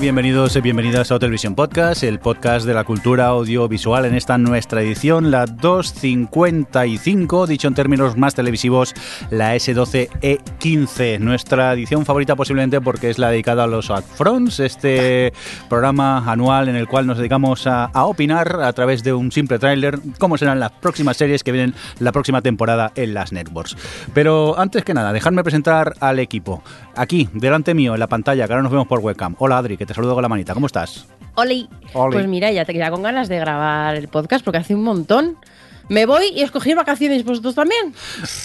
Tal? Bienvenidos y bienvenidas a Televisión Podcast, el podcast de la cultura audiovisual en esta nuestra edición, la 255, dicho en términos más televisivos, la S12E15, nuestra edición favorita posiblemente porque es la dedicada a los upfronts, este programa anual en el cual nos dedicamos a, a opinar a través de un simple tráiler cómo serán las próximas series que vienen la próxima temporada en las networks. Pero antes que nada, dejadme presentar al equipo. Aquí, delante mío, en la pantalla, que ahora nos vemos por webcam. Hola Adri, que te saludo con la manita. ¿Cómo estás? Oli. Oli. Pues mira, ya te queda con ganas de grabar el podcast porque hace un montón. Me voy y escogí vacaciones vosotros también.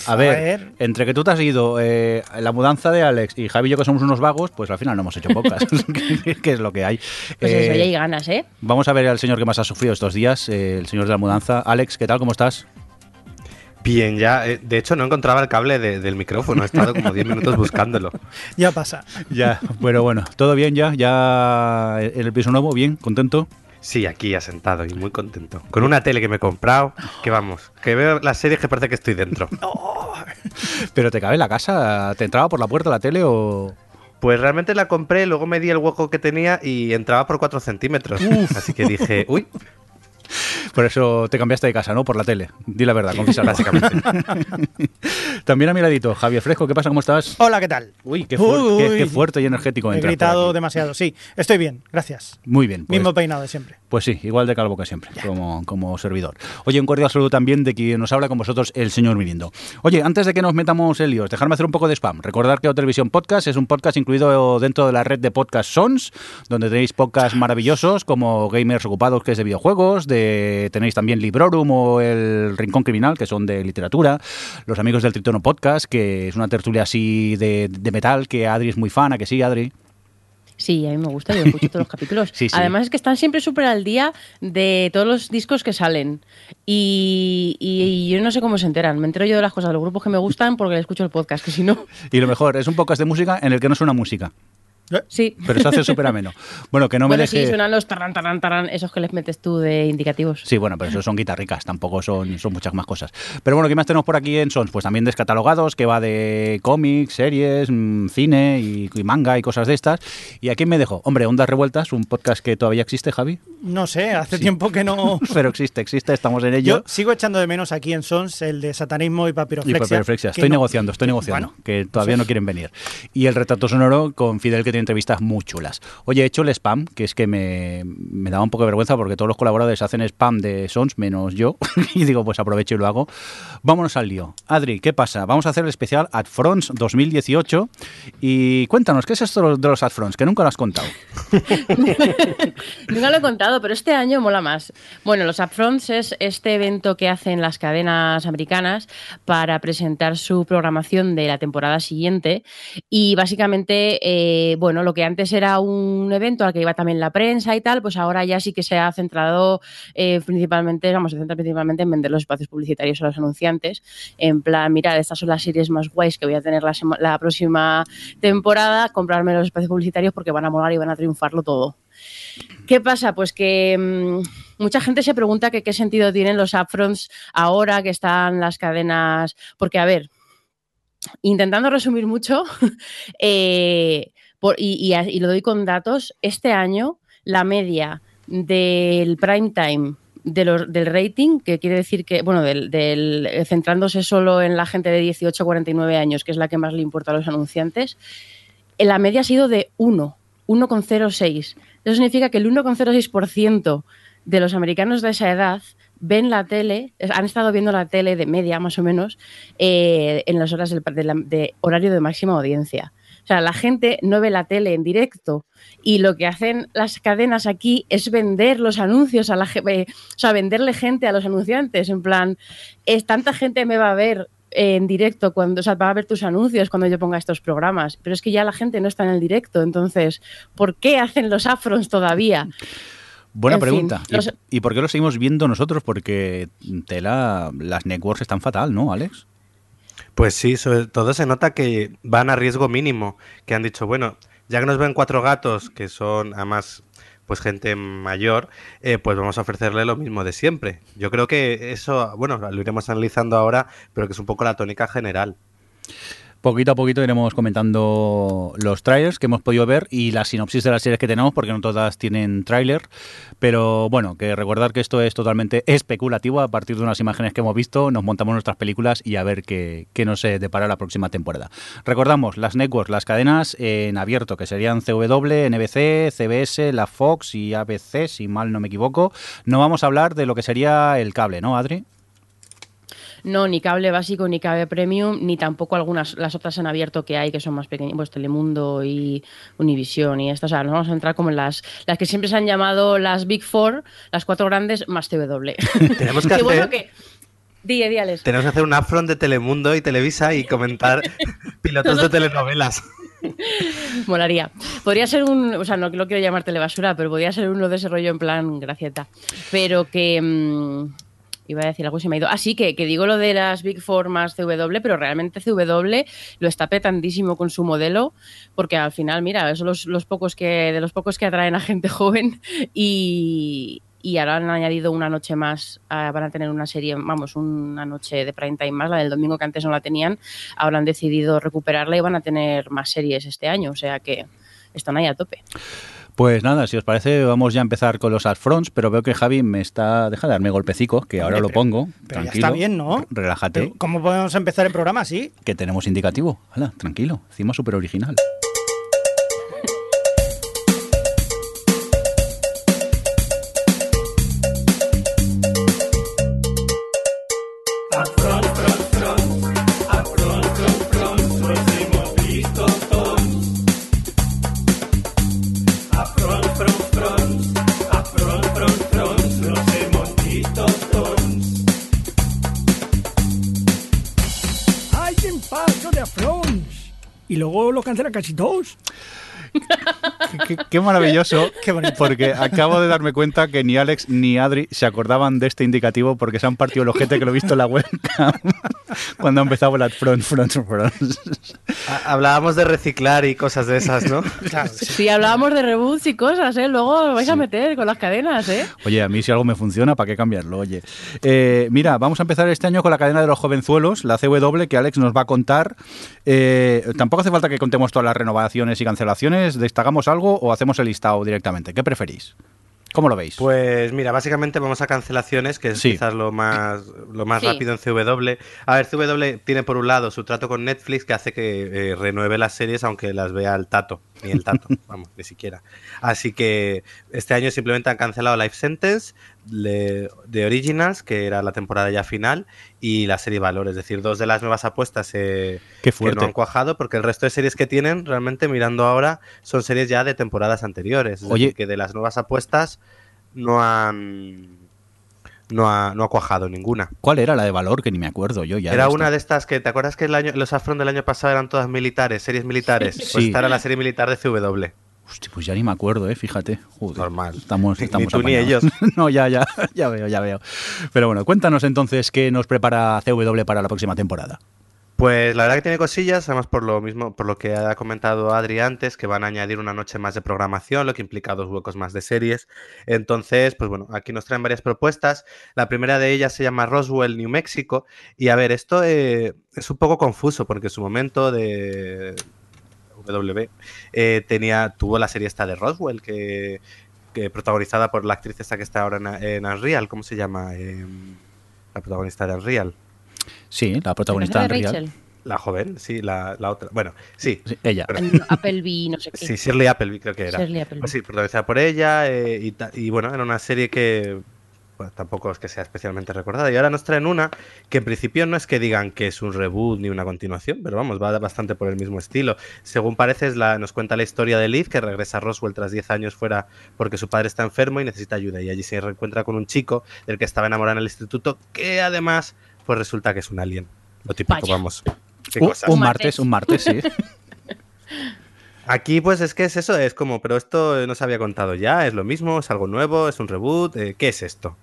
A ver, ver. entre que tú te has ido, eh, la mudanza de Alex y Javi y yo que somos unos vagos, pues al final no hemos hecho pocas. que es lo que hay. Pues Eh, eso, ya hay ganas, ¿eh? Vamos a ver al señor que más ha sufrido estos días, eh, el señor de la mudanza. Alex, ¿qué tal? ¿Cómo estás? Bien, ya. eh, de hecho, no encontraba el cable de- del micrófono. He estado como 10 minutos buscándolo. Ya pasa. Ya, bueno, bueno, todo bien ya, ya en el piso nuevo, bien, contento. Sí, aquí asentado y muy contento. Con una tele que me he comprado, que vamos, que veo las series que parece que estoy dentro. Pero te cabe en la casa, ¿te entraba por la puerta la tele o...? Pues realmente la compré, luego me di el hueco que tenía y entraba por 4 centímetros. Así que dije, uy, Por eso te cambiaste de casa, ¿no? Por la tele. Di la verdad, confiesa básicamente. También a mi ladito, Javier Fresco, ¿qué pasa? ¿Cómo estás? Hola, ¿qué tal? Uy, qué, Uy, qué- fuerte y energético He gritado demasiado. Sí, estoy bien, gracias. Muy bien. Pues, Mismo peinado de siempre. Pues sí, igual de calvo que siempre, como, como servidor. Oye, un cordial saludo también de quien nos habla con vosotros, el señor Mirindo. Oye, antes de que nos metamos en líos, dejarme hacer un poco de spam. Recordar que Televisión Podcast es un podcast incluido dentro de la red de Podcast Sons, donde tenéis podcasts maravillosos como Gamers Ocupados, que es de videojuegos, de tenéis también Librorum o El Rincón Criminal, que son de literatura, los amigos del Tritono Podcast, que es una tertulia así de, de metal, que Adri es muy fan, ¿a que sí, Adri? Sí, a mí me gusta, yo escucho todos los capítulos. Sí, sí. Además es que están siempre súper al día de todos los discos que salen. Y, y yo no sé cómo se enteran. Me entero yo de las cosas de los grupos que me gustan porque les escucho el podcast, que si no... Y lo mejor, es un podcast de música en el que no suena música. Sí. Pero se hace súper ameno. Bueno, que no me deje... sí, suenan los tarán, tarán, tarán, esos que les metes tú de indicativos. Sí, bueno, pero eso son guitarricas, tampoco son, son muchas más cosas. Pero bueno, ¿qué más tenemos por aquí en Sons? Pues también descatalogados, que va de cómics, series, mm, cine y, y manga y cosas de estas. ¿Y a quién me dejo? Hombre, Ondas Revueltas, un podcast que todavía existe, Javi. No sé, hace tiempo que no. Pero existe, existe, estamos en ello. Yo sigo echando de menos aquí en Sons el de satanismo y Y papiroflexia. papiroflexia. que Estoy no- negociando, estoy negociando, Bueno, que todavía sí. no quieren venir. Y el retrato sonoro con Fidel, que tiene entrevistas muy chulas. Oye, he hecho el spam, que es que me, me daba un poco de vergüenza porque todos los colaboradores hacen spam de Sons, menos yo. y digo, pues aprovecho y lo hago. Vámonos al lío. Adri, ¿qué pasa? Vamos a hacer el especial AdFronts 2018. Y cuéntanos, ¿qué es esto de los AdFronts? Que nunca lo has contado. Nunca lo he contado, pero este año mola más. Bueno, los Upfronts es este evento que hacen las cadenas americanas para presentar su programación de la temporada siguiente. Y básicamente, eh, bueno, lo que antes era un evento al que iba también la prensa y tal, pues ahora ya sí que se ha centrado eh, principalmente, vamos, se centra principalmente en vender los espacios publicitarios a los anunciantes. En plan, mirad, estas son las series más guays que voy a tener la, la próxima temporada, comprarme los espacios publicitarios porque van a molar y van a triunfarlo todo. ¿Qué pasa? Pues que mm, mucha gente se pregunta qué sentido tienen los upfronts ahora que están las cadenas. Porque, a ver, intentando resumir mucho, eh, y, lo doy con datos, este año la media del prime time del rating, que quiere decir que, bueno, eh, centrándose solo en la gente de 18 a 49 años, que es la que más le importa a los anunciantes, eh, la media ha sido de 1, 1,06. Eso significa que el 1,06% de los americanos de esa edad ven la tele, eh, han estado viendo la tele de media más o menos eh, en las horas del, de, horario de máxima audiencia. O sea, la gente no ve la tele en directo y lo que hacen las cadenas aquí es vender los anuncios a la gente, o sea, venderle gente a los anunciantes. En plan, es tanta gente me va a ver en directo, cuando, o sea, va a ver tus anuncios cuando yo ponga estos programas, pero es que ya la gente no está en el directo, entonces, ¿por qué hacen los afrons todavía? Buena En fin, pregunta. ¿Y- ¿Y, por qué lo seguimos viendo nosotros? Porque tela, las networks están fatal, ¿no, Alex? Pues sí, sobre todo se nota que van a riesgo mínimo, que han dicho, bueno, ya que nos ven cuatro gatos, que son además pues gente mayor, eh, pues vamos a ofrecerle lo mismo de siempre. Yo creo que eso, bueno, lo iremos analizando ahora, pero que es un poco la tónica general. Poquito a poquito iremos comentando los trailers que hemos podido ver y la sinopsis de las series que tenemos, porque no todas tienen tráiler. Pero bueno, que recordar que esto es totalmente especulativo. A partir de unas imágenes que hemos visto, nos montamos nuestras películas y a ver qué, qué nos depara la próxima temporada. Recordamos las networks, las cadenas en abierto, que serían CW, NBC, CBS, la Fox y ABC, si mal no me equivoco. No vamos a hablar de lo que sería el cable, ¿no, Adri? No, ni cable básico, ni cable premium, ni tampoco algunas, las otras en abierto que hay, que son más pequeñas, pues Telemundo y Univision y estas. O sea, nos vamos a entrar como en las, las que siempre se han llamado las Big Four, las cuatro grandes, más TW. Tenemos que Qué bueno hacer- que... Di, di, Alex. Tenemos que hacer un upfront de Telemundo y Televisa y comentar pilotos de telenovelas. Molaría. Podría ser un, o sea, no lo quiero llamar telebasura, pero podría ser uno de ese rollo en plan gracieta. Pero que mm, iba a decir algo y se me ha ido. Así que, que digo lo de las Big Four más CW, pero realmente CW lo está petandísimo con su modelo, porque al final, mira, son los, los pocos que, de los pocos que atraen a gente joven y. Ahora han añadido una noche más, ah, van a tener una serie, vamos, una noche de prime time más, la del domingo que antes no la tenían, ahora han decidido recuperarla y van a tener más series este año, o sea que están ahí a tope. Pues nada, si os parece, vamos ya a empezar con los upfronts, pero veo que Javi me está. Deja de darme golpecicos, que ahora lo pongo. Pero ya tranquilo. está bien, ¿no? Relájate, Pero, ¿Cómo podemos empezar el programa así? que tenemos indicativo. Hala, tranquilo, encima súper original. Y luego lo cancelan casi todos. Qué, qué maravilloso, Qué bonito. porque acabo de darme cuenta que ni Alex ni Adri se acordaban de este indicativo porque se han partido el ojete que lo he visto en la webcam cuando ha empezado el front, front, front. Ha- Hablábamos de reciclar y cosas de esas, ¿no? Claro, sí. Sí, hablábamos de reboots y cosas, ¿eh? Luego vais a meter con las cadenas, ¿eh? Oye, a mí si algo me funciona, ¿para qué cambiarlo? Oye, Eh, mira, vamos a empezar este año con la cadena de los jovenzuelos, la CW, que Alex nos va a contar. Eh, tampoco hace falta que contemos todas las renovaciones y cancelaciones. ¿Destacamos algo o hacemos el listado directamente? ¿Qué preferís? ¿Cómo lo veis? Pues mira, básicamente vamos a cancelaciones, que es Sí. quizás lo más, lo más Sí. rápido en CW. A ver, CW tiene por un lado su trato con Netflix que hace que eh, renueve las series aunque las vea el tato, ni el tato, vamos, ni siquiera. Así que este año simplemente han cancelado Life Sentence, le- de Originals, que era la temporada ya final, y la serie Valor, es decir, dos de las nuevas apuestas eh, Qué que no han cuajado, porque el resto de series que tienen, realmente mirando ahora, son series ya de temporadas anteriores. Es Oye. decir, que de las nuevas apuestas no han. No ha, no ha cuajado ninguna. ¿Cuál era la de valor? Que ni me acuerdo yo ya. Era de una de estas que, ¿te acuerdas que el año, los Afron del año pasado eran todas militares, series militares? Pues Sí. esta era la serie militar de CW. Hostia, pues ya ni me acuerdo, ¿eh? Fíjate. Joder, Normal. Estamos, estamos ni tú ni ellos. no, ya, ya, ya veo, ya veo. Pero bueno, cuéntanos entonces qué nos prepara CW para la próxima temporada. Pues la verdad que tiene cosillas, además por lo mismo, por lo que ha comentado Adri antes, que van a añadir una noche más de programación, lo que implica dos huecos más de series. Entonces, pues bueno, aquí nos traen varias propuestas. La primera de ellas se llama Roswell, New Mexico. Y a ver, esto eh, es un poco confuso porque en su momento de W eh, tenía, tuvo la serie esta de Roswell, que, que protagonizada por la actriz esta que está ahora en, en Unreal, ¿cómo se llama? Em, la protagonista de Unreal. Sí, la protagonista de en real. Rachel. La joven, sí, la, la otra. Bueno, sí. Sí, ella. Applebee, no sé qué. Sí, Shirley Appleby creo que era. Shirley Appleby. Pues sí, protagonizada por ella eh, y bueno, era una serie que bueno, tampoco es que sea especialmente recordada. Y ahora nos traen una que en principio no es que digan que es un reboot ni una continuación, pero vamos, va bastante por el mismo estilo. Según parece, es la, nos cuenta la historia de Liz, que regresa a Roswell tras 10 años fuera porque su padre está enfermo y necesita ayuda. Y allí se reencuentra con un chico del que estaba enamorado en el instituto, que además, pues resulta que es un alien. Lo típico, Vaya. vamos. Qué Un, cosas. un Un martes, un martes, sí. Aquí, pues es que es eso, es como, pero esto no se había contado ya, es lo mismo, es algo nuevo, es un reboot, eh, ¿qué es esto?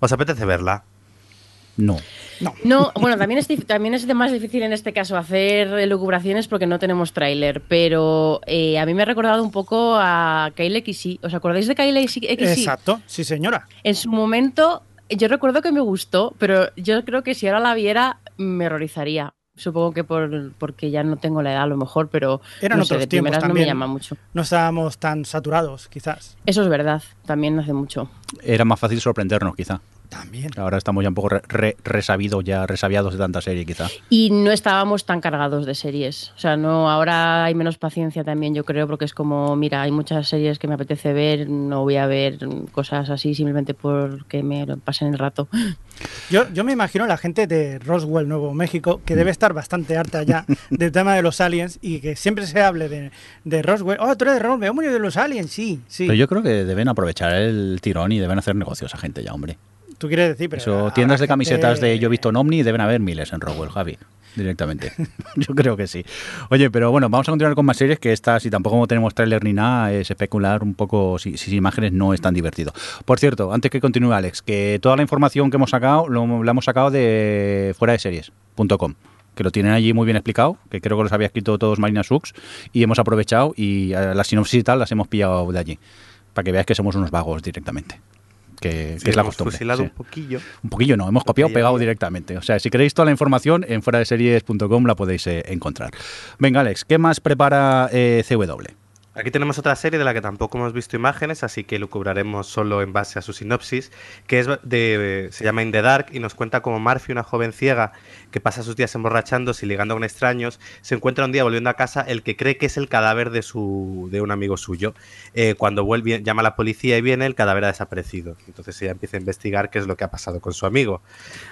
¿Os apetece verla? No. No, bueno, también es, también es de más difícil en este caso hacer elucubraciones porque no tenemos tráiler, pero eh, a mí me ha recordado un poco a Kyle XY. ¿Os acordáis de Kyle XY? Exacto, sí, señora. En su momento, yo recuerdo que me gustó, pero yo creo que si ahora la viera, me horrorizaría. Supongo que por, porque ya no tengo la edad a lo mejor, pero Eran no sé, otros de tiempos primeras no me también. llama mucho. No estábamos tan saturados, quizás. Eso es verdad, también hace mucho. Era más fácil sorprendernos, quizá. También. Ahora estamos ya un poco re- re- resabidos, ya resabiados de tanta serie, quizá. Y no estábamos tan cargados de series. O sea, no, ahora hay menos paciencia también, yo creo, porque es como, mira, hay muchas series que me apetece ver, no voy a ver cosas así simplemente porque me pasen el rato. Yo, yo me imagino la gente de Roswell, Nuevo México, que debe estar bastante harta ya del tema de los aliens y que siempre se hable de, de Roswell. Oh, tú eres de Roswell, ¿cómo de los aliens? Sí, sí. Pero yo creo que deben aprovechar el tirón y deben hacer negocios a gente ya, hombre. Tú quieres decir, pero. Eso, tiendas de gente- camisetas de Yo he visto un ovni deben haber miles en Rowell, Javi. Directamente. Yo creo que sí. Oye, pero bueno, vamos a continuar con más series que estas, y tampoco tenemos tráiler ni nada, es especular un poco si, si imágenes no es tan divertido. Por cierto, antes que continúe Alex, que toda la información que hemos sacado lo, la hemos sacado de fuera de series.com que lo tienen allí muy bien explicado, que creo que los había escrito todos Marina Sux, y hemos aprovechado y eh, las sinopsis y tal las hemos pillado de allí, para que veáis que somos unos vagos directamente. Que, Sí, es la hemos costumbre. fusilado sí. un poquillo. Un poquillo no, hemos copiado, pegado directamente. O sea, si queréis toda la información en fuera de series.com la podéis eh, encontrar. Venga, Alex, ¿qué más prepara eh, CW? Aquí tenemos otra serie de la que tampoco hemos visto imágenes, así que lucubraremos solo en base a su sinopsis, que es de, se llama In the Dark y nos cuenta cómo Murphy, una joven ciega que pasa sus días emborrachándose y ligando con extraños, se encuentra un día volviendo a casa el que cree que es el cadáver de, su, de un amigo suyo. Eh, cuando vuelve, llama a la policía y viene, el cadáver ha desaparecido. Entonces ella empieza a investigar qué es lo que ha pasado con su amigo.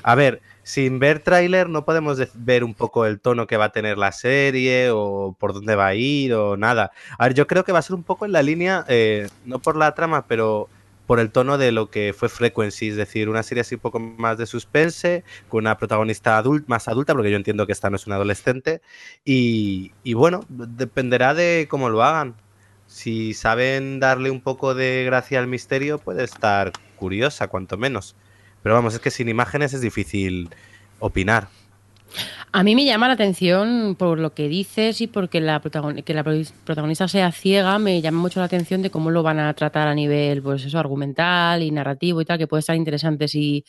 A ver, sin ver tráiler no podemos de- ver un poco el tono que va a tener la serie o por dónde va a ir o nada. A ver, yo creo que va a ser un poco en la línea, eh, no por la trama, pero por el tono de lo que fue Frequency, es decir, una serie así un poco más de suspense, con una protagonista adult, más adulta, porque yo entiendo que esta no es una adolescente, y, y bueno, dependerá de cómo lo hagan. Si saben darle un poco de gracia al misterio, puede estar curiosa, cuanto menos. Pero vamos, es que sin imágenes es difícil opinar. A mí me llama la atención por lo que dices y porque la protagon- que la pro- protagonista sea ciega, me llama mucho la atención de cómo lo van a tratar a nivel pues eso, argumental y narrativo y tal, que puede estar interesante si,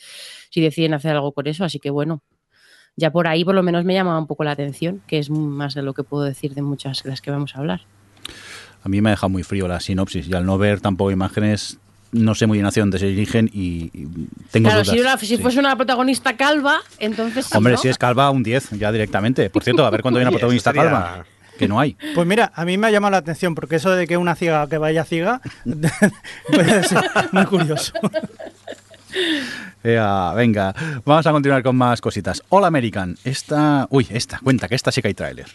si deciden hacer algo por eso. Así que bueno, ya por ahí por lo menos me llama un poco la atención, que es más de lo que puedo decir de muchas de las que vamos a hablar. A mí me deja muy frío la sinopsis y al no ver tampoco imágenes no sé muy bien hacia dónde se dirigen y, y tengo claro, dudas. si, una- si sí. fuese una protagonista calva, entonces Hombre, ¿no? si es calva, un 10 ya directamente. Por cierto, a ver cuándo hay una protagonista sería- calva. Que no hay. Pues mira, a mí me ha llamado la atención porque eso de que una ciega que vaya ciega puede ser muy curioso. Ea, venga, vamos a continuar con más cositas. All American. Esta. Uy, esta, cuenta que esta sí que hay tráiler.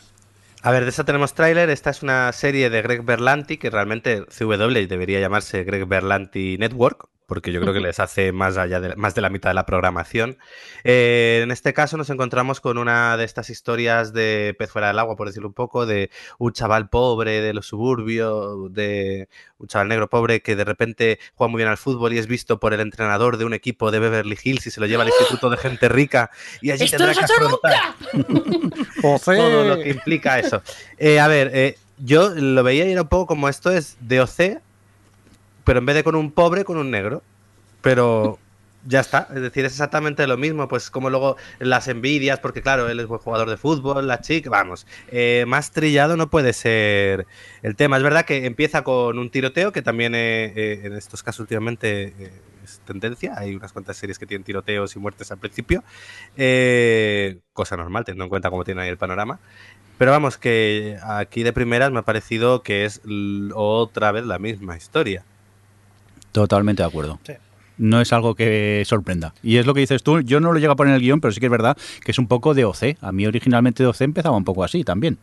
A ver, de esta tenemos tráiler. Esta es una serie de Greg Berlanti, que realmente CW debería llamarse Greg Berlanti Network, porque yo creo que les hace más allá de, más de la mitad de la programación. Eh, en este caso nos encontramos con una de estas historias de pez fuera del agua, por decirlo un poco, de un chaval pobre de los suburbios, de un chaval negro pobre que de repente juega muy bien al fútbol y es visto por el entrenador de un equipo de Beverly Hills y se lo lleva al instituto de gente rica y allí ¡Esto tendrá no se que ha hecho afrontar nunca! todo lo que implica eso. Eh, a ver, eh, yo lo veía y era un poco como esto es de OC, pero en vez de con un pobre, con un negro. Pero ya está, es decir, es exactamente lo mismo, pues como luego las envidias, porque claro, él es buen jugador de fútbol, la chica, vamos, eh, más trillado no puede ser el tema. Es verdad que empieza con un tiroteo, que también eh, eh, en estos casos últimamente eh, es tendencia, hay unas cuantas series que tienen tiroteos y muertes al principio, cosa normal, teniendo en cuenta cómo tiene ahí el panorama. Pero vamos, que aquí de primeras me ha parecido que es otra vez la misma historia. Totalmente de acuerdo. Sí. No es algo que sorprenda. Y es lo que dices tú, yo no lo llego a poner en el guion, pero sí que es verdad que es un poco de OC. A mí originalmente de OC empezaba un poco así también.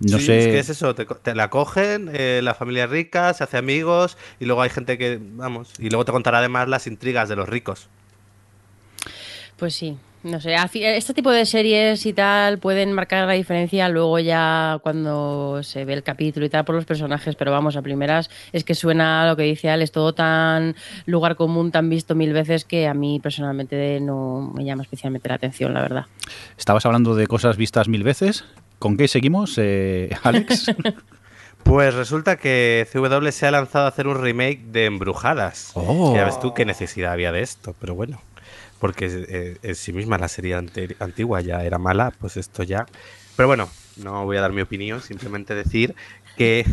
No Sí, sé. Es que es eso, te la cogen, eh, la familia es rica, se hace amigos y luego hay gente que, vamos, y luego te contará además las intrigas de los ricos. Pues sí, No sé, este tipo de series y tal pueden marcar la diferencia luego ya cuando se ve el capítulo y tal por los personajes, pero vamos, a primeras es que suena lo que dice Al, es todo tan lugar común, tan visto mil veces que a mí personalmente no me llama especialmente la atención, la verdad. Estabas hablando de cosas vistas mil veces. ¿Con qué seguimos, eh, Alex? Pues resulta que CW se ha lanzado a hacer un remake de Embrujadas. Oh. Ya ves tú qué necesidad había de esto, pero bueno. Porque eh, en sí misma la serie antigua ya era mala, pues esto ya. Pero bueno, no voy a dar mi opinión, simplemente decir que.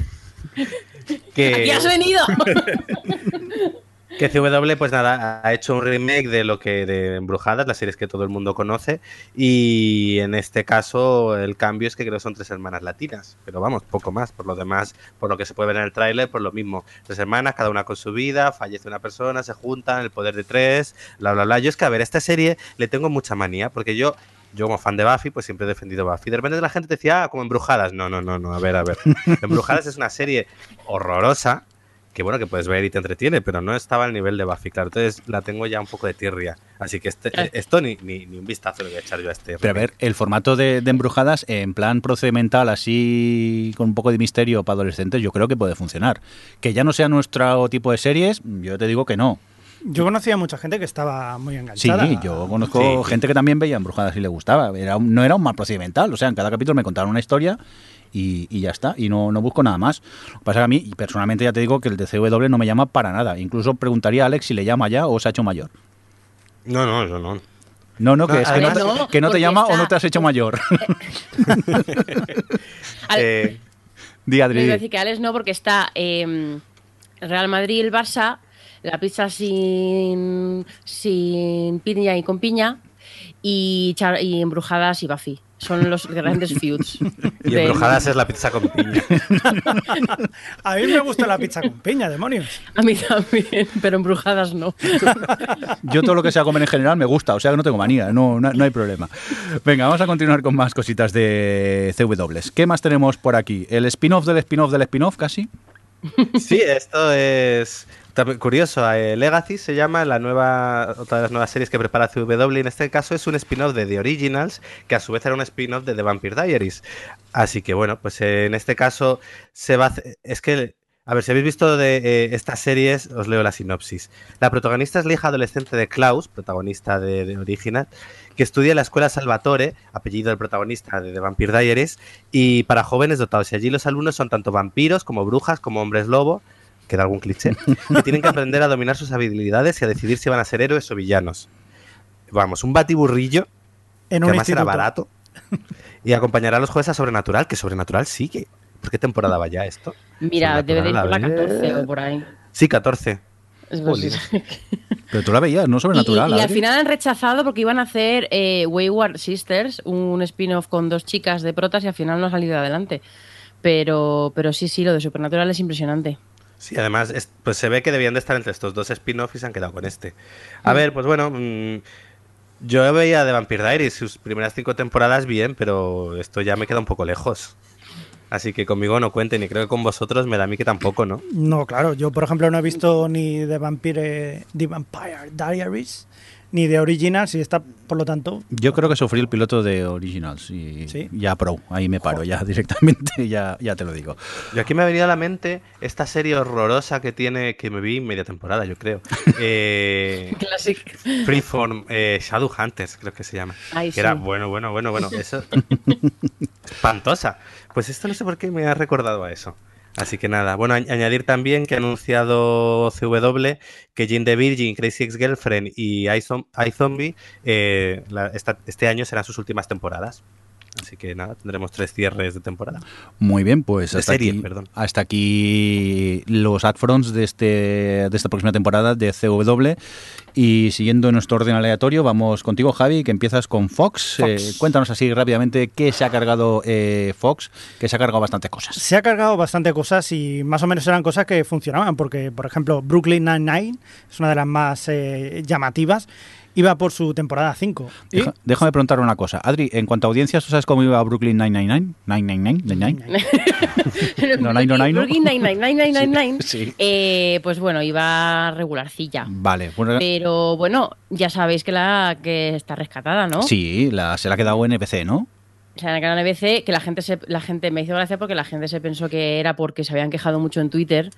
que ¡Aquí has venido! Que CW, pues nada, ha hecho un remake de lo que de Embrujadas, las series que todo el mundo conoce, y en este caso el cambio es que creo que son tres hermanas latinas, pero vamos, poco más, por lo demás, por lo que se puede ver en el tráiler, por lo mismo, tres hermanas, cada una con su vida, fallece una persona, se juntan, el poder de tres, bla, bla, bla. Yo es que a ver, a esta serie le tengo mucha manía, porque yo... Yo como fan de Buffy, pues siempre he defendido Buffy. De repente la gente decía, ah, como Embrujadas. No, no, no, no, a ver, a ver. Embrujadas es una serie horrorosa, que bueno, que puedes ver y te entretiene, pero no estaba al nivel de Buffy, claro. Entonces la tengo ya un poco de tirria. Así que este, Claro. esto ni, ni, ni un vistazo le voy a echar yo a este. Pero a ver, el formato de, de embrujadas en plan procedimental, así con un poco de misterio para adolescentes, yo creo que puede funcionar. Que ya no sea nuestro tipo de series, yo te digo que no. Yo conocía mucha gente que estaba muy Sí, enganchada. yo conozco Sí, sí. gente que también veía embrujadas y le gustaba. Era un- no era un mal procedimental, o sea, en cada capítulo me contaron una historia y, y ya está, y no, no busco nada más. Lo que pasa es que a mí, y personalmente ya te digo que el de CW no me llama para nada. Incluso preguntaría a Alex si le llama ya o se ha hecho mayor. No, no, yo no. No, no, que, No, es que, no te, No, que no te llama o no te has hecho mayor. Al- Eh, Di Iba a Adri. decir que Alex no, porque está eh, Real Madrid y el Barça, la pizza sin, sin piña y con piña, y, char- y embrujadas y Buffy. Son los grandes feuds. y Embrujadas es la pizza con piña. A mí me gusta la pizza con piña, demonios. A mí también, pero embrujadas no. Yo todo lo que sea comer en general me gusta, o sea que no tengo manía, no, no, no hay problema. Venga, vamos a continuar con más cositas de CW. ¿Qué más tenemos por aquí? ¿El spin-off del spin-off del spin-off casi? Sí, esto es curioso. eh, Legacy se llama la nueva, otra de las nuevas series que prepara CW. En este caso es un spin-off de The Originals, que a su vez era un spin-off de The Vampire Diaries. Así que bueno, pues eh, en este caso se va a hacer- Es que, a ver, si habéis visto de eh, estas series, os leo la sinopsis. La protagonista es la hija adolescente de Klaus, protagonista de The Original, que estudia en la escuela Salvatore, apellido del protagonista de The Vampire Diaries, y para jóvenes dotados. Y allí los alumnos son tanto vampiros como brujas, como hombres lobo, que da algún cliché, que tienen que aprender a dominar sus habilidades y a decidir si van a ser héroes o villanos. Vamos, un batiburrillo, En que un además era barato, y acompañará a los jueves a Sobrenatural, que Sobrenatural sigue. ¿Por qué temporada va ya esto? Mira, debe de ir por la Sobrenatural, a 14 ver. o por ahí. Sí, 14. Es Jolín. Pero tú la veías, ¿no? Sobrenatural. y- y al final han rechazado porque iban a hacer eh, Wayward Sisters, un spin-off con dos chicas de protas y al final no ha salido adelante. Pero, pero sí, sí, lo de Supernatural es impresionante. Sí, además, es- pues se ve que debían de estar entre estos dos spin-offs y se han quedado con este. A ver, pues bueno, mm, yo veía de Vampire Diaries sus primeras cinco temporadas bien, pero esto ya me queda un poco lejos. Así que conmigo no cuenten y creo que con vosotros me da a mí que tampoco, ¿no? No, claro, yo por ejemplo no he visto ni The Vampire, The Vampire Diaries ni The Originals y está, por lo tanto, Yo creo que sufrí el piloto de Originals y ¿Sí? ya pro, ahí me paro, ya directamente, ya, ya te lo digo. Yo aquí me ha venido a la mente esta serie horrorosa que tiene, que me vi media temporada, yo creo. Eh, Classic. Freeform, eh, Shadowhunters, creo que se llama. Ay, que era bueno, bueno, bueno, bueno. Eso. Espantosa. Pues esto no sé por qué me ha recordado a eso. Así que nada, bueno, añ- añadir también que ha anunciado CW que Jane the Virgin, Crazy Ex Girlfriend y iZom- iZombie eh, este año serán sus últimas temporadas. Así que nada, tendremos tres cierres de temporada. Muy bien, pues hasta, serie, aquí, perdón. hasta aquí los adfronts de, este, de esta próxima temporada de CW. Y siguiendo nuestro orden aleatorio, vamos contigo, Javi, que empiezas con Fox. Fox. Eh, cuéntanos así rápidamente qué se ha cargado eh, Fox, que se ha cargado bastantes cosas. se ha cargado bastante cosas y más o menos eran cosas que funcionaban, porque por ejemplo Brooklyn Nine-Nine es una de las más eh, llamativas iba por su temporada 5. Y Deja- déjame preguntar una cosa. Adri, en cuanto a audiencias, ¿tú sabes cómo iba Brooklyn 999? 999? No, nine, no, nine, no. Brooklyn Nine-Nine, Nine-Nine-Nine-Nine, Sí, sí. eh, pues bueno, iba regularcilla. Vale. Bueno, Pero bueno, ya sabéis que la que está rescatada, ¿no? sí, la, se la ha quedado NPC, ¿no? O sea, en el canal NBC, que la gente, se, la gente me hizo gracia porque la gente se pensó que era porque se habían quejado mucho en Twitter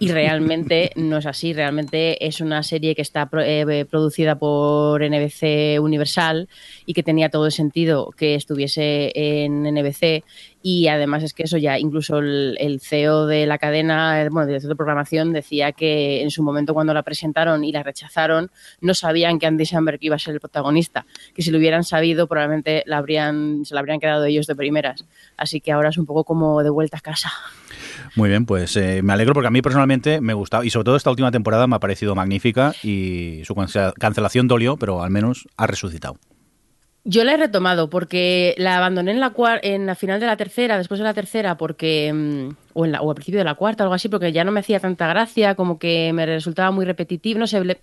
y realmente no es así. Realmente es una serie que está pro- eh, producida por NBC Universal y que tenía todo el sentido que estuviese en NBC. Y además es que eso ya, incluso el, el CEO de la cadena, el- bueno, director de programación, decía que en su momento cuando la presentaron y la rechazaron, no sabían que Andy Samberg iba a ser el protagonista. Que si lo hubieran sabido, probablemente la habrían, se la habrían quedado ellos de primeras. Así que ahora es un poco como de vuelta a casa. Muy bien, pues eh, me alegro porque a mí personalmente me gustaba y sobre todo esta última temporada me ha parecido magnífica y su cancela- cancelación dolió, pero al menos ha resucitado. Yo la he retomado porque la abandoné en la, en la final de la tercera, después de la tercera, porque mm, o, en la- o al principio de la cuarta, algo así, porque ya no me hacía tanta gracia, como que me resultaba muy repetitivo, no sé, le-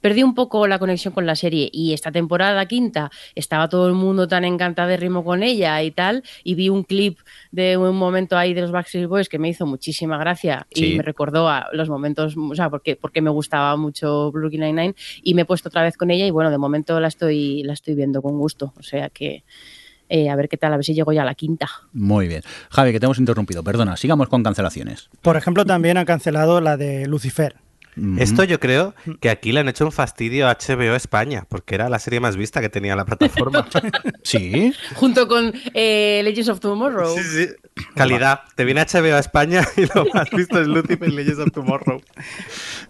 perdí un poco la conexión con la serie. Y esta temporada quinta estaba todo el mundo tan encantadérrimo con ella y tal, y vi un clip de un momento ahí de los Backstreet Boys que me hizo muchísima gracia Sí. y me recordó a los momentos, o sea, porque, porque me gustaba mucho Brooklyn Nine-Nine y me he puesto otra vez con ella y bueno, de momento la estoy, la estoy viendo con gusto, o sea que eh, a ver qué tal, a ver si llego ya a la quinta. Muy bien. Javi, que te hemos interrumpido, perdona, sigamos con cancelaciones. por ejemplo, también han cancelado la de Lucifer. Esto yo creo que aquí le han hecho un fastidio a HBO España, porque era la serie más vista que tenía la plataforma. Sí, Junto con eh, Legends of Tomorrow. Sí, sí. Calidad. Te viene HBO a España y lo más visto es Lucifer y Legends of Tomorrow.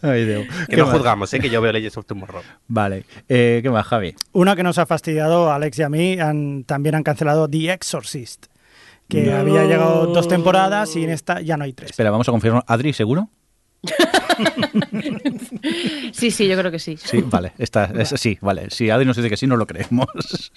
Ay, Dios. Que ¿Qué no más? juzgamos, ¿eh? que yo veo Legends of Tomorrow. Vale, eh, ¿qué más, Javi? Una que nos ha fastidiado a Alex y a mí, han- también han cancelado The Exorcist, que había llegado dos temporadas y en esta ya no hay tres. Espera, vamos a confirmar. ¿Adri, seguro? Sí, sí, yo creo que sí. Sí, vale, está, es- sí, vale. Si Adri nos dice que sí, no lo creemos.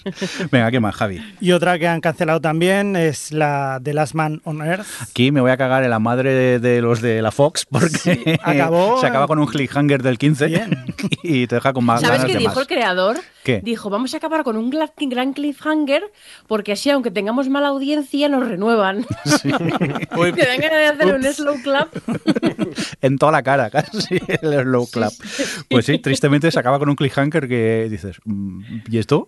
Venga, ¿qué más, Javi? Y otra que han cancelado también es la The Last Man on Earth. Aquí me voy a cagar en la madre de, de los de la Fox porque acabó- se acaba con un cliffhanger del 15 Bien. y te deja con más ¿Sabes ganas qué de dijo más. el creador? ¿Qué? Dijo, vamos a acabar con un gran cliffhanger porque así, aunque tengamos mala audiencia, nos renuevan. Uy, Te dan ganas de hacer un slow clap. En toda la cara, casi el slow clap. Pues sí, tristemente se acaba con un cliffhanger que dices, mm, ¿y esto?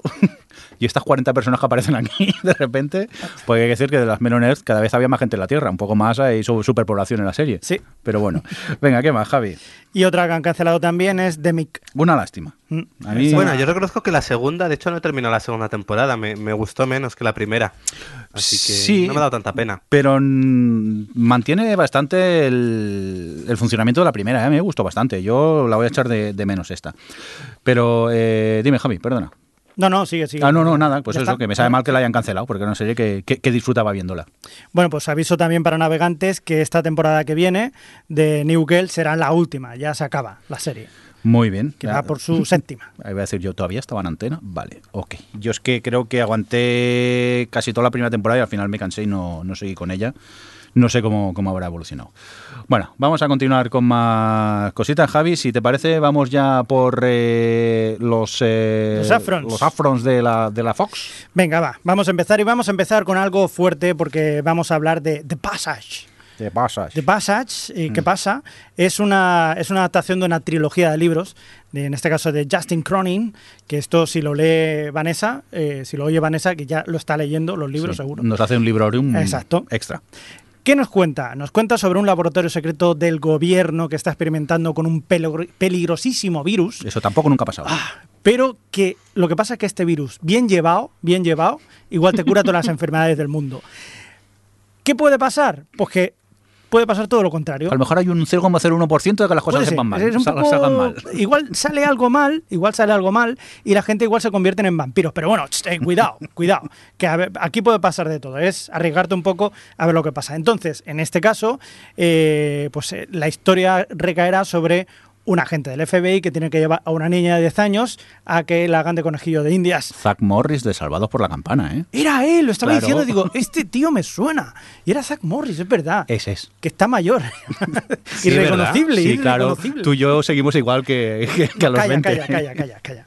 ¿Y estas 40 personas que aparecen aquí de repente? Pues hay que decir que de las Men on Earth cada vez había más gente en la Tierra, un poco más hay su- superpoblación en la serie. Sí. Pero bueno, venga, ¿qué más, Javi? Y otra que han cancelado también es The Mick. Una lástima. Mm. A mí- Bueno, yo reconozco que la segunda, de hecho no he terminado la segunda temporada, me, me gustó menos que la primera. Así que Sí. no me ha dado tanta pena. Pero mantiene bastante el, el funcionamiento de la primera, ¿eh? me gustó bastante. Yo la voy a echar de, de menos esta. Pero eh, dime, Javi, perdona. No, no, sigue, sigue. Ah, no, no, nada, pues ¿Ya eso, está? que me sabe mal que la hayan cancelado, porque una serie que, que- que disfrutaba viéndola. Bueno, pues aviso también para navegantes que esta temporada que viene de New Girl será la última, ya se acaba la serie, Muy bien. que va por su séptima. Ahí voy a decir yo, ¿todavía estaba en antena? Vale, ok. Yo es que creo que aguanté casi toda la primera temporada y al final me cansé y no, no seguí con ella. No sé cómo, cómo habrá evolucionado. Bueno, vamos a continuar con más cositas, Javi. Si te parece, vamos ya por eh, los, eh, Los afrons. los afrons de la, de la Fox. Venga, va, vamos a empezar y vamos a empezar con algo fuerte porque vamos a hablar de The Passage. ¿Qué pasa? The Passage, eh, ¿qué pasa? Es una, es una adaptación de una trilogía de libros, de, en este caso de Justin Cronin, que esto si lo lee Vanessa, eh, si lo oye Vanessa, que ya lo está leyendo, los libros Sí, seguro. Nos hace un librorium Exacto. extra. ¿Qué nos cuenta? Nos cuenta sobre un laboratorio secreto del gobierno que está experimentando con un peligro- peligrosísimo virus, Eso tampoco nunca ha pasado. pero que lo que pasa es que este virus, bien llevado, bien llevado, igual te cura todas las enfermedades del mundo. ¿Qué puede pasar? Pues que puede pasar todo lo contrario. A lo mejor hay un 0,01% de que las cosas sepan mal. Es un sal- poco- salgan mal. Igual sale algo mal, igual sale algo mal y la gente igual se convierten en vampiros. Pero bueno, eh, cuidado, cuidado, que a ver, aquí puede pasar de todo. Es arriesgarte un poco a ver lo que pasa. Entonces, en este caso, eh, pues eh, la historia recaerá sobre un agente del FBI que tiene que llevar a una niña de 10 años a que la hagan de conejillo de indias. Zack Morris de Salvados por la Campana, ¿eh? Era él, lo estaba Claro. diciendo, digo, este tío me suena. Y era Zack Morris, es verdad. Ese es. Que está mayor. Sí, irreconocible, Sí, claro. Tú y yo seguimos igual que, que- que a los calla, 20. calla, calla, calla, calla.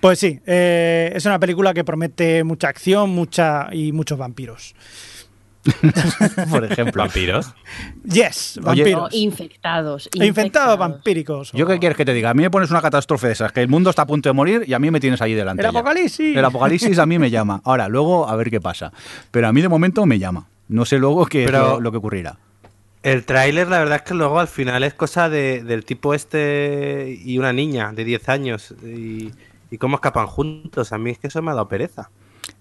Pues sí, eh, es una película que promete mucha acción mucha y muchos vampiros. Por ejemplo. ¿Vampiros? Yes, Oye, No, vampiros. infectados. Infectados vampíricos. ¿Yo qué quieres que te diga? A mí me pones una catástrofe de esas, que el mundo está a punto de morir y a mí me tienes ahí delante. El ya. apocalipsis. El apocalipsis a mí me llama. Ahora, luego a ver qué pasa. Pero a mí de momento me llama. No sé luego qué es Pero- lo, lo que ocurrirá. El tráiler, la verdad es que luego al final es cosa de- del tipo este y una niña de 10 años y, y cómo escapan juntos. A mí es que eso me ha dado pereza.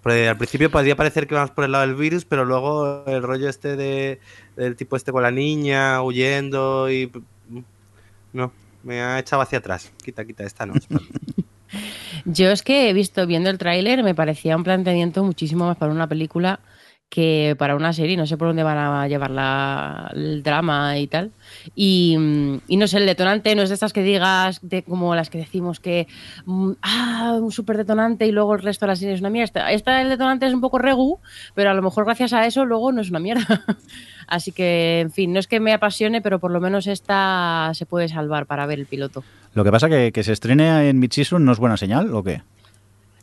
Porque al principio podría parecer que vamos por el lado del virus, pero luego el rollo este de, del tipo este con la niña huyendo y... No, me ha echado hacia atrás. Quita, quita, esta no. Yo es que he visto, viendo el tráiler, me parecía un planteamiento muchísimo más para una película que para una serie. No sé por dónde van a llevar la, el drama y tal. Y, y no sé, el detonante no es de estas que digas, de, como las que decimos que, mm, ah, un súper detonante y luego el resto de la serie es una mierda. Esta, el detonante es un poco regu, pero a lo mejor gracias a eso luego no es una mierda. Así que, en fin, no es que me apasione, pero por lo menos esta se puede salvar para ver el piloto. Lo que pasa que que se estrene en mid-season no es buena señal, ¿o qué?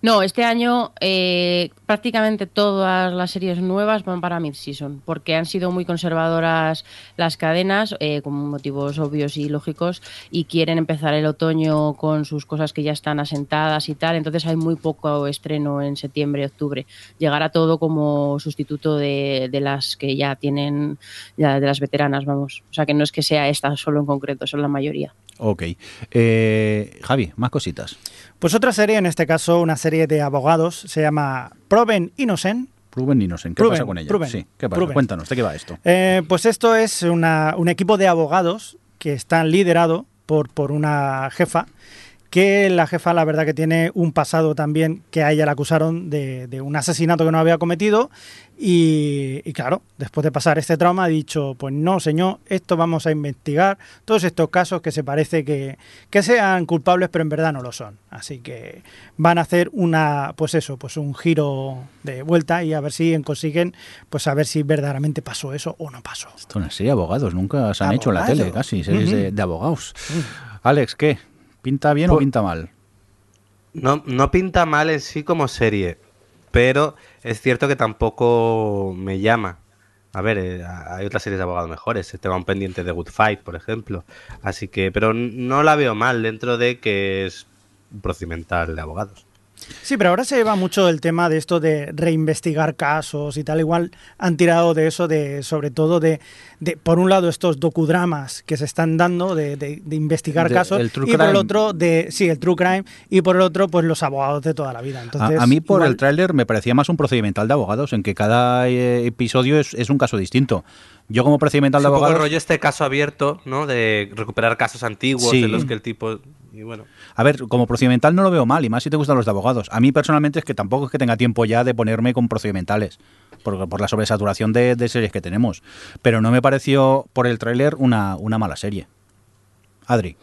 No, este año eh, prácticamente todas las series nuevas van para mid-season, porque han sido muy conservadoras las cadenas, eh, con motivos obvios y lógicos, y quieren empezar el otoño con sus cosas que ya están asentadas y tal, entonces hay muy poco estreno en septiembre, octubre. Llegará todo como sustituto de, de las que ya tienen, ya de las veteranas, vamos. O sea que no es que sea esta solo en concreto, son la mayoría. Ok. Eh, Javi, más cositas. Pues otra serie, en este caso una serie de abogados, se llama Proven Innocent. Proven Innocent, ¿qué Proven, pasa con ella? Proven, sí, ¿qué pasa? Cuéntanos, ¿de qué va esto? Eh, pues esto es una- un equipo de abogados que están liderado por, por una jefa, que la jefa la verdad que tiene un pasado también que a ella la acusaron de, de un asesinato que no había cometido y, y claro, después de pasar este trauma ha dicho, pues no señor, esto vamos a investigar todos estos casos que se parece que, que sean culpables pero en verdad no lo son. Así que van a hacer una, pues eso, pues un giro de vuelta y a ver si consiguen, pues a ver si verdaderamente pasó eso o no pasó. Esto es una serie de abogados, nunca se han hecho en la tele, casi, series de abogados. Alex, ¿qué? ¿Pinta bien o pinta mal? No, no pinta mal en sí como serie, pero es cierto que tampoco me llama. A ver, eh, hay otras series de abogados mejores. Este va un pendiente de Good Fight, por ejemplo. Así que, pero no la veo mal dentro de que es un procedimental de abogados. Sí, pero ahora se lleva mucho el tema de esto de reinvestigar casos y tal. Igual han tirado de eso, de sobre todo de, de por un lado, estos docudramas que se están dando de, de- de investigar De- casos el true y por el crime. otro, de sí, el true crime y por el otro, pues los abogados de toda la vida. A- Entonces, a, mí por igual- el tráiler me parecía más un procedimental de abogados, en que cada eh, episodio es, es un caso distinto. Yo como procedimental de un poco el abogados... rollo este caso abierto, ¿no? De recuperar casos antiguos Sí. en los que el tipo... Y bueno, A ver, como procedimental no lo veo mal, y más si te gustan los de abogados. A mí personalmente es que tampoco es que tenga tiempo ya de ponerme con procedimentales, por, por la sobresaturación de, de series que tenemos. Pero no me pareció por el tráiler una, una mala serie. Adri.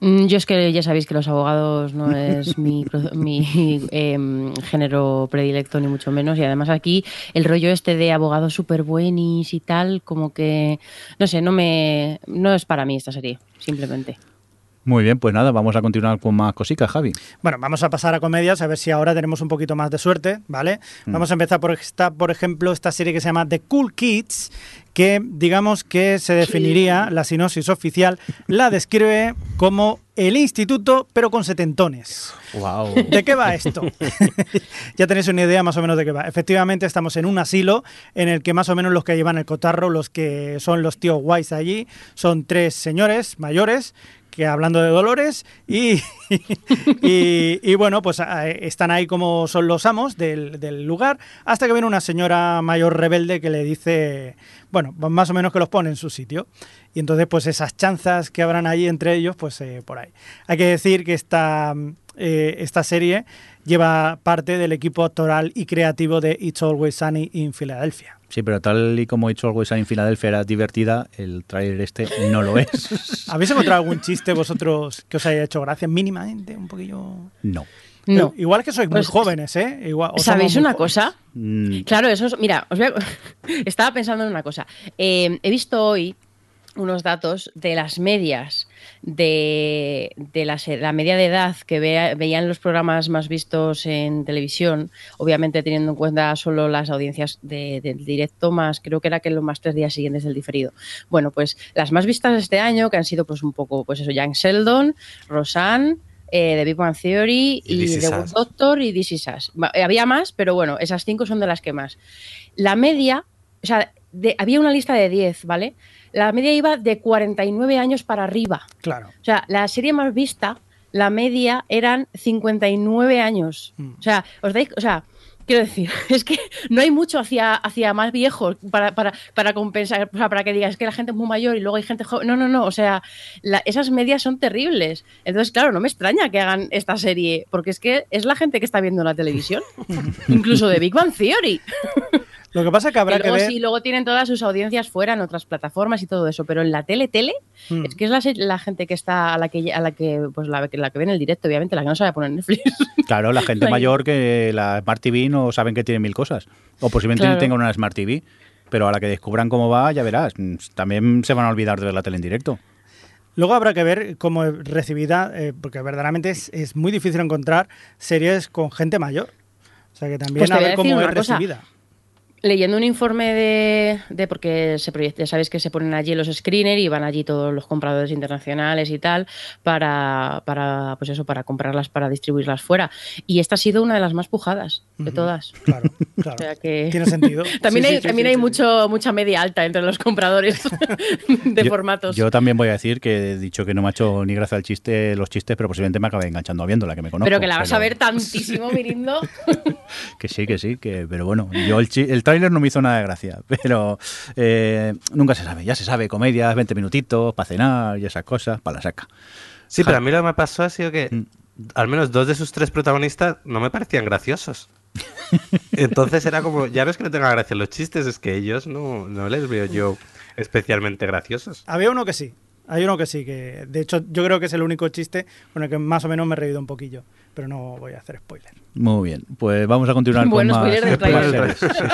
Mm, Yo es que ya sabéis que los abogados no es mi, pro- mi em, género predilecto, ni mucho menos. Y además aquí el rollo este de abogados súper buenis y tal, como que, no sé, no me no es para mí esta serie, simplemente. Muy bien, pues nada, vamos a continuar con más cositas, Javi. Bueno, vamos a pasar a comedias, a ver si ahora tenemos un poquito más de suerte, ¿vale? Vamos a empezar por esta, por ejemplo, esta serie que se llama The Cool Kids, que digamos que se definiría, la sinopsis oficial, la describe como el instituto, pero con setentones. Wow. ¿De qué va esto? ya tenéis una idea más o menos de qué va. Efectivamente, estamos en un asilo en el que más o menos los que llevan el cotarro, los que son los tíos guays allí, son tres señores mayores que hablando de dolores y, y, y bueno, pues eh, están ahí como son los amos del, del lugar hasta que viene una señora mayor rebelde que le dice, bueno, pues más o menos que los pone en su sitio. Y entonces pues esas chanzas que habrán allí entre ellos, pues eh, por ahí. Hay que decir que esta, eh, esta serie lleva parte del equipo actoral y creativo de It's Always Sunny in Philadelphia. Sí, pero tal y como he dicho Always en Filadelfia era divertida, el tráiler este no lo es. ¿Habéis encontrado algún chiste vosotros que os haya hecho gracia mínimamente? Un poquillo... No. No. Pero igual que sois muy Pues, jóvenes, ¿eh? Igual, ¿Sabéis una jóvenes. cosa? Mm, Claro, eso es. Mira, os voy a- estaba pensando en una cosa. Eh, he visto hoy unos datos de las medias de, de la, la media de edad que vea- veían los programas más vistos en televisión, obviamente teniendo en cuenta solo las audiencias de- del directo, más creo que era que los más tres días siguientes del diferido. Bueno, pues las más vistas este año, que han sido pues un poco, pues eso, Young Sheldon, Roseanne, eh, The Big Bang Theory Y The Good. Doctor y This Is Us. Eh, Había más, pero bueno, esas cinco son de las que más. La media, o sea, de- había una lista de 10, ¿vale? La media iba de 49 años para arriba. Claro. O sea, la serie más vista, la media eran 59 años. Mm. O sea, os dais, o sea, quiero decir, es que no hay mucho hacia, hacia más viejos para, para, para compensar, o sea, para que digas que la gente es muy mayor y luego hay gente joven. No, no, no, o sea, la- esas medias son terribles. Entonces, claro, no me extraña que hagan esta serie, porque es que es la gente que está viendo la televisión, incluso de Big Bang Theory. Lo que pasa es que habrá Y que luego ver. sí, luego tienen todas sus audiencias fuera en otras plataformas y todo eso, pero en la tele, tele, Mm. es que es la, gente que está, a la que, a la que, pues la, la que ve en el directo, obviamente, la que no sabe poner Netflix. Claro, la gente mayor que la Smart TV no saben que tiene mil cosas. O posiblemente Claro. tengan una Smart TV. Pero a la que descubran cómo va, ya verás. También se van a olvidar de ver la tele en directo. Luego habrá que ver cómo es recibida, eh, porque verdaderamente es, es muy difícil encontrar series con gente mayor. O sea que también Pues a ver cómo es cosa. recibida. Leyendo un informe de, de porque se proyecta, ya sabéis que se ponen allí los screeners y van allí todos los compradores internacionales y tal para, para pues eso, para comprarlas, para distribuirlas fuera. Y esta ha sido una de las más pujadas de todas. Claro, claro. O sea que Tiene sentido. también Sí, hay, sí, también sí, hay sí. mucho, mucha media alta entre los compradores de yo, formatos. Yo también voy a decir que he dicho que no me ha hecho ni gracia el chiste, los chistes, pero posiblemente me acabé enganchando viéndola, que me conozco. pero que la vas a ver tantísimo, Mirindo. Que sí, que sí, que, pero bueno, yo el, el tráiler no me hizo nada de gracia, pero eh, nunca se sabe, ya se sabe, comedias, 20 minutitos, para cenar y esas cosas, para la saca. Sí, pero a mí lo que me pasó ha sido que Mm. al menos dos de sus tres protagonistas no me parecían graciosos. Entonces era como, ya no es que no tenga gracia los chistes, es que ellos no, no les veo yo especialmente graciosos. Había uno que sí. Hay uno que sí, que de hecho yo creo que es el único chiste con el que más o menos me he reído un poquillo. Pero no voy a hacer spoiler. Muy bien, pues vamos a continuar Bueno, con más, spoiler más. Sí, sí,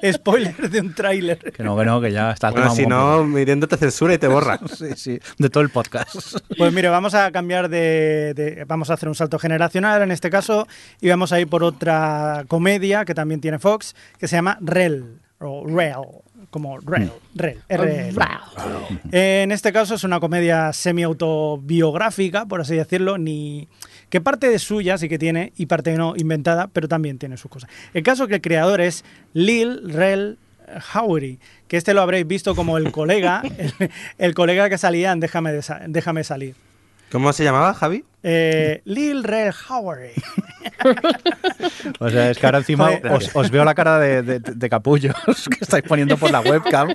sí. spoiler de un tráiler. Que no, que no, que ya está Bueno, si no, Miriendo te censura y te borra. Sí, sí, de todo el podcast. Pues mire, vamos a cambiar de, de- Vamos a hacer un salto generacional en este caso y vamos a ir por otra comedia que también tiene Fox, que se llama Rel, o Rel, como Rel, Rel, RL. En este caso es una comedia semi-autobiográfica, por así decirlo, ni que parte de suya sí que tiene y parte no inventada, pero también tiene sus cosas. El caso es que el creador es Lil Rel Howery, que este lo habréis visto como el colega, el, el colega que salía en Déjame, de Déjame salir. ¿Cómo se llamaba, Javi? Eh, Lil Rel Howery. O sea, es que ahora encima os, os veo la cara de, de- de capullos que estáis poniendo por la webcam,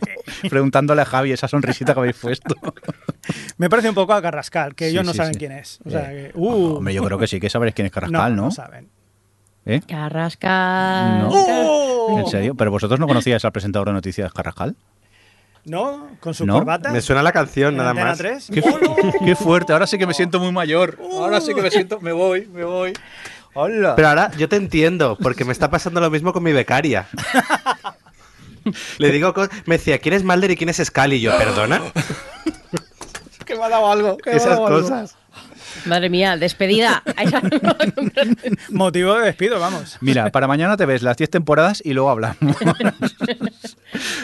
preguntándole a Javi esa sonrisita que habéis puesto. Me parece un poco a Carrascal, que Sí, ellos no sí, saben sí. quién es. O sea, Eh, que, uh, Hombre, yo creo que sí que sabréis quién es Carrascal, ¿no? no saben. ¿Eh? Carrascal. No. ¡Oh! ¿En serio? ¿Pero vosotros no conocíais al presentador de noticias Carrascal? ¿No? Con su ¿No? corbata. Me suena la canción, ¿En nada más. 3? Qué, qué fuerte, ahora sí que me siento muy mayor. Ahora sí que me siento, me voy, me voy. Hola. Pero ahora yo te entiendo, porque me está pasando lo mismo con mi becaria. Le digo, me decía, ¿quién es Mulder y quién es Scully? Y yo, ¿perdona? que me ha dado algo. que me ha Esas dado algo. Madre mía, despedida. Motivo de despido, vamos. Mira, para mañana te ves las 10 temporadas y luego hablamos.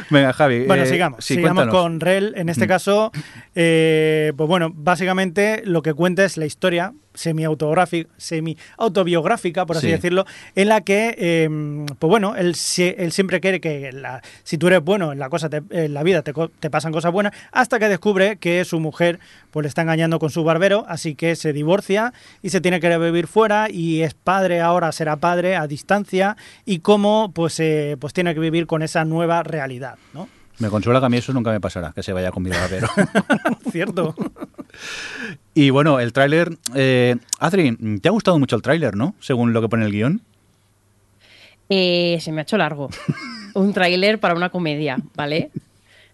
Venga, Javi. Bueno, eh, sigamos. sí, sigamos cuéntanos. con Rel. En este Mm. caso, eh, pues bueno, básicamente lo que cuenta es la historia semi-autobiográfica, semi -autobiográfica, por así Sí. decirlo, en la que, eh, pues bueno, él, él siempre quiere que la- si tú eres bueno en la, cosa te- en la vida te, co- te pasan cosas buenas, hasta que descubre que su mujer pues le está engañando con su barbero, así que se divorcia y se tiene que ir a vivir fuera y es padre ahora, será padre a distancia y cómo pues, eh, pues tiene que vivir con esa nueva realidad, ¿no? Me consuela que a mí eso nunca me pasará, que se vaya con mi barbero. ¿Cierto? y bueno, el tráiler... Eh, Adri, ¿te ha gustado mucho el tráiler, no? Según lo que pone el guion. Eh, se me ha hecho largo. Un tráiler para una comedia, ¿vale?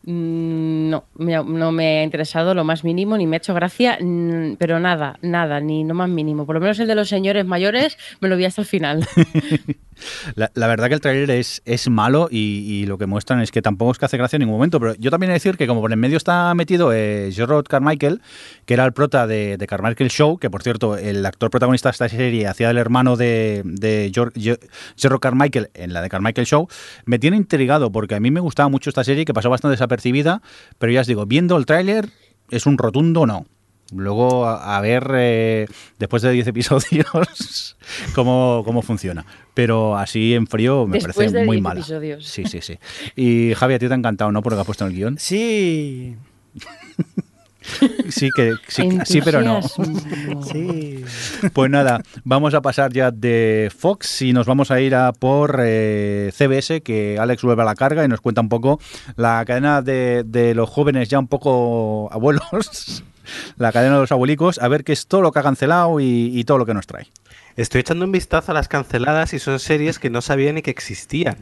Mm, No, no me ha interesado lo más mínimo, ni me ha hecho gracia, mm, pero nada, nada, ni lo más mínimo. Por lo menos el de los señores mayores me lo vi hasta el final. La, verdad que el tráiler es, es malo y, lo que muestran es que tampoco es que hace gracia en ningún momento. Pero yo también he de decir que como por en medio está metido eh, Gerard Carmichael, que era el prota de, de Carmichael Show, que por cierto, el actor protagonista de esta serie hacía el hermano de, de Gerard Carmichael en la de Carmichael Show, me tiene intrigado porque a mí me gustaba mucho esta serie que pasó bastante desapercibida, pero ya os digo, viendo el tráiler es un rotundo no. Luego a, a ver, eh, después de 10 episodios, cómo, cómo funciona. Pero así en frío me Después parece de muy 10 mala. episodios. Sí, sí, sí. Y Javi, a ti te ha encantado, ¿no? Por lo que ha puesto en el guion. Sí, Sí, que, sí, sí, pero no. Sí. Pues nada, vamos a pasar ya de Fox y nos vamos a ir a por eh, CBS, que Alex vuelve a la carga y nos cuenta un poco la cadena de, de los jóvenes ya un poco abuelos, la cadena de los abuelicos, a ver qué es todo lo que ha cancelado y, y todo lo que nos trae. Estoy echando un vistazo a las canceladas y son series que no sabía ni que existían.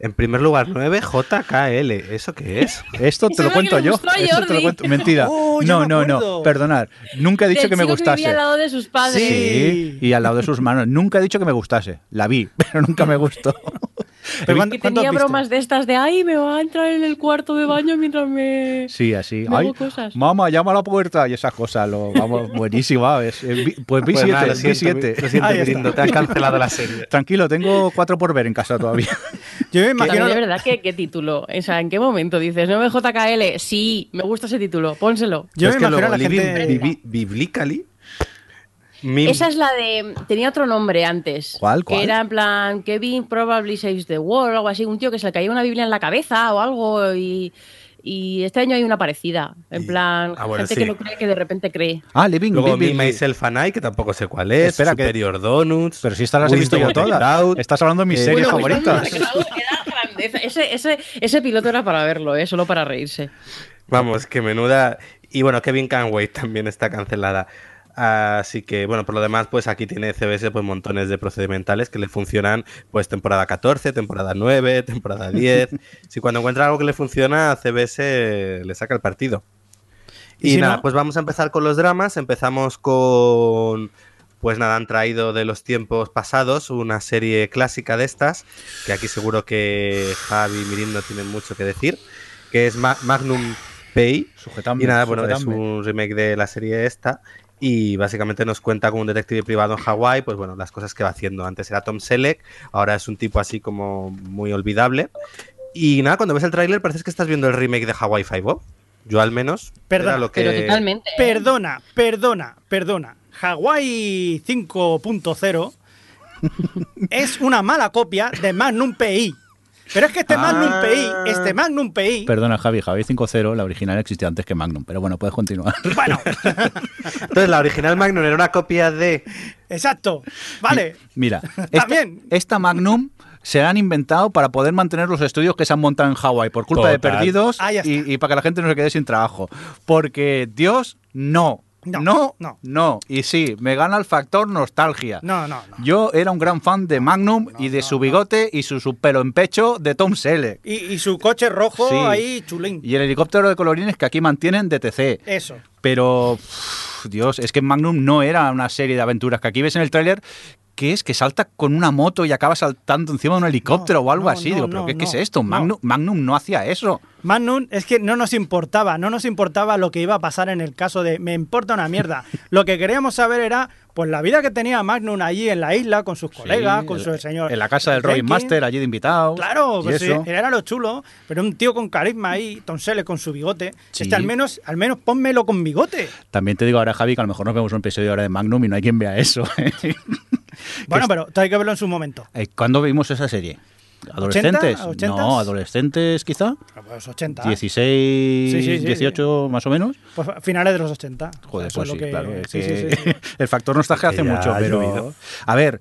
En primer lugar, 9JKL. ¿Eso qué es? Esto te lo que cuento yo. Esto te lo cuento. Mentira. Oh, no, no, no. Perdonad. Nunca he dicho Del que me gustase. vivía al lado de sus padres. Sí, y al lado de sus manos. Nunca he dicho que me gustase. La vi, pero nunca me gustó. Pero ¿cuánto- Que cuánto tenía has bromas de estas de ay, me va a entrar en el cuarto de baño mientras me. Sí, así. Me Ay, hago cosas. mamá, llama a la puerta y esas cosas. Lo, vamos, buenísima. es- eh, pues vi Pues nada, lo siete, vi siento, siete. Lo siento, Ahí está. Mirindo, te han cancelado la serie. Tranquilo, tengo cuatro por ver en casa todavía. Yo me A imagino. mí, de verdad, ¿qué, ¿qué título? O sea, ¿en qué momento dices, no me JKL? Sí, me gusta ese título, pónselo. Yo Es me que imagino a la luego Living gente. Bibi- Biblically. Mim- Esa es la de. Tenía otro nombre antes. ¿Cuál, cuál? Que era en plan, Kevin probably saves the world o algo así. Un tío que se le caía una Biblia en la cabeza o algo. Y, y este año hay una parecida. En plan, Ah, bueno, gente sí. que no cree que de repente cree. Ah, Living Luego Living- Me, Myself and I, que tampoco sé cuál es. Espera, que- Superior Donuts. Pero si estas las he visto yo todas. Estás hablando de mis Eh, series Bueno, favoritas. Ese, ese, ese piloto era para verlo, ¿eh? solo para reírse. Vamos, que menuda. Y bueno, Kevin Canway también está cancelada. Así que, bueno, por lo demás, pues aquí tiene CBS pues montones de procedimentales que le funcionan, pues temporada 14, temporada 9, temporada 10. si cuando encuentra algo que le funciona, a CBS le saca el partido. Y Y, si nada, no- pues vamos a empezar con los dramas. Empezamos con. Pues nada, han traído de los tiempos pasados una serie clásica de estas, que aquí seguro que Javi y Mirin no tienen mucho que decir, que es Ma- Magnum Pay. Y nada, bueno, es un remake de la serie esta. Y básicamente nos cuenta como un detective privado en Hawái, pues bueno, las cosas que va haciendo. Antes era Tom Selleck, ahora es un tipo así como muy olvidable. Y nada, cuando ves el tráiler parece que estás viendo el remake de Hawaii Five-O. Yo al menos. Perdona, era lo que... Pero totalmente. ¿eh? Perdona, perdona, perdona. Hawaii 5.0 es una mala copia de Magnum PI. Pero es que este Magnum Ah. PI, este Magnum PI, Perdona, Javi, Javi 5.0, la original existía antes que Magnum, pero bueno, puedes continuar. bueno, Entonces, la original Magnum era una copia de. exacto. Vale. Mira, esta, bien. esta Magnum se la han inventado para poder mantener los estudios que se han montado en Hawái por culpa de perdidos Ah, ya está. y, y para que la gente no se quede sin trabajo. Porque Dios, no. No, No, no. no, Y sí, me gana el factor nostalgia. No, no, no. Yo era un gran fan de Magnum y de su bigote y su, su pelo en pecho de Tom Selleck. Y, y su coche rojo Sí. ahí, chulín. Y el helicóptero de colorines que aquí mantienen DTC. Eso. Pero, Dios, es que Magnum no era una serie de aventuras que aquí ves en el tráiler que es que salta con una moto y acaba saltando encima de un helicóptero No, o algo no, así. no, Digo, ¿pero qué, qué es esto? Magnum, Magnum no hacía eso. Magnum es que no nos importaba, no nos importaba lo que iba a pasar en el caso de me importa una mierda. lo que queríamos saber era pues la vida que tenía Magnum allí en la isla con sus colegas, Sí, con su señor. En la casa del Robin. Master, allí de invitados. Claro, pues sí, era lo chulo, pero un tío con carisma ahí, Tom Selleck con su bigote. Sí. Este al menos, al menos pónmelo con bigote. También te digo ahora, Javi, que a lo mejor nos vemos un episodio ahora de Magnum y no hay quien vea eso. ¿eh? Bueno, pero hay que verlo en su momento. Eh, ¿Cuándo vimos esa serie? ¿Adolescentes? 80? No, adolescentes quizá. Pues 80. 16, Sí, sí, sí, 18 más o menos. Pues finales de los 80. Joder, Eso pues es sí, que- claro. es sí, sí, que sí, sí. el factor nostalgia hace mucho, ha pero... llovido. A ver,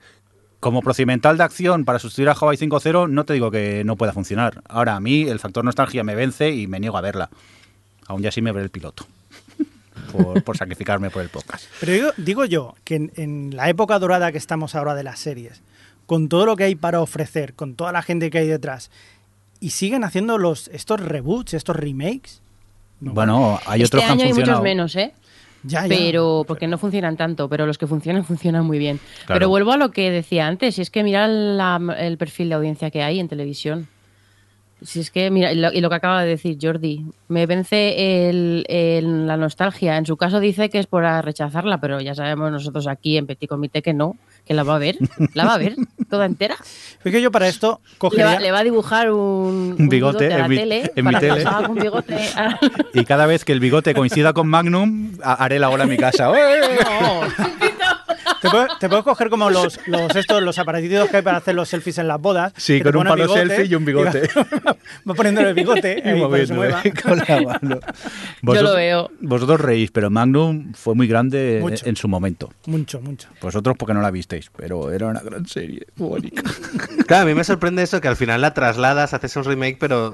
como procedimental de acción para sustituir a Hawaii 5.0, no te digo que no pueda funcionar. Ahora, a mí el factor nostalgia me vence y me niego a verla. Aún ya sí me veré el piloto. Por, por sacrificarme por el podcast. Pero digo, digo yo que en, en la época dorada que estamos ahora de las series, con todo lo que hay para ofrecer, con toda la gente que hay detrás, y siguen haciendo los estos reboots, estos remakes. No, Bueno, hay este otros que han año hay funcionado. muchos menos, ¿eh? Ya, ya. pero porque no funcionan tanto, pero los que funcionan funcionan muy bien. Claro. Pero vuelvo a lo que decía antes, si es que mira la- el perfil de audiencia que hay en televisión. Si es que, mira, y lo, y lo que acaba de decir Jordi, me vence el- el- la nostalgia. En su caso dice que es por rechazarla, pero ya sabemos nosotros aquí en Petit Comité que no, que la va a ver, la va a ver toda entera. Es que yo para esto Le cogería... va, le va a dibujar un, Un bigote a la en mi- tele en mi bigote. a- Y cada vez que el bigote coincida con Magnum, ha- haré la ola en mi casa. ¡Eh! Te puedes, te puedes coger como los, los, estos, los aparatitos que hay para hacer los selfies en las bodas. Sí, con un palo selfie y un bigote. Va, va poniéndole el bigote Y ahí con la mano. lo veo. Vosotros reís, pero Magnum fue muy grande Mucho. en su momento. Mucho, mucho. Vosotros porque no la visteis, pero era una gran serie. Mónica. Claro, a mí me sorprende eso, que al final la trasladas, haces un remake, pero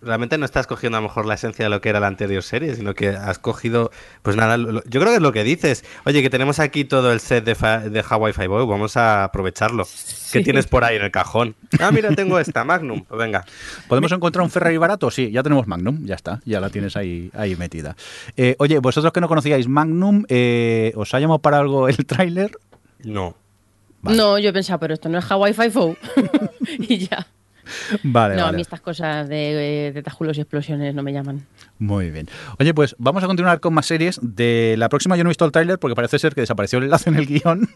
realmente no estás cogiendo a lo mejor la esencia de lo que era la anterior serie, sino que has cogido, pues nada, lo- lo- yo creo que es lo que dices. Oye, que tenemos aquí todo el set de, fa- de Hawaii Five-O, vamos a aprovecharlo. ¿Qué tienes por ahí en el cajón? Ah, mira, tengo esta, Magnum. Pues venga. ¿Podemos encontrar un Ferrari barato? Sí, ya tenemos Magnum, ya está, ya la tienes ahí, ahí metida. Eh, oye, vosotros que no conocíais Magnum, eh, ¿os ha llamado para algo el tráiler? No. Vale. No, yo pensaba, pero esto no es Hawaii Five-O. y ya. Vale, no, a vale. mí estas cosas de, de tajulos y explosiones no me llaman. Muy bien. Oye, pues vamos a continuar con más series. De la próxima yo no he visto el tráiler porque parece ser que desapareció el enlace en el guion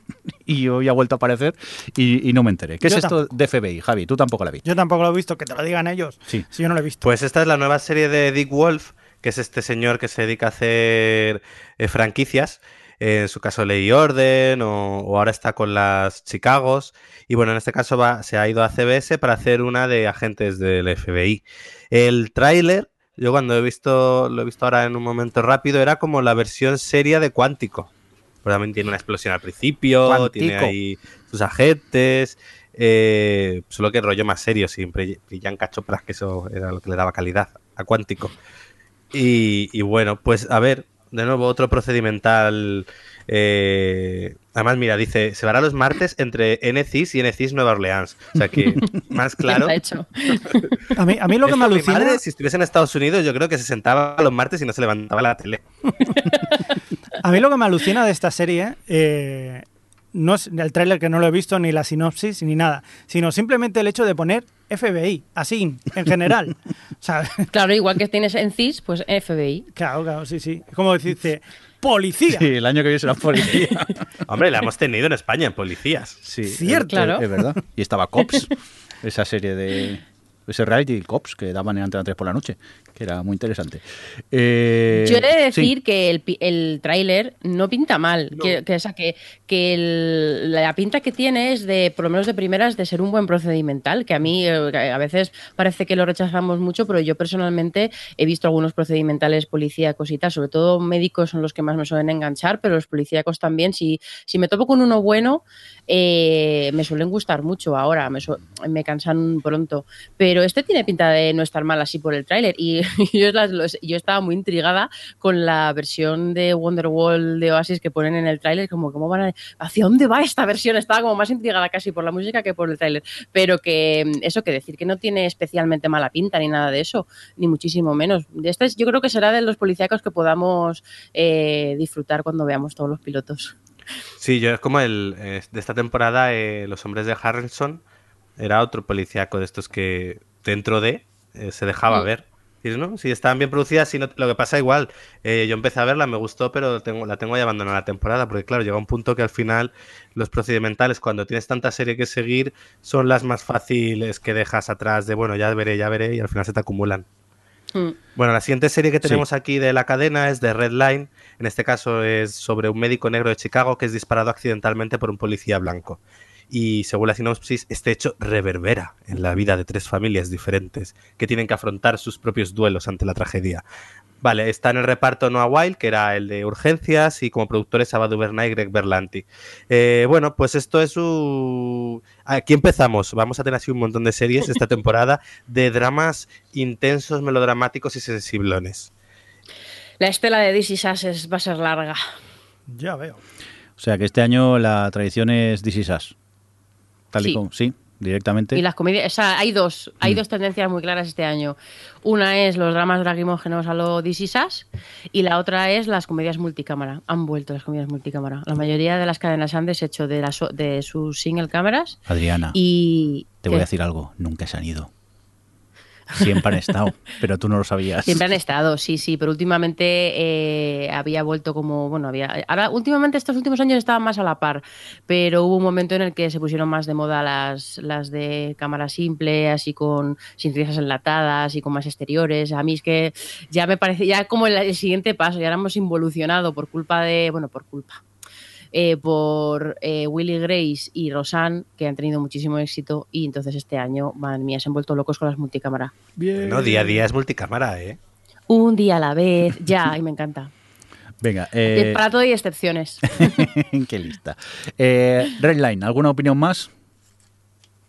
y hoy ha vuelto a aparecer y, y no me enteré. ¿Qué Yo es esto de FBI, Javi? Tú tampoco la viste. Yo tampoco lo he visto, que te lo digan ellos. Sí. Si yo no lo he visto. Pues esta es la nueva serie de Dick Wolf, que es este señor que se dedica a hacer eh, franquicias. En su caso Ley y Orden, o, o ahora está con las Chicagos. Y bueno, en este caso va, se ha ido a CBS para hacer una de agentes del FBI. El tráiler, yo cuando he visto, lo he visto ahora en un momento rápido, era como la versión seria de Cuántico. Pues también tiene una explosión al principio, Cuántico. tiene ahí sus agentes. eh, solo que rollo más serio, siempre brillan cachopras, que eso era lo que le daba calidad a Cuántico. Y, y bueno, pues a ver, de nuevo otro procedimental. eh, además, mira, dice, se verá los martes entre NCIS y NCIS Nueva Orleans. O sea que, más claro. Está hecho. A mí, a mí lo que Es me mi alucina... madre, si estuviese en Estados Unidos, yo creo que se sentaba los martes y no se levantaba la tele. A mí lo que me alucina de esta serie eh, no es el tráiler que no lo he visto, ni la sinopsis, ni nada, sino simplemente el hecho de poner FBI, así, en general. o sea, Claro, igual que tienes en CIS, pues FBI. claro, claro, sí, sí. Es como decirte, policía. Sí, el año que viene será policía. Hombre, la hemos tenido en España, en policías. Sí, Cierto. es- Claro. Es, verdad. Y estaba Cops, esa serie de. Ese reality Cops que daban en Antena 3 por la noche, que era muy interesante. Eh, Yo he de sí. decir que el, pi- el tráiler no pinta mal. Que, que, o sea, que, que el- la pinta que tiene es de, por lo menos de primeras, de ser un buen procedimental. Que a mí eh, a veces parece que lo rechazamos mucho, pero yo personalmente he visto algunos procedimentales policíacos y tal. Sobre todo médicos son los que más me suelen enganchar, pero los policíacos también. Si, si me topo con uno bueno, eh, me suelen gustar mucho ahora. Me, su- me cansan pronto. Pero este tiene pinta de no estar mal así por el tráiler. Y yo, estaba muy intrigada con la versión de Wonderwall de Oasis que ponen en el tráiler. Como, ¿cómo van ¿hacia dónde va esta versión? Estaba como más intrigada casi por la música que por el tráiler. Pero que mm, eso que decir que no tiene especialmente mala pinta ni nada de eso, ni muchísimo menos. Este es- yo creo que será de los policíacos que podamos eh, disfrutar cuando veamos todos los pilotos. Sí, yo es como el de esta temporada, eh, Los Hombres de Harrison era otro policíaco de estos que dentro de eh, se dejaba Mm. ver. Y ¿no? Si estaban bien producidas, si no, lo que pasa igual, eh, yo empecé a verla, me gustó, pero tengo, la tengo ahí abandonada la temporada, porque claro, llega un punto que al final los procedimentales, cuando tienes tanta serie que seguir, son las más fáciles que dejas atrás de, bueno, ya veré, ya veré, y al final se te acumulan. Mm. Bueno, la siguiente serie que Sí. tenemos aquí de la cadena es de Red Line. En este caso es sobre un médico negro de Chicago que es disparado accidentalmente por un policía blanco. Y según la sinopsis, este hecho reverbera en la vida de tres familias diferentes que tienen que afrontar sus propios duelos ante la tragedia. Vale, está en el reparto Noah Wild, que era el de urgencias, y como productores Saba Duvernay y Greg Berlanti. Eh, bueno, pues esto es un... Aquí empezamos. Vamos a tener así un montón de series esta temporada de dramas intensos, melodramáticos y sensiblones. La estela de Us es- va a ser larga. Ya veo. O sea que este año la tradición es Is Us. Tal y Sí. como. Sí. directamente. Y las comedias, o sea, hay dos, hay Mm. dos tendencias muy claras este año. Una es los dramas lacrimógenos a lo This Is Us, y la otra es las comedias multicámara. Han vuelto las comedias multicámara. La mayoría de las cadenas han deshecho de, las, de sus single cámaras Adriana, y... te voy a decir algo, nunca se han ido. Siempre han estado, pero tú no lo sabías. Siempre han estado, sí, sí, pero últimamente eh, había vuelto como, bueno, había, ahora últimamente estos últimos años estaban más a la par, pero hubo un momento en el que se pusieron más de moda las, las de cámara simple, así con sin piezas enlatadas y con más exteriores. A mí es que ya me parece, ya como el, el siguiente paso, ya hemos involucionado por culpa de, bueno, por culpa. Eh, por eh, Willy Grace y Rosanne, que han tenido muchísimo éxito, y entonces este año, madre mía, se han vuelto locos con las multicámara. Bien. No, día a día es multicámara, ¿eh? Un día a la vez, ya, y me encanta. Venga, eh, Para todo hay excepciones. qué lista. Eh, Redline, ¿alguna opinión más?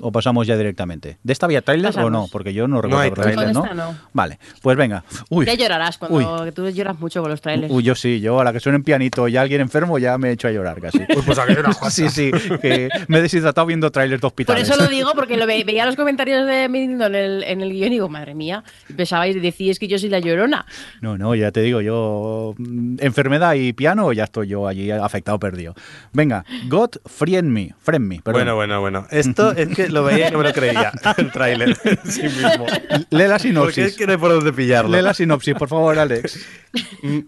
¿O pasamos ya directamente? ¿De esta había trailer o no? Porque yo no recuerdo. ¿no? Esta no. Vale, pues venga. Uy, Ya llorarás cuando Uy. que tú lloras mucho con los trailers. uy, yo sí, yo a la que suena en pianito y alguien enfermo ya me he hecho a llorar casi. pues aquí hay una sí, sí, que me he deshidratado viendo trailers de Por hospitales. eso lo digo, porque lo ve- veía los comentarios de Mirindo en el, en el guion y digo, madre mía, pensabais, decíais que yo soy la llorona. No, no, ya te digo, yo mm, enfermedad y piano, ya estoy yo allí afectado, perdido. Venga, God Friend Me, Friend Me, perdón. Bueno, bueno, bueno. Esto es que lo veía y no me lo creía. El tráiler sí mismo. Lee la Porque sinopsis. es que no hay por dónde pillarlo. Lee la sinopsis, por favor, Alex. Mm,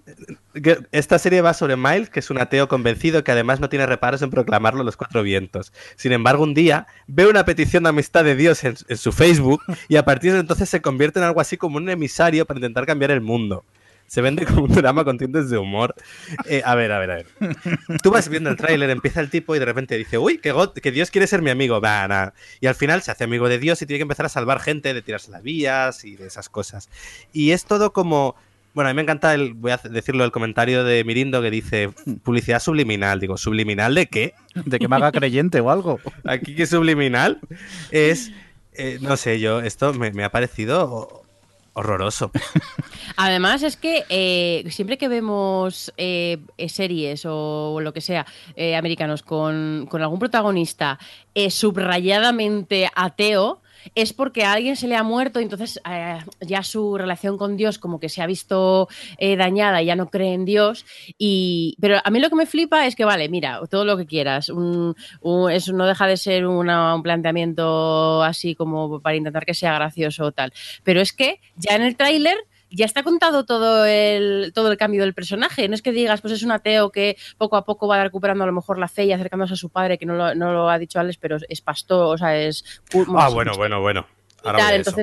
Esta serie va sobre Miles, que es un ateo convencido que además no tiene reparos en proclamarlo a los cuatro vientos. Sin embargo, un día ve una petición de amistad de Dios en, en su Facebook y a partir de entonces se convierte en algo así como un emisario para intentar cambiar el mundo. Se vende como un drama con tintes de humor. Eh, a ver, a ver, a ver. Tú vas viendo el tráiler, empieza el tipo y de repente dice, uy, que, God- que Dios quiere ser mi amigo. Nada. Y al final se hace amigo de Dios y tiene que empezar a salvar gente de tirarse las vías y de esas cosas. Y es todo como... Bueno, a mí me encanta, el, voy a decirlo, el comentario de Mirindo que dice publicidad subliminal. Digo, ¿subliminal de qué? De que me haga creyente o algo. Aquí que subliminal es... eh, no sé, yo, esto me, me ha parecido horroroso. Además es que eh, siempre que vemos eh, series o lo que sea eh, americanos con, con algún protagonista subrayadamente ateo, es porque a alguien se le ha muerto entonces eh, ya su relación con Dios como que se ha visto eh, dañada y ya no cree en Dios. Y, pero a mí lo que me flipa es que, vale, mira, todo lo que quieras, eso no deja de ser un planteamiento así como para intentar que sea gracioso o tal. Pero es que ya en el tráiler ya está contado todo el, todo el cambio del personaje. No es que digas, pues es un ateo que poco a poco va recuperando a lo mejor la fe y acercándose a su padre, que no lo, no lo ha dicho Alex, pero es pastor, o sea, es... Ah, bueno, bueno, bueno. Ahora tal, eso.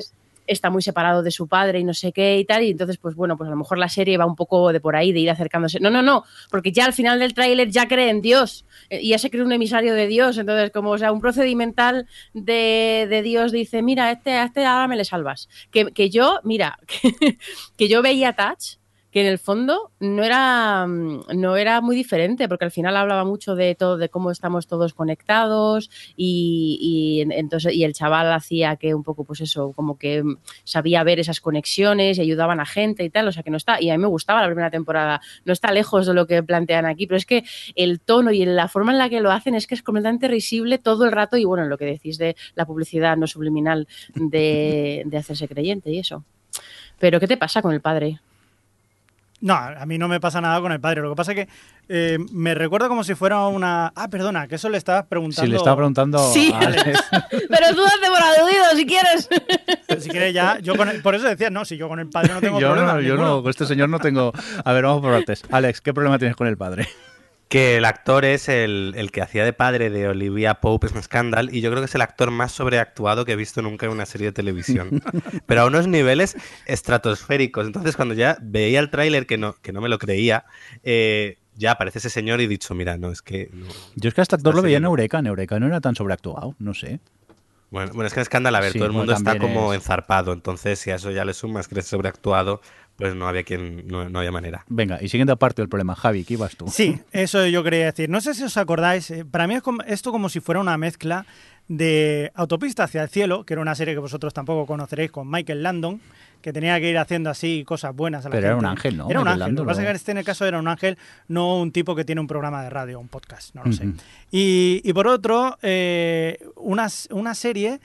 Está muy separado de su padre y no sé qué y tal, y entonces, pues bueno, pues a lo mejor la serie va un poco de por ahí, de ir acercándose. No, no, no, porque ya al final del tráiler ya cree en Dios, eh, y ya se cree un emisario de Dios, entonces como, o sea, un procedimental de, de Dios dice, mira, este, a este ahora me le salvas. Que, que yo, mira, que, que yo veía Touch, que en el fondo no era, mm, no era muy diferente, porque al final hablaba mucho de todo, de cómo estamos todos conectados y, y en- entonces y el chaval hacía que un poco, pues eso, como que mm, sabía ver esas conexiones y ayudaban a gente y tal, o sea que no está, y a mí me gustaba la primera temporada, no está lejos de lo que plantean aquí, pero es que el tono y la forma en la que lo hacen es que es completamente risible todo el rato y bueno, lo que decís de la publicidad no subliminal de hacerse creyente y eso. Pero ¿qué te pasa con el padre? No, a mí no me pasa nada con el padre. Lo que pasa es que eh, me recuerda como si fuera una. Ah, perdona, que eso le estabas preguntando. Si le estaba preguntando Sí. a Alex. Pero tú date por aludido si quieres. Si quieres ya. Yo con el- por eso decía, no, si yo con el padre no tengo yo problema. no, yo ninguno. no, con este señor no tengo. A ver, vamos por partes. Alex, ¿qué problema tienes con el padre? Que el actor es el, el que hacía de padre de Olivia Pope en Scandal y yo creo que es el actor más sobreactuado que he visto nunca en una serie de televisión. Pero a unos niveles estratosféricos. Entonces cuando ya veía el tráiler que no, que no me lo creía, eh, ya aparece ese señor y he dicho, mira, no, es que... no". Yo es que a este actor lo veía en. Eureka. En Eureka no era tan sobreactuado, no sé. Bueno, bueno, es que en Scandal, a ver, Sí, todo el mundo está como es- enzarpado. Entonces si a eso ya le sumas que es sobreactuado, pues no había quien, no, no había manera. Venga, y siguiente parte del problema, Javi, ¿qué ibas tú? Sí, eso yo quería decir. No sé si os acordáis, eh, para mí es como- esto como si fuera una mezcla de Autopista hacia el cielo, que era una serie que vosotros tampoco conoceréis con Michael Landon, que tenía que ir haciendo así cosas buenas a la Pero era gente. un ángel, ¿no? Era un Michael ángel. Lo que Landon, pasa es que en este en el caso era un ángel, no un tipo que tiene un programa de radio, un podcast, no lo sé. Y, y por otro, eh, una, una serie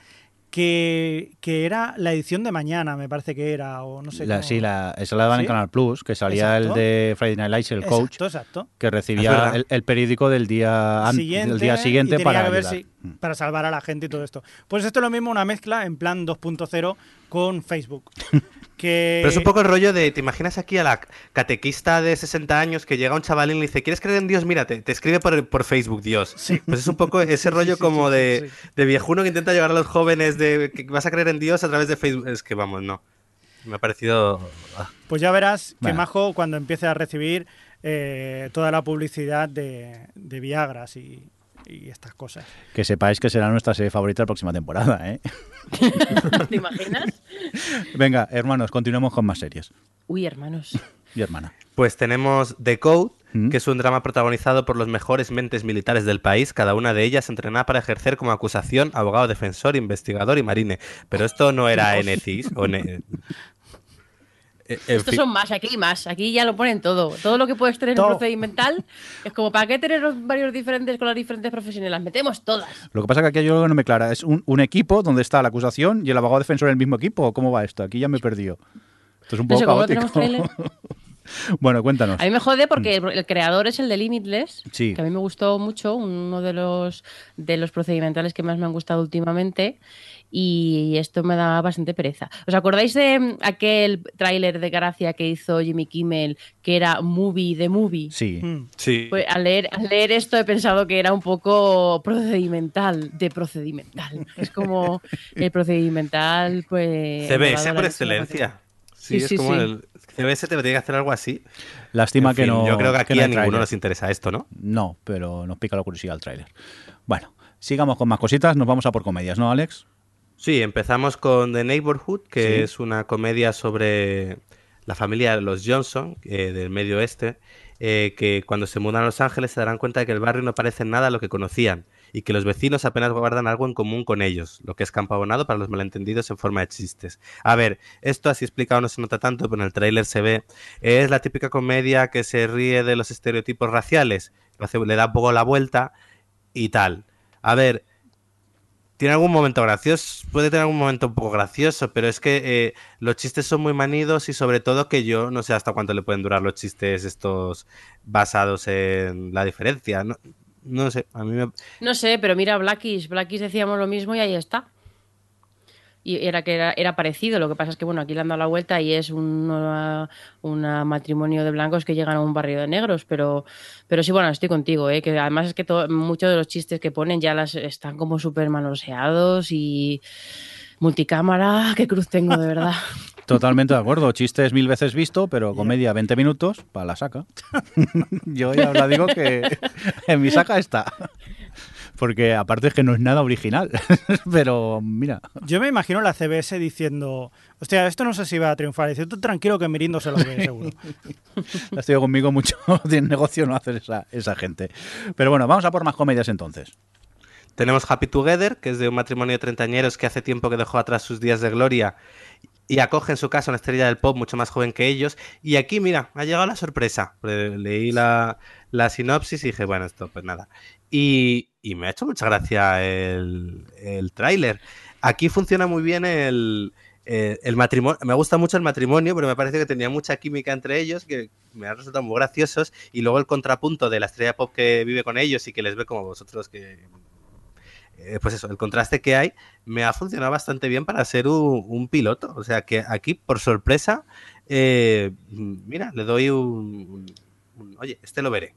que, que era la edición de mañana, me parece que era, o no sé La- cómo- sí, la, esa la daban en. Canal Plus, que salía Exacto. el de Friday Night Lights, el coach, Exacto, exacto. que recibía el, el periódico del día, an- del día siguiente para ver si- para salvar a la gente y todo esto. Pues esto es lo mismo, una mezcla en plan 2.0 con Facebook. que Pero es un poco el rollo de, ¿te imaginas aquí a la catequista de 60 años que llega un chavalín y le dice, ¿quieres creer en Dios? Mira, te, escribe por, por Facebook Dios. Pues es un poco ese rollo sí, como sí, de, sí. de viejuno que intenta llegar a los jóvenes de que vas a creer en Dios a través de Facebook. Es que vamos, no. Me ha parecido... ah. Pues ya verás que. Majo cuando empiece a recibir eh, toda la publicidad de, de Viagras y, y estas cosas. Que sepáis que será nuestra serie favorita la próxima temporada, ¿eh? ¿Te imaginas? Venga, hermanos, continuemos con más series. Uy, hermanos. Y hermana. Pues tenemos The Code, ¿Mm? que es un drama protagonizado por los mejores mentes militares del país, cada una de ellas entrenada para ejercer como acusación, abogado defensor, investigador y marine. Pero esto no era NCIS o... Eh, Estos son más, aquí más. Aquí ya lo ponen todo. Todo lo que puedes tener en Todo. procedimental es como, ¿para qué tener varios diferentes con las diferentes profesiones? Las metemos todas. Lo que pasa es que aquí hay algo que no me clara. ¿Es un, un equipo donde está la acusación y el abogado defensor en el mismo equipo? ¿O ¿Cómo va esto? Aquí ya me he perdido. Esto es un No poco sé, ¿cómo lo caótico. bueno, cuéntanos. A mí me jode porque el, el creador es el de Limitless, Sí. que a mí me gustó mucho, uno de los, de los procedimentales que más me han gustado últimamente. Y esto me da bastante pereza. ¿Os acordáis de mm, aquel tráiler de Gracia que hizo Jimmy Kimmel, que era Movie de Movie? Sí. Mm. Sí. Pues al leer, al leer esto he pensado que era un poco procedimental, de procedimental. Es como el procedimental, pues... CBS por excelencia. Sí, Sí, es sí, como sí. el CBS te debería hacer algo así. Lástima En que fin, no. Yo creo que aquí no a hay ninguno nos interesa esto, ¿no? No, pero nos pica la curiosidad el tráiler. Bueno, sigamos con más cositas. Nos vamos a por comedias, ¿no, Alex? Sí, empezamos con The Neighborhood, que Sí. es una comedia sobre la familia de los Johnson, eh, del medio oeste, eh, que cuando se mudan a Los Ángeles se darán cuenta de que el barrio no parece nada a lo que conocían y que los vecinos apenas guardan algo en común con ellos, lo que es campo abonado para los malentendidos en forma de chistes. A ver, esto así explicado no se nota tanto, pero en el tráiler se ve. Es la típica comedia que se ríe de los estereotipos raciales, le da un poco la vuelta y tal. A ver, tiene algún momento gracioso, puede tener algún momento un poco gracioso, pero es que eh, los chistes son muy manidos y sobre todo que yo no sé hasta cuánto le pueden durar los chistes estos basados en la diferencia. No, no sé, a mí me... No sé, pero mira Blackies, Blackies decíamos lo mismo y ahí está. Y era que era, era parecido, lo que pasa es que bueno, aquí le han dado la vuelta y es un una matrimonio de blancos que llegan a un barrio de negros, pero, pero sí, bueno, estoy contigo, ¿eh? que además es que muchos de los chistes que ponen ya las están como súper manoseados y multicámara, qué cruz tengo de verdad. Totalmente de acuerdo. Chistes mil veces visto, pero comedia 20 minutos para la saca. Yo ya os la digo que en mi saca está. Porque aparte es que no es nada original. Pero mira, Yo me imagino la CBS diciendo, hostia, esto no sé si va a triunfar. Dice, tú tranquilo que Mirindo se lo ve seguro. ha sido conmigo mucho de negocio no hacer esa, esa gente. Pero bueno, vamos a por más comedias entonces. Tenemos Happy Together, que es de un matrimonio de treintañeros que hace tiempo que dejó atrás sus días de gloria y acoge en su casa una estrella del pop mucho más joven que ellos. Y aquí, mira, ha llegado la sorpresa. Leí la, la sinopsis y dije, bueno, esto pues nada. Y, y me ha hecho mucha gracia el, el tráiler. Aquí funciona muy bien el, eh, el matrimonio. Me gusta mucho el matrimonio, pero me parece que tenía mucha química entre ellos, que me han resultado muy graciosos. Y luego el contrapunto de la estrella pop que vive con ellos y que les ve como vosotros que eh, pues eso, el contraste que hay me ha funcionado bastante bien para ser un, piloto. O sea que aquí, por sorpresa, eh, mira, le doy un- Oye, este lo veré.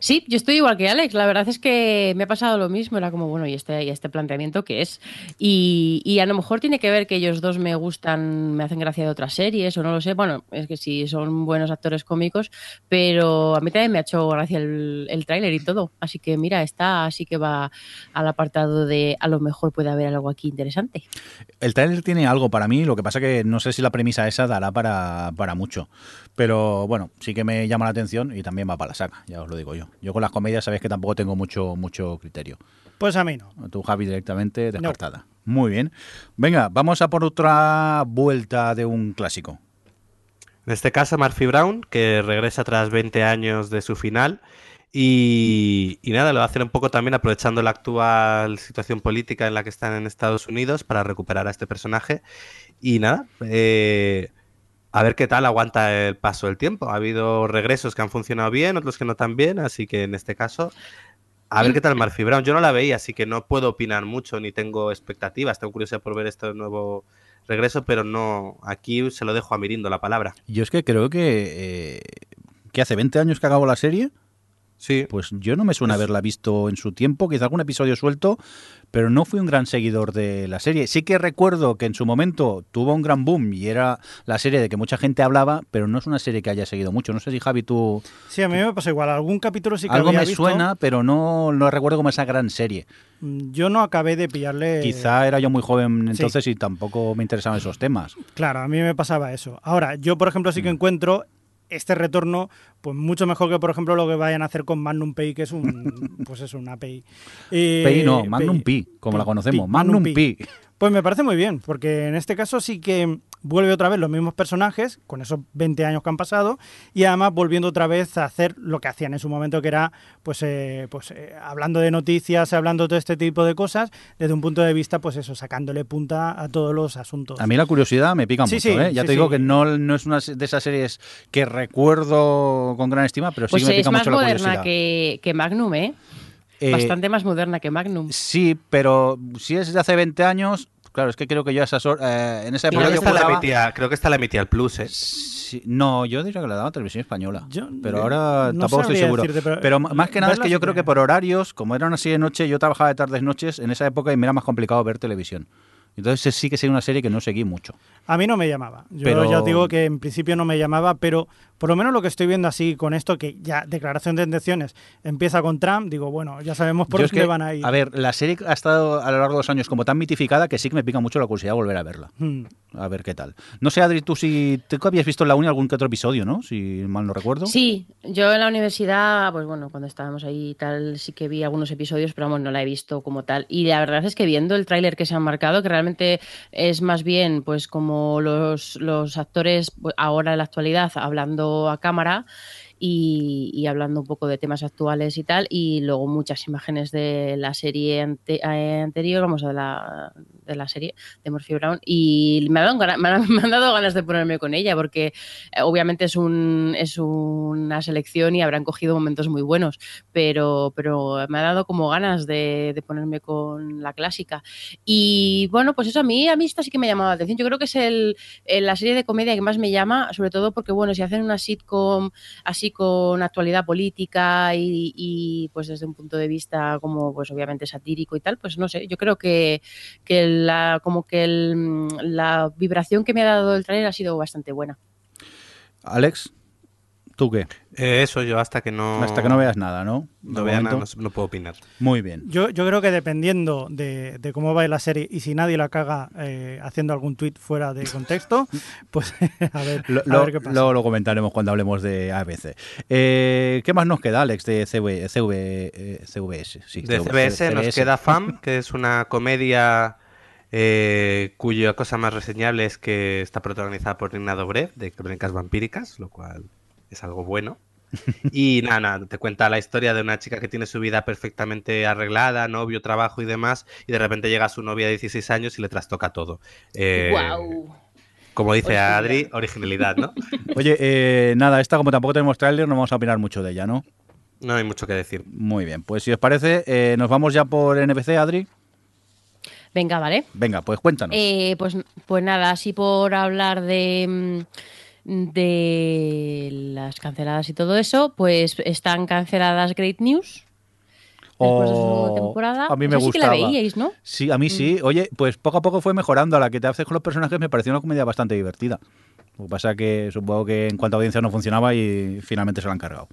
Sí, yo estoy igual que Alex. La verdad es que me ha pasado lo mismo. Era como, bueno, ¿y este, y este planteamiento qué es? Y, y a lo mejor tiene que ver que ellos dos me gustan, me hacen gracia de otras series o no lo sé. Bueno, es que sí, son buenos actores cómicos, pero a mí también me ha hecho gracia el, el tráiler y todo. Así que mira, esta así que va al apartado de a lo mejor puede haber algo aquí interesante. El tráiler tiene algo para mí, lo que pasa que no sé si la premisa esa dará para, para mucho. Pero bueno, sí que me llama la atención y también va para la saca, ya os lo digo yo. Yo con las comedias sabéis que tampoco tengo mucho, mucho criterio. Pues a mí no. Tú, Javi, directamente descartada. Muy bien. Venga, vamos a por otra vuelta de un clásico. En este caso, Murphy Brown, que regresa tras 20 años de su final. Y, y nada, lo va a hacer un poco también aprovechando la actual situación política en la que están en Estados Unidos para recuperar a este personaje. Y nada, eh, a ver qué tal aguanta el paso del tiempo. Ha habido regresos que han funcionado bien, otros que no tan bien, así que en este caso, a ver qué tal Murphy Brown. Yo no la veía, así que no puedo opinar mucho ni tengo expectativas. Tengo curiosidad por ver este nuevo regreso, pero no, aquí se lo dejo a Mirindo la palabra. Yo es que creo que, eh, que hace 20 años que acabó la serie. Sí. Pues yo no me suena haberla visto en su tiempo, quizá algún episodio suelto, pero no fui un gran seguidor de la serie. Sí que recuerdo que en su momento tuvo un gran boom y era la serie de que mucha gente hablaba, pero no es una serie que haya seguido mucho. No sé si Javi tú... Sí, a mí me pasa igual. Algún capítulo sí que Algo había me visto. suena, pero no lo recuerdo como esa gran serie. Mm, Yo no acabé de pillarle. Quizá era yo muy joven sí. entonces y tampoco me interesaban esos temas. Claro, a mí me pasaba eso. Ahora, yo, por ejemplo, Mm. sí que encuentro este retorno pues mucho mejor que, por ejemplo, lo que vayan a hacer con Magnum Pay, que es un pues es una API. Eh, Pi no, Magnum Pi, como la conocemos. Pi, Magnum Pi. Pues me parece muy bien, porque en este caso sí que vuelve otra vez los mismos personajes, con esos 20 años que han pasado, y además volviendo otra vez a hacer lo que hacían en su momento, que era pues, eh, pues eh, hablando de noticias, hablando de todo este tipo de cosas, desde un punto de vista, pues eso, sacándole punta a todos los asuntos. A mí la curiosidad me pica Sí, mucho, sí, ¿eh? Ya sí, te digo sí. que no, no es una de esas series que recuerdo con gran estima, pero sí Pues que me es pica más mucho la moderna curiosidad. que, que Magnum, ¿eh? Eh, Bastante más moderna que Magnum. Sí, pero si es de hace 20 años, claro, es que creo que yo a esas hor- eh, en esa época Creo que, yo esta la emitía, creo que esta la emitía el Plus, ¿eh? Sí, no, yo diría que la daba televisión española. Yo, pero ahora no tampoco estoy seguro. decirte, pero- más que nada es que yo creo que- por horarios, como era una serie de noche, yo trabajaba de tardes noches en esa época y me era más complicado ver televisión. Entonces sí que sería una serie que no seguí mucho. A mí no me llamaba. Yo Pero- ya os digo que en principio no me llamaba, pero por lo menos lo que estoy viendo así con esto, que ya declaración de intenciones empieza con Trump, digo, bueno, ya sabemos por que, van a ir. A ver, la serie ha estado a lo largo de los años como tan mitificada que sí que me pica mucho la curiosidad de volver a verla. Hmm. A ver qué tal. No sé, Adri, tú si tú que habías visto en la uni algún que otro episodio, ¿no? Si mal no recuerdo. Sí, yo en la universidad, pues bueno, cuando estábamos ahí y tal, sí que vi algunos episodios, pero vamos, no la he visto como tal. Y la verdad es que viendo el tráiler que se han marcado, que realmente es más bien, pues como los, los actores pues, ahora en la actualidad hablando a cámara y, hablando un poco de temas actuales y tal, y luego muchas imágenes de la serie eh, anterior, vamos, de la, de la serie de Murphy Brown, y me, ha dado me han, han dado ganas de ponerme con ella, porque eh, obviamente es, un, es una selección y habrán cogido momentos muy buenos, pero, pero me ha dado como ganas de, ponerme con la clásica. Y bueno, pues eso a mí, a mí esta sí que me ha llamado la atención. Yo creo que es el, el- la serie de comedia que más me llama, sobre todo porque, bueno, si hacen una sitcom así con actualidad política y, pues desde un punto de vista como pues obviamente satírico y tal, pues no sé, yo creo que, que la, como que el- la vibración que me ha dado el trailer ha sido bastante buena. Alex, ¿tú qué? Eh, eso yo hasta que no... Hasta que no veas nada, ¿no? No vea nada, no, no puedo opinar. Muy bien. Yo, yo creo que dependiendo de, de cómo va la serie y si nadie la caga eh, haciendo algún tuit fuera de contexto, pues a ver, Lo, a lo- ver qué pasa. luego lo comentaremos cuando hablemos de ABC. Eh, ¿Qué más nos queda, Alex, de CV, CV, eh, CVS? Sí, De CV, CBS nos queda FAM, que es una comedia eh, cuya cosa más reseñable es que está protagonizada por Nina Dobrev, de Crónicas Vampíricas, lo cual es algo bueno. Y nada, nada, te cuenta la historia de una chica que tiene su vida perfectamente arreglada, novio, trabajo y demás, y de repente llega su novia de 16 años y le trastoca todo. Eh, ¡Guau! Como dice Originalidad. Adri, originalidad, ¿no? Oye, eh, nada, esta como tampoco tenemos tráiler, no vamos a opinar mucho de ella, ¿no? No hay mucho que decir. Muy bien, pues si os parece, eh, nos vamos ya por NBC, Adri. Venga, vale. Venga, pues cuéntanos. Eh, pues, pues nada, así por hablar de, mm, de las canceladas y todo eso, pues están canceladas Great News. Después de su Oh, temporada. a mí me Esa sí que la gustaba. veíais, ¿no? Sí, a mí sí. Oye, pues poco a poco fue mejorando. A la que te haces con los personajes me pareció una comedia bastante divertida. Lo que pasa que supongo que en cuanto a audiencia no funcionaba y finalmente se lo han cargado.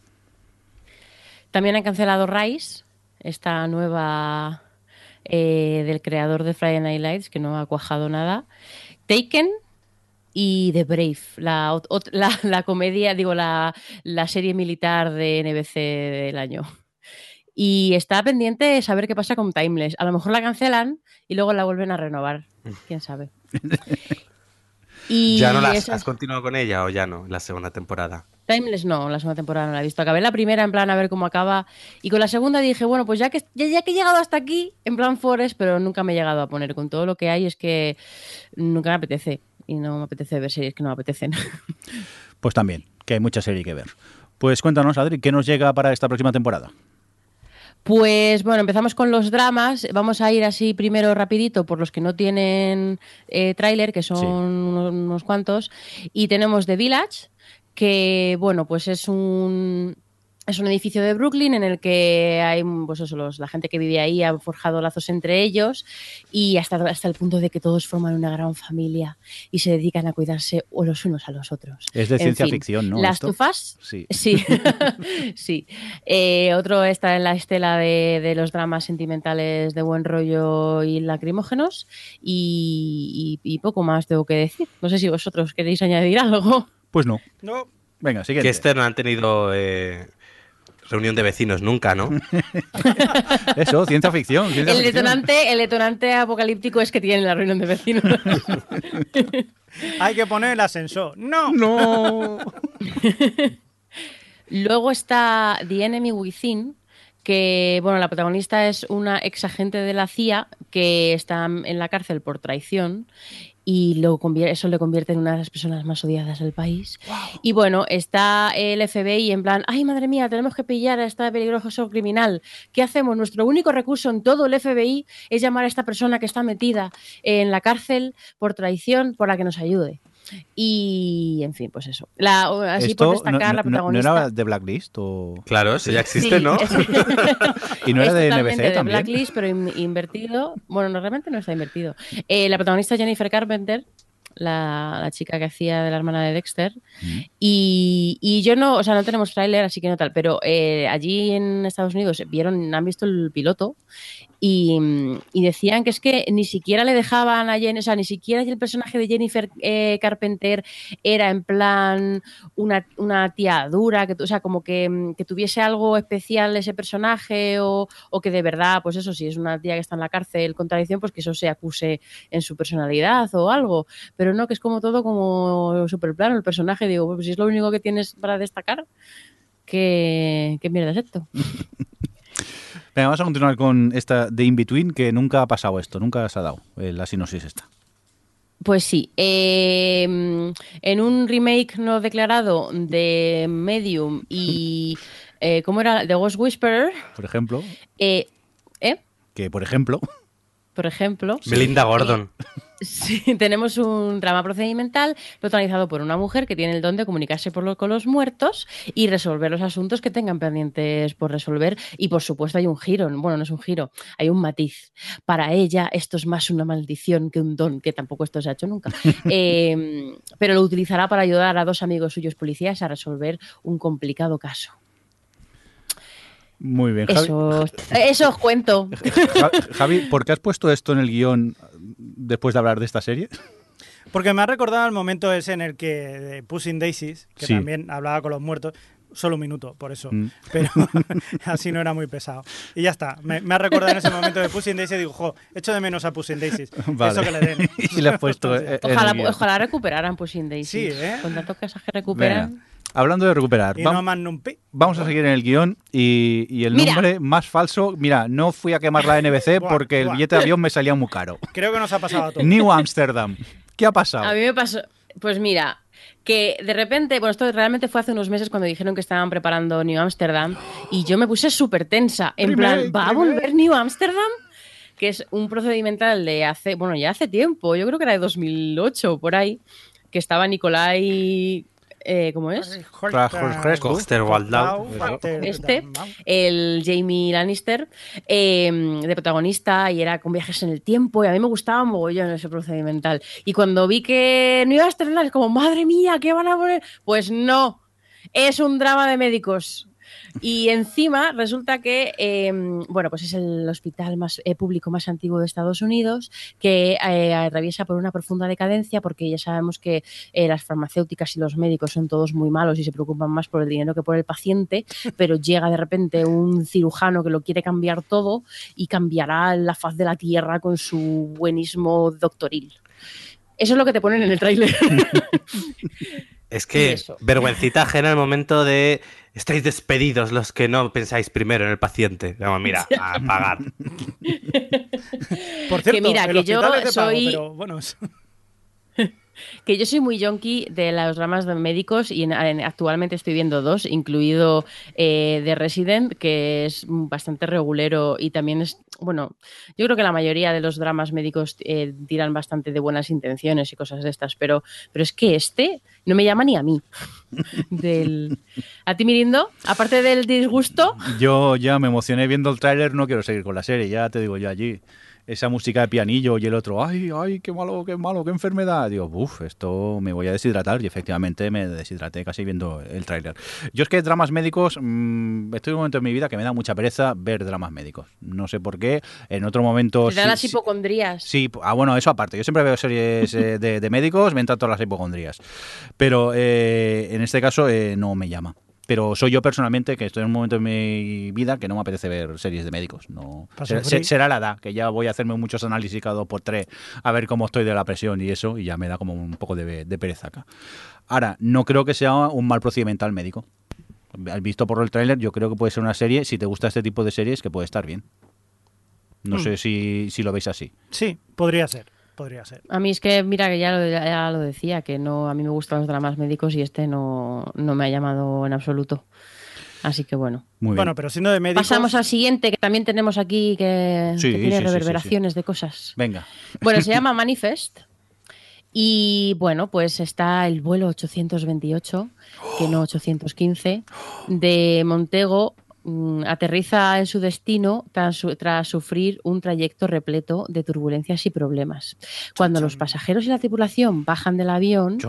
También han cancelado Rise, esta nueva eh, del creador de Friday Night Lights, que no ha cuajado nada. Taken y The Brave, la, la, la comedia, digo, la, la serie militar de NBC del año. Y está pendiente saber qué pasa con Timeless. A lo mejor la cancelan y luego la vuelven a renovar. Quién sabe. Y ¿Ya no la has continuado con ella o ya no? La segunda temporada. Timeless no, la segunda temporada no la he visto. Acabé la primera en plan a ver cómo acaba. Y con la segunda dije, bueno, pues ya que, ya, ya que he llegado hasta aquí, en plan Forest, pero nunca me he llegado a poner. Con todo lo que hay es que nunca me apetece. Y no me apetece ver series que no me apetecen. Pues también, que hay mucha serie que ver. Pues cuéntanos, Adri, ¿qué nos llega para esta próxima temporada? Pues bueno, empezamos con los dramas. Vamos a ir así primero rapidito por los que no tienen eh, tráiler, que son Sí. unos, unos cuantos. Y tenemos The Village, que bueno, pues es un es un edificio de Brooklyn en el que hay, pues eso, los- la gente que vive ahí ha forjado lazos entre ellos y hasta, hasta el punto de que todos forman una gran familia y se dedican a cuidarse o los unos a los otros. Es de En ciencia fin, ficción, ¿no? Las esto? tufas Sí. Sí, sí. Eh, otro está en la estela de, de los dramas sentimentales de buen rollo y lacrimógenos. Y, y- y poco más tengo que decir. No sé si vosotros queréis añadir algo. Pues no. No, Venga, siguiente. Que este no han tenido eh, reunión de vecinos nunca, ¿no? Eso, ciencia ficción. ciencia El ficción. detonante, el detonante apocalíptico es que tienen la reunión de vecinos. hay que poner el ascensor. No. No. Luego está The Enemy Within, que bueno, la protagonista es una ex agente de la CIA que está en la cárcel por traición y lo eso le convierte en una de las personas más odiadas del país. Y bueno, está el FBI en plan, ay madre mía, tenemos que pillar a esta peligroso criminal. ¿Qué hacemos? Nuestro único recurso en todo el FBI es llamar a esta persona que está metida en la cárcel por traición por la que nos ayude. Y, en fin, pues eso. La, así por Esto no, destacar la no- no protagonista. era de Blacklist o... Claro, eso ya existe, Sí, ¿no? es- Y no era de NBC de también. Blacklist, pero in- invertido. Bueno, no, realmente no está invertido. Eh, la protagonista Jennifer Carpenter, la, la chica que hacía de la hermana de Dexter. Mm. Y, y yo no, o sea, no tenemos tráiler, así que no tal. Pero eh, allí en Estados Unidos vieron, han visto el piloto y, y decían que es que ni siquiera le dejaban a Jennifer, o sea, ni siquiera el personaje de Jennifer eh, Carpenter era en plan una, una tía dura, que, o sea, como que, mm, que tuviese algo especial ese personaje o, o que de verdad, pues eso, si es una tía que está en la cárcel con tradición, pues que eso se acuse en su personalidad o algo. Pero no, que es como todo como súper plano el personaje. Digo, pues si es lo único que tienes para destacar, ¿qué, qué mierda es esto? Venga, vamos a continuar con esta de In Between, que nunca ha pasado esto, nunca se ha dado eh, la sinopsis esta. Pues sí, eh, en un remake no declarado de Medium y... Eh, ¿Cómo era? The Ghost Whisperer. Por ejemplo, ¿eh? que por ejemplo, Por ejemplo. Melinda Gordon. Sí, tenemos un drama procedimental protagonizado por una mujer que tiene el don de comunicarse por lo- con los muertos y resolver los asuntos que tengan pendientes por resolver. Y por supuesto hay un giro, bueno, no es un giro, hay un matiz. Para ella esto es más una maldición que un don, que tampoco esto se ha hecho nunca. Eh, pero lo utilizará para ayudar a dos amigos suyos policías a resolver un complicado caso. Muy bien. Javi, Eso, eso os cuento. Ja- Javi, ¿por qué has puesto esto en el guion después de hablar de esta serie? Porque me ha recordado el momento ese en el que de Pushing Daisies, que Sí. también hablaba con los muertos, solo un minuto, por eso. Mm. Pero así no era muy pesado. Y ya está. Me, me ha recordado en ese momento de Pushing Daisies y digo, jo, echo de menos a Pushing Daisies. Vale. Eso que le den. y le has puesto en el Ojalá, guion. ojalá recuperaran Pushing Daisy. Sí, ¿eh? Con tantas cosas que recuperan. Venga, hablando de recuperar, Y vam- no Magnum Pi. vamos a seguir en el guion y, y el Mira. nombre más falso, mira, no fui a quemar la NBC Buah, porque el billete de avión me salía muy caro. Creo que nos ha pasado a todos. New Amsterdam. ¿Qué ha pasado? A mí me pasó, pues mira, que de repente, bueno, esto realmente fue hace unos meses cuando dijeron que estaban preparando New Amsterdam y yo me puse súper tensa, en plan, ¿va a volver New Amsterdam? Que es un procedimental de hace, bueno, ya hace tiempo, yo creo que era de 2008 por ahí, que estaba Nicolai eh, ¿cómo es? Este, el Jamie Lannister, eh, de protagonista, y era con viajes en el tiempo, y a mí me gustaba mogollón ese procedimental. Y cuando vi que no iba a estrenar, es como, madre mía, ¿qué van a poner? Pues no, es un drama de médicos. Y encima resulta que, eh, bueno, pues es el hospital más eh, público más antiguo de Estados Unidos que eh, atraviesa por una profunda decadencia porque ya sabemos que eh, las farmacéuticas y los médicos son todos muy malos y se preocupan más por el dinero que por el paciente, pero llega de repente un cirujano que lo quiere cambiar todo y cambiará la faz de la tierra con su buenismo doctoril. Eso es lo que te ponen en el tráiler. Es que vergüencita ajena el momento de estáis despedidos los que no pensáis primero en el paciente. Vamos, mira, a pagar. Por cierto, mira, el que yo pago, soy- pero bueno, Que yo soy muy yonki de los dramas de médicos y en- en- actualmente estoy viendo dos, incluido eh, The Resident, que es bastante regulero y también es, bueno, yo creo que la mayoría de los dramas médicos eh, tiran bastante de buenas intenciones y cosas de estas, pero, pero es que este no me llama ni a mí. Del... ¿A ti, Mirindo? Aparte del disgusto, Yo ya me emocioné viendo el tráiler, no quiero seguir con la serie, ya te digo yo allí. Esa música de pianillo y el otro, ay, ay, qué malo, qué malo, qué enfermedad. Digo, uff, esto me voy a deshidratar y efectivamente me deshidraté casi viendo el tráiler. Yo es que dramas médicos, mmm, estoy en un momento en mi vida que me da mucha pereza ver dramas médicos. No sé por qué, en otro momento... te sí- las hipocondrías. Sí, ah, bueno, eso aparte. Yo siempre veo series eh, de, de médicos, me entran todas las hipocondrías. Pero eh, en este caso eh, no me llama. Pero soy yo personalmente que estoy en un momento en mi vida que no me apetece ver series de médicos. No, será, la edad, que ya voy a hacerme muchos análisis cada dos por tres a ver cómo estoy de la presión y eso, y ya me da como un poco de, de pereza acá. Ahora, no creo que sea un mal procedimental médico. Al visto por el tráiler, yo creo que puede ser una serie, si te gusta este tipo de series, que puede estar bien. No Mm. sé si, si lo veis así. sí, podría ser, podría ser. A mí es que, mira, que ya lo, ya lo decía, que no, a mí me gustan los dramas médicos y este no, no me ha llamado en absoluto. Así que bueno. Muy bien. Bueno, pero siendo de médicos... Pasamos al siguiente, que también tenemos aquí que, Sí, que tiene sí, sí, sí, reverberaciones de cosas. Venga. Bueno, se llama Manifest. Y bueno, pues está el vuelo 828, que no 815, de Montego. Mm, Aterriza en su destino tras, su- tras sufrir un trayecto repleto de turbulencias y problemas. Cuando los pasajeros y la tripulación bajan del avión,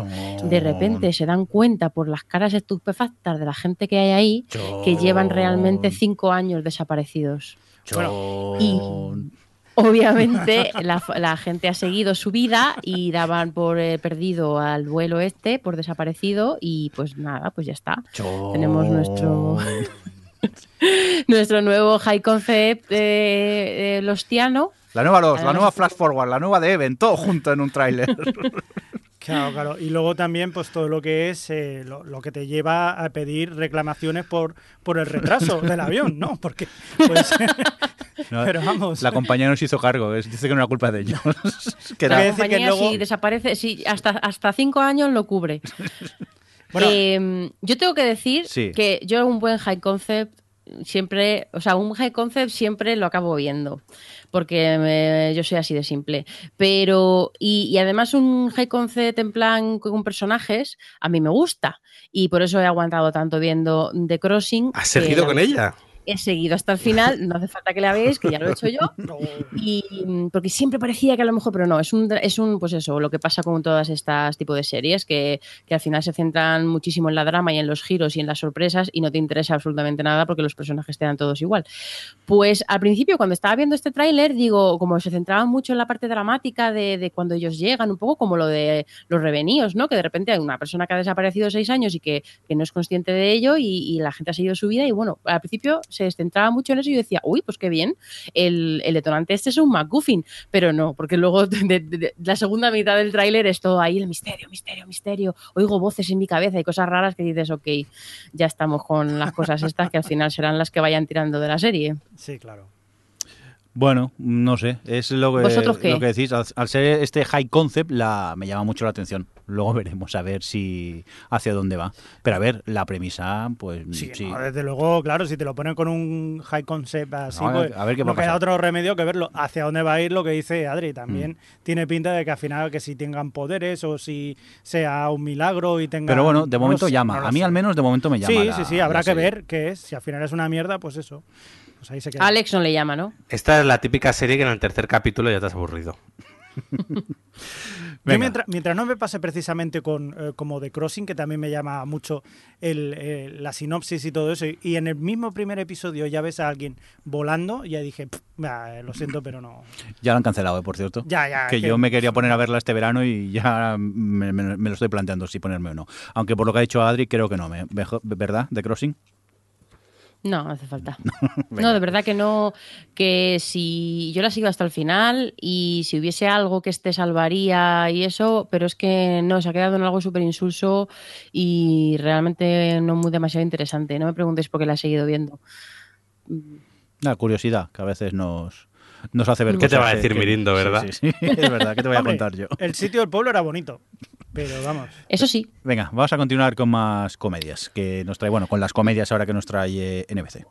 de repente se dan cuenta por las caras estupefactas de la gente que hay ahí que llevan realmente cinco años desaparecidos. y obviamente la, la gente ha seguido su vida y daban por eh, perdido al vuelo este, por desaparecido y pues nada, pues ya está. Tenemos nuestro nuestro nuevo high concept de, de Lostiano. La nueva Los, la nueva Flash Forward, la nueva de Even, todo junto en un tráiler. Claro, claro. Y luego también, pues todo lo que es eh, lo, lo que te lleva a pedir reclamaciones por, por el retraso del avión, ¿no? Porque, pues, No, pero vamos. La compañía nos hizo cargo, es- dice que no era culpa de ellos. que La decir que compañía luego- si desaparece, si hasta, hasta cinco años lo cubre. Bueno, Eh, yo tengo que decir Sí. que yo un buen high concept siempre, o sea, un high concept siempre lo acabo viendo, porque me- yo soy así de simple. Pero, y, y además un high concept en plan con personajes, a mí me gusta. Y por eso he aguantado tanto viendo The Crossing. ¿Has seguido con ella? He seguido hasta el final, no hace falta que la veáis, que ya lo he hecho yo. Y porque siempre parecía que a lo mejor, pero no, es un, es un pues eso, lo que pasa con todas estas tipos de series, que, que al final se centran muchísimo en la drama y en los giros y en las sorpresas y no te interesa absolutamente nada porque los personajes te dan todos igual. Pues al principio, cuando estaba viendo este tráiler, digo, como se centraban mucho en la parte dramática de, de cuando ellos llegan, un poco como lo de los reveníos, ¿no? Que de repente hay una persona que ha desaparecido seis años y que, que no es consciente de ello y, y la gente ha seguido su vida y bueno, al principio se centraba mucho en eso y yo decía, uy, pues qué bien, el, el detonante este es un MacGuffin, pero no, porque luego de, de- de- la segunda mitad del tráiler es todo ahí el misterio, misterio, misterio, oigo voces en mi cabeza y cosas raras que dices, ok, ya estamos con las cosas estas que al final serán las que vayan tirando de la serie. Sí, claro. Bueno, no sé, es lo que, ¿Vosotros qué? lo que decís. Al, al ser este high concept, la, me llama mucho la atención. Luego veremos a ver si hacia dónde va. Pero a ver, la premisa, pues Sí, sí. no, desde luego, claro, si te lo ponen con un high concept así, No, pues a ver qué no queda otro remedio que verlo. Hacia dónde va a ir lo que dice Adri. También Mm. tiene pinta de que al final que si tengan poderes o si sea un milagro y tengan... Pero bueno, de momento llama. a mí sé. al menos de momento me llama. Sí, la- sí, sí, habrá que serie. ver qué es. Si al final es una mierda, pues eso. Pues ahí se queda. Alex no le llama, ¿no? Esta es la típica serie que en el tercer capítulo ya te has aburrido. Yo mientras, mientras no me pase precisamente con eh, como The Crossing, que también me llama mucho el, eh, la sinopsis y todo eso, y, y en el mismo primer episodio ya ves a alguien volando, ya dije, "Pff, bah, lo siento, pero no. Ya lo han cancelado, eh, por cierto. Ya, ya. que que- yo me quería poner a verla este verano y ya me, me- me lo estoy planteando si ponerme o no. Aunque por lo que ha dicho Adri, creo que no. me- ¿Verdad? ¿De Crossing? No, no hace falta. No, de verdad que no, que si yo la sigo hasta el final y si hubiese algo que este salvaría y eso, pero es que no, se ha quedado en algo súper insulso y realmente no muy demasiado interesante. No me preguntéis por qué la he seguido viendo. La curiosidad que a veces nos, nos hace ver ¿Qué te cosas va a que- decir que- Mirindo, sí, verdad? Sí, sí, es verdad. ¿Qué te voy a Hombre, contar yo? El sitio del pueblo era bonito, pero vamos. Eso sí, Venga, vamos a continuar con más comedias que nos trae, bueno, con las comedias ahora que nos trae eh, NBC.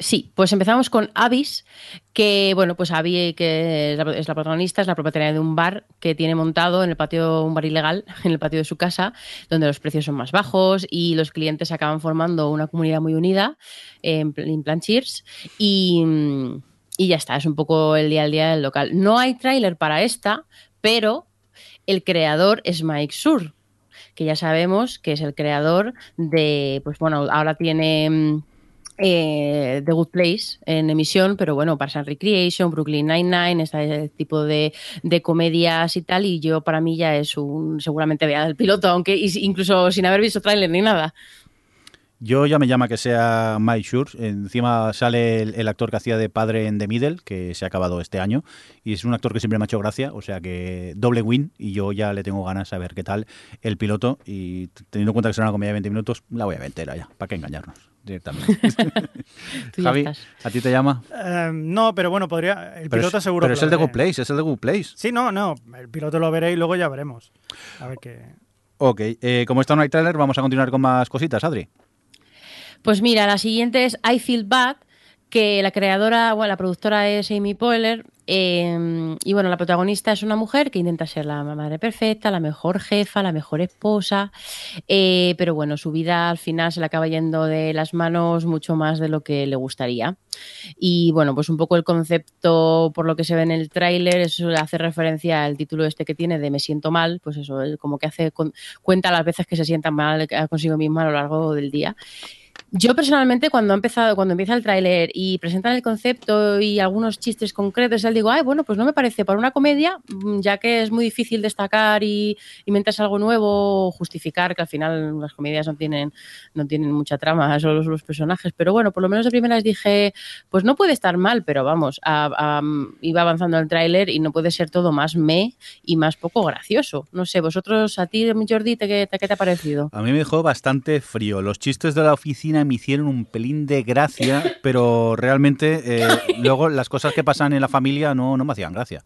Sí, pues empezamos con Avis, que bueno, pues Abby, que es la, es la protagonista, es la propietaria de un bar que tiene montado en el patio, un bar ilegal, en el patio de su casa, donde los precios son más bajos y los clientes acaban formando una comunidad muy unida, en, en plan Cheers, y, mm, y ya está, es un poco el día al día del local. No hay tráiler para esta, pero el creador es Mike Sur, que ya sabemos que es el creador de, pues bueno, ahora tiene mm, eh, The Good Place en emisión, pero bueno, Parks and Recreation, Brooklyn Nine-Nine, este tipo de, de comedias y tal, y yo para mí ya es un, seguramente vea el piloto, aunque incluso sin haber visto tráiler ni nada. Yo ya me llama que sea Mike Schur. Encima sale el, el actor que hacía de padre en The Middle, que se ha acabado este año. Y es un actor que siempre me ha hecho gracia. O sea que doble win. Y yo ya le tengo ganas a ver qué tal el piloto. Y teniendo en cuenta que será una comedia de 20 minutos, la voy a ver entera ya. ¿Para qué engañarnos? Directamente. Javi, estás. ¿a ti te llama? Eh, no, pero bueno, podría. El Pero piloto es, seguro. Pero que es el de. Good Place, es el de Good Place. Sí, no, no. El piloto lo veré y luego ya veremos. A ver qué. Ok, eh, como esta no hay trailer, vamos a continuar con más cositas, Adri. Pues mira, la siguiente es I Feel Bad, que la creadora, bueno, la productora es Amy Poehler. eh, y bueno, la protagonista es una mujer que intenta ser la madre perfecta, la mejor jefa, la mejor esposa. eh, pero bueno, su vida al final se le acaba yendo de las manos mucho más de lo que le gustaría. Y bueno, pues un poco el concepto, por lo que se ve en el tráiler, eso hace referencia al título este que tiene de Me siento mal, pues eso, como que hace cuenta las veces que se sienta mal consigo misma a lo largo del día. Yo personalmente cuando ha empezado, cuando empieza el tráiler y presentan el concepto y algunos chistes concretos, ya digo, ay, bueno, pues no me parece para una comedia, mm, ya que es muy difícil destacar y inventarse algo nuevo, justificar que al final las comedias no tienen, no tienen mucha trama, solo los, personajes. Pero bueno, por lo menos de primeras dije, pues no puede estar mal, pero vamos, a- iba avanzando el tráiler y no puede ser todo más me y más poco gracioso. No sé, vosotros, a ti, Jordi, ¿te- ¿qué te, qué te ha parecido? A mí me dejó bastante frío. Los chistes de la oficina me hicieron un pelín de gracia, pero realmente eh, luego las cosas que pasan en la familia no, no me hacían gracia.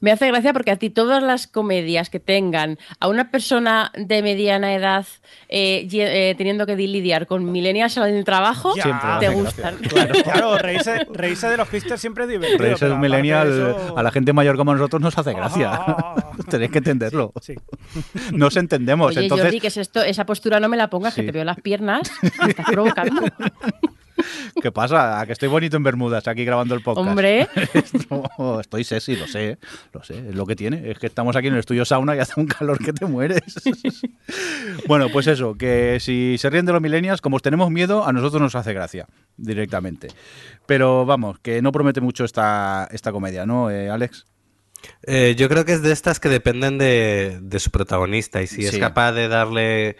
Me hace gracia porque a ti todas las comedias que tengan a una persona de mediana edad eh, eh, teniendo que lidiar con millennials en el trabajo, Ya, Siempre me te gustan. gracia. Claro, reírse, reírse de los hipsters siempre es divertido. Reírse de un millennial de eso- a la gente mayor como nosotros nos hace gracia. Ah. Tenéis que entenderlo. Sí. Nos entendemos. Oye, Entonces, Jordi, ¿qué es esto? Esa postura no me la pongas, Sí. que te veo las piernas, me estás provocando. ¿qué pasa? ¿A que estoy bonito en Bermudas aquí grabando el podcast? Hombre, No, estoy sexy, lo sé, lo sé, es lo que tiene. Es que estamos aquí en el estudio sauna y hace un calor que te mueres. bueno, pues eso, que si se ríen de los millennials, como os tenemos miedo, a nosotros nos hace gracia, directamente. Pero vamos, que no promete mucho esta, esta comedia, ¿no, eh, Alex? Eh, yo creo que es de estas que dependen de, de su protagonista y si Sí. es capaz de darle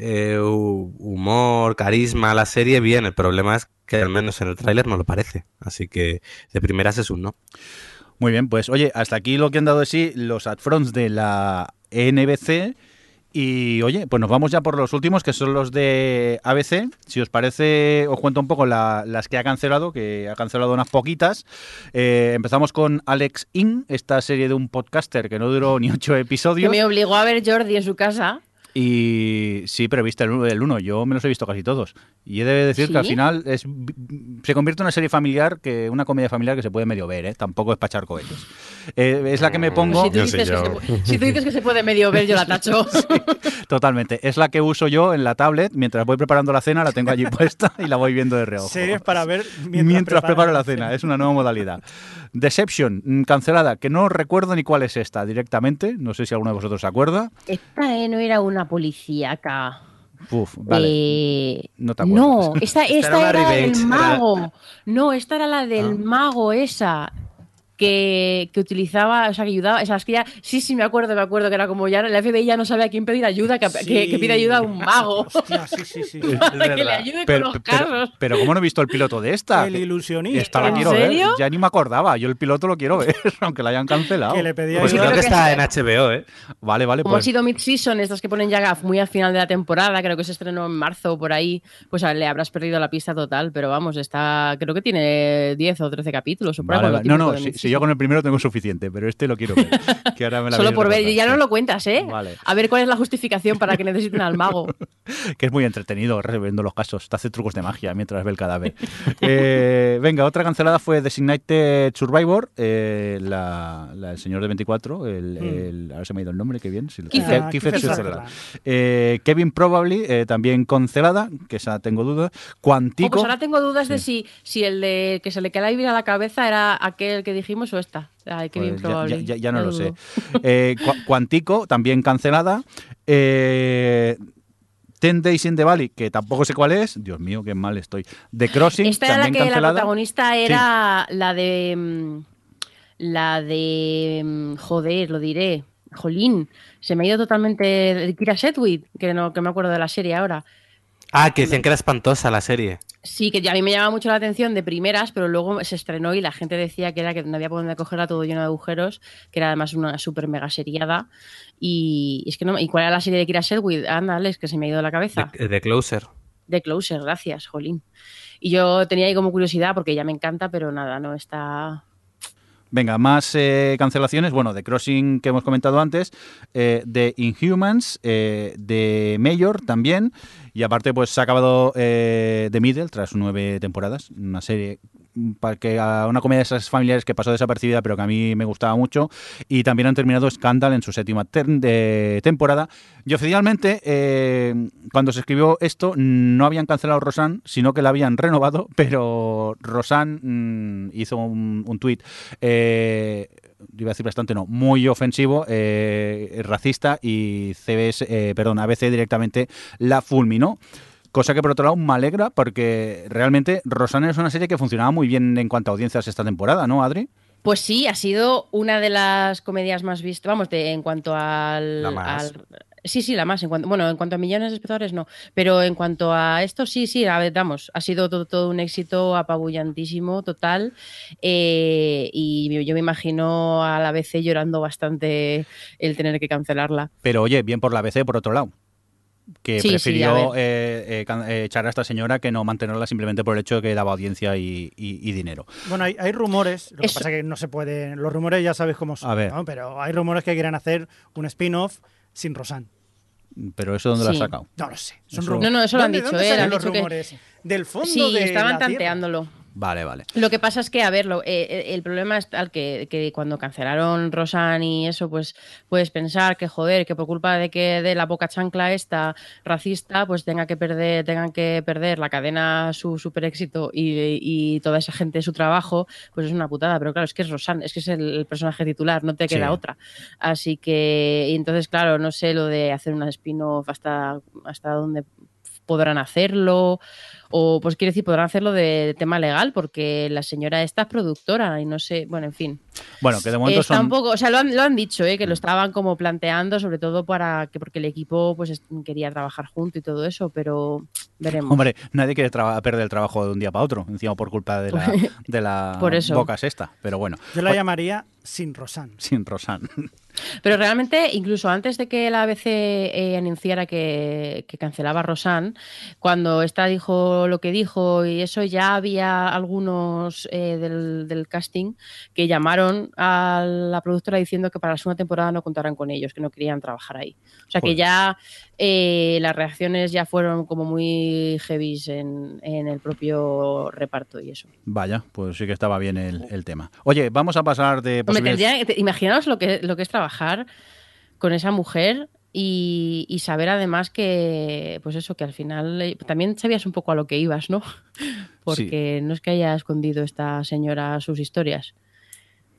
eh, hu- humor, carisma a la serie, bien. El problema es que al menos en el tráiler no lo parece. Así que de primeras es un no. Muy bien, pues oye, hasta aquí lo que han dado de sí los upfronts de la NBC. Y oye, pues nos vamos ya por los últimos, que son los de ABC. Si os parece, os cuento un poco la- las que ha cancelado, que ha cancelado unas poquitas. Eh, empezamos con Alex In, esta serie de un podcaster que no duró ni ocho Que episodios. me obligó a ver Jordi en su casa. Y sí, pero viste el, el uno, yo me los he visto casi todos. Y he de decir que al ¿Sí? final es, se convierte en una serie familiar, que una comedia familiar que se puede medio ver, ¿eh? tampoco es para echar cohetes. Eh, es la que me pongo... Si tú, Yo dices que yo. se, pu- si tú dices que se puede medio ver, yo la tacho. Totalmente. Es la que uso yo en la tablet. Mientras voy preparando la cena, la tengo allí puesta y la voy viendo de reojo. Series para ver Mientras, mientras, preparo la cena. Es una nueva modalidad. Deception, mm, cancelada, que no recuerdo ni cuál es esta directamente. No sé si alguno de vosotros se acuerda. Esta eh, no era una policíaca. Uf, vale. Eh, No te no, esta, esta era revenge, del era- mago. No, esta era la del Ah. mago esa. Que, que utilizaba, o sea, que ayudaba, esas que ya, sí, sí, me acuerdo, me acuerdo que era como ya la FBI ya no sabe a quién pedir ayuda, que, que- que pide ayuda a un mago Hostia, sí, sí, sí. para que le ayude Pero, con los pero, casos. pero ¿cómo no he visto el piloto de esta? El ilusionista. Esta la ¿En quiero serio? ver. Ya ni me acordaba. Yo el piloto lo quiero ver, aunque la hayan cancelado. Que le pedía Pues creo que está sí. en HBO, ¿eh? Vale, vale. Como Pues, ha sido mid-season, estas que ponen ya muy al final de la temporada, creo que se estrenó en marzo o por ahí, pues a- le habrás perdido la pista total, pero vamos, está, creo que tiene 10 o 13 capítulos. O por ahí, Vale. No, no, si, si yo con el primero tengo suficiente, pero este lo quiero ver. que ahora me la Solo por ver, recordar, ya no lo cuentas, ¿eh? Vale. A ver cuál es la justificación para que necesiten al mago. que es muy entretenido reviendo los casos. Te hace trucos de magia mientras ve el cadáver. Eh, venga, otra cancelada fue Designated Survivor, eh, la, la- el señor de 24, el, el- ahora se me ha ido el nombre, qué bien. sí, Kiefer. Ke- Kiefer Sutherland. Sutherland. Eh, Kevin Probably, eh, también cancelada, que esa tengo dudas. Oh, Cuantico. pues ahora tengo dudas de si, si el de que se le queda la vida a la cabeza era aquel que dijimos o esta. Ay, qué bien Pues ya- probable. ya, ya- ya no lo sé. Eh, Cu- Cuantico, también cancelada. Eh, Ten Days in the Valley, que tampoco sé cuál es. Dios mío, qué mal estoy. The Crossing, Esta era la también que la cancelada. protagonista era la de. mm, La de. mm, Joder, lo diré. Jolín. Se me ha ido totalmente. de Kira Sedgwick, que no que me acuerdo de la serie ahora. Ah, que decían que era espantosa la serie. Sí, que ya a mí me llama mucho la atención de primeras, pero luego se estrenó y la gente decía que era que no había por dónde cogerla todo lleno de agujeros, que era además una super mega seriada. Y es que no. ¿Y cuál era la serie de Kira Sedgwick? Anda, Alex, que se me ha ido la cabeza. De, de Closer. De Closer, gracias, Jolín. Y yo tenía ahí como curiosidad porque ya me encanta, pero nada, no está. Venga, más eh, cancelaciones. Bueno, The Crossing que hemos comentado antes, eh, de Inhumans, eh, de Mayor también. Y aparte, pues se ha acabado eh, The Middle tras nueve temporadas. Una serie que a una comedia de esas familiares que pasó desapercibida, pero que a mí me gustaba mucho. Y también han terminado Scandal en su séptima temporada. Y oficialmente, eh, cuando se escribió esto, no habían cancelado Rosanne, sino que la habían renovado, pero Rosanne mm, hizo un, un tuit, eh, iba a decir bastante no, muy ofensivo, eh, racista, y CBS, eh, perdón, ABC directamente la fulminó. Cosa que por otro lado me alegra porque realmente Rosanne es una serie que funcionaba muy bien en cuanto a audiencias esta temporada, ¿no, Adri? Pues sí, ha sido una de las comedias más vistas, vamos, de, en cuanto al, La más. al- Sí, sí, la más. En cuanto, bueno, en cuanto a millones de espectadores, no. Pero en cuanto a esto, sí, sí, a ver, vamos, ha sido todo, todo un éxito apabullantísimo, total. eh, y yo me imagino a la BC llorando bastante el tener que cancelarla. Pero oye, bien por la ABC por otro lado. Que Sí, prefirió eh, eh, can- eh, echar a esta señora que no mantenerla simplemente por el hecho de que daba audiencia y, y- y dinero. Bueno, hay, hay rumores, lo que pasa que no se puede. Los rumores ya sabéis cómo son, A ver. ¿no? Pero hay rumores que quieren hacer un spin-off sin Rosanne. Pero eso dónde lo has sacado. No lo sé. Son. No, no, eso lo han ¿Dónde- dicho, dónde eh, salen han los dicho que- rumores? Del fondo Sí, de estaban la Tierra. Vale, vale. Lo que pasa es que, a ver, lo- eh, eh, el problema es tal que, que cuando cancelaron Rosan y eso, pues puedes pensar que, joder, que por culpa de que de la boca chancla esta racista, pues tenga que perder, tengan que perder la cadena su super éxito y, y toda esa gente su trabajo, pues es una putada. Pero claro, es que es Rosan, es que es el, el personaje titular, no te queda Sí. otra. Así que, y entonces, claro, no sé lo de hacer una spin-off hasta, hasta dónde podrán hacerlo o pues quiere decir podrán hacerlo de tema legal porque la señora esta es productora y no sé bueno en fin Bueno, que de momento Está son... un poco, o sea, lo han, lo han dicho, ¿eh? que lo estaban como planteando, sobre todo para que porque el equipo pues es- quería trabajar junto y todo eso, pero veremos. Hombre, nadie quiere perder el trabajo de un día para otro, encima por culpa de la, de la Por eso. boca sexta. Pero bueno, Yo la llamaría sin Rosan. sin Rosan. Pero realmente, incluso antes de que la ABC eh, anunciara que, que cancelaba a Rosan, cuando esta dijo lo que dijo y eso, ya había algunos eh, del, del casting que llamaron a la productora diciendo que para la segunda temporada no contaran con ellos, que no querían trabajar ahí. O sea que ya eh, las reacciones ya fueron como muy heavies en, en el propio reparto y eso. Vaya, pues sí que estaba bien el, el tema. Oye, vamos a pasar de posibles- tendría- imaginaos lo que, lo que es trabajar con esa mujer y, y saber además que, pues eso, que al final eh, también sabías un poco a lo que ibas, ¿no? Porque no es que haya escondido esta señora sus historias.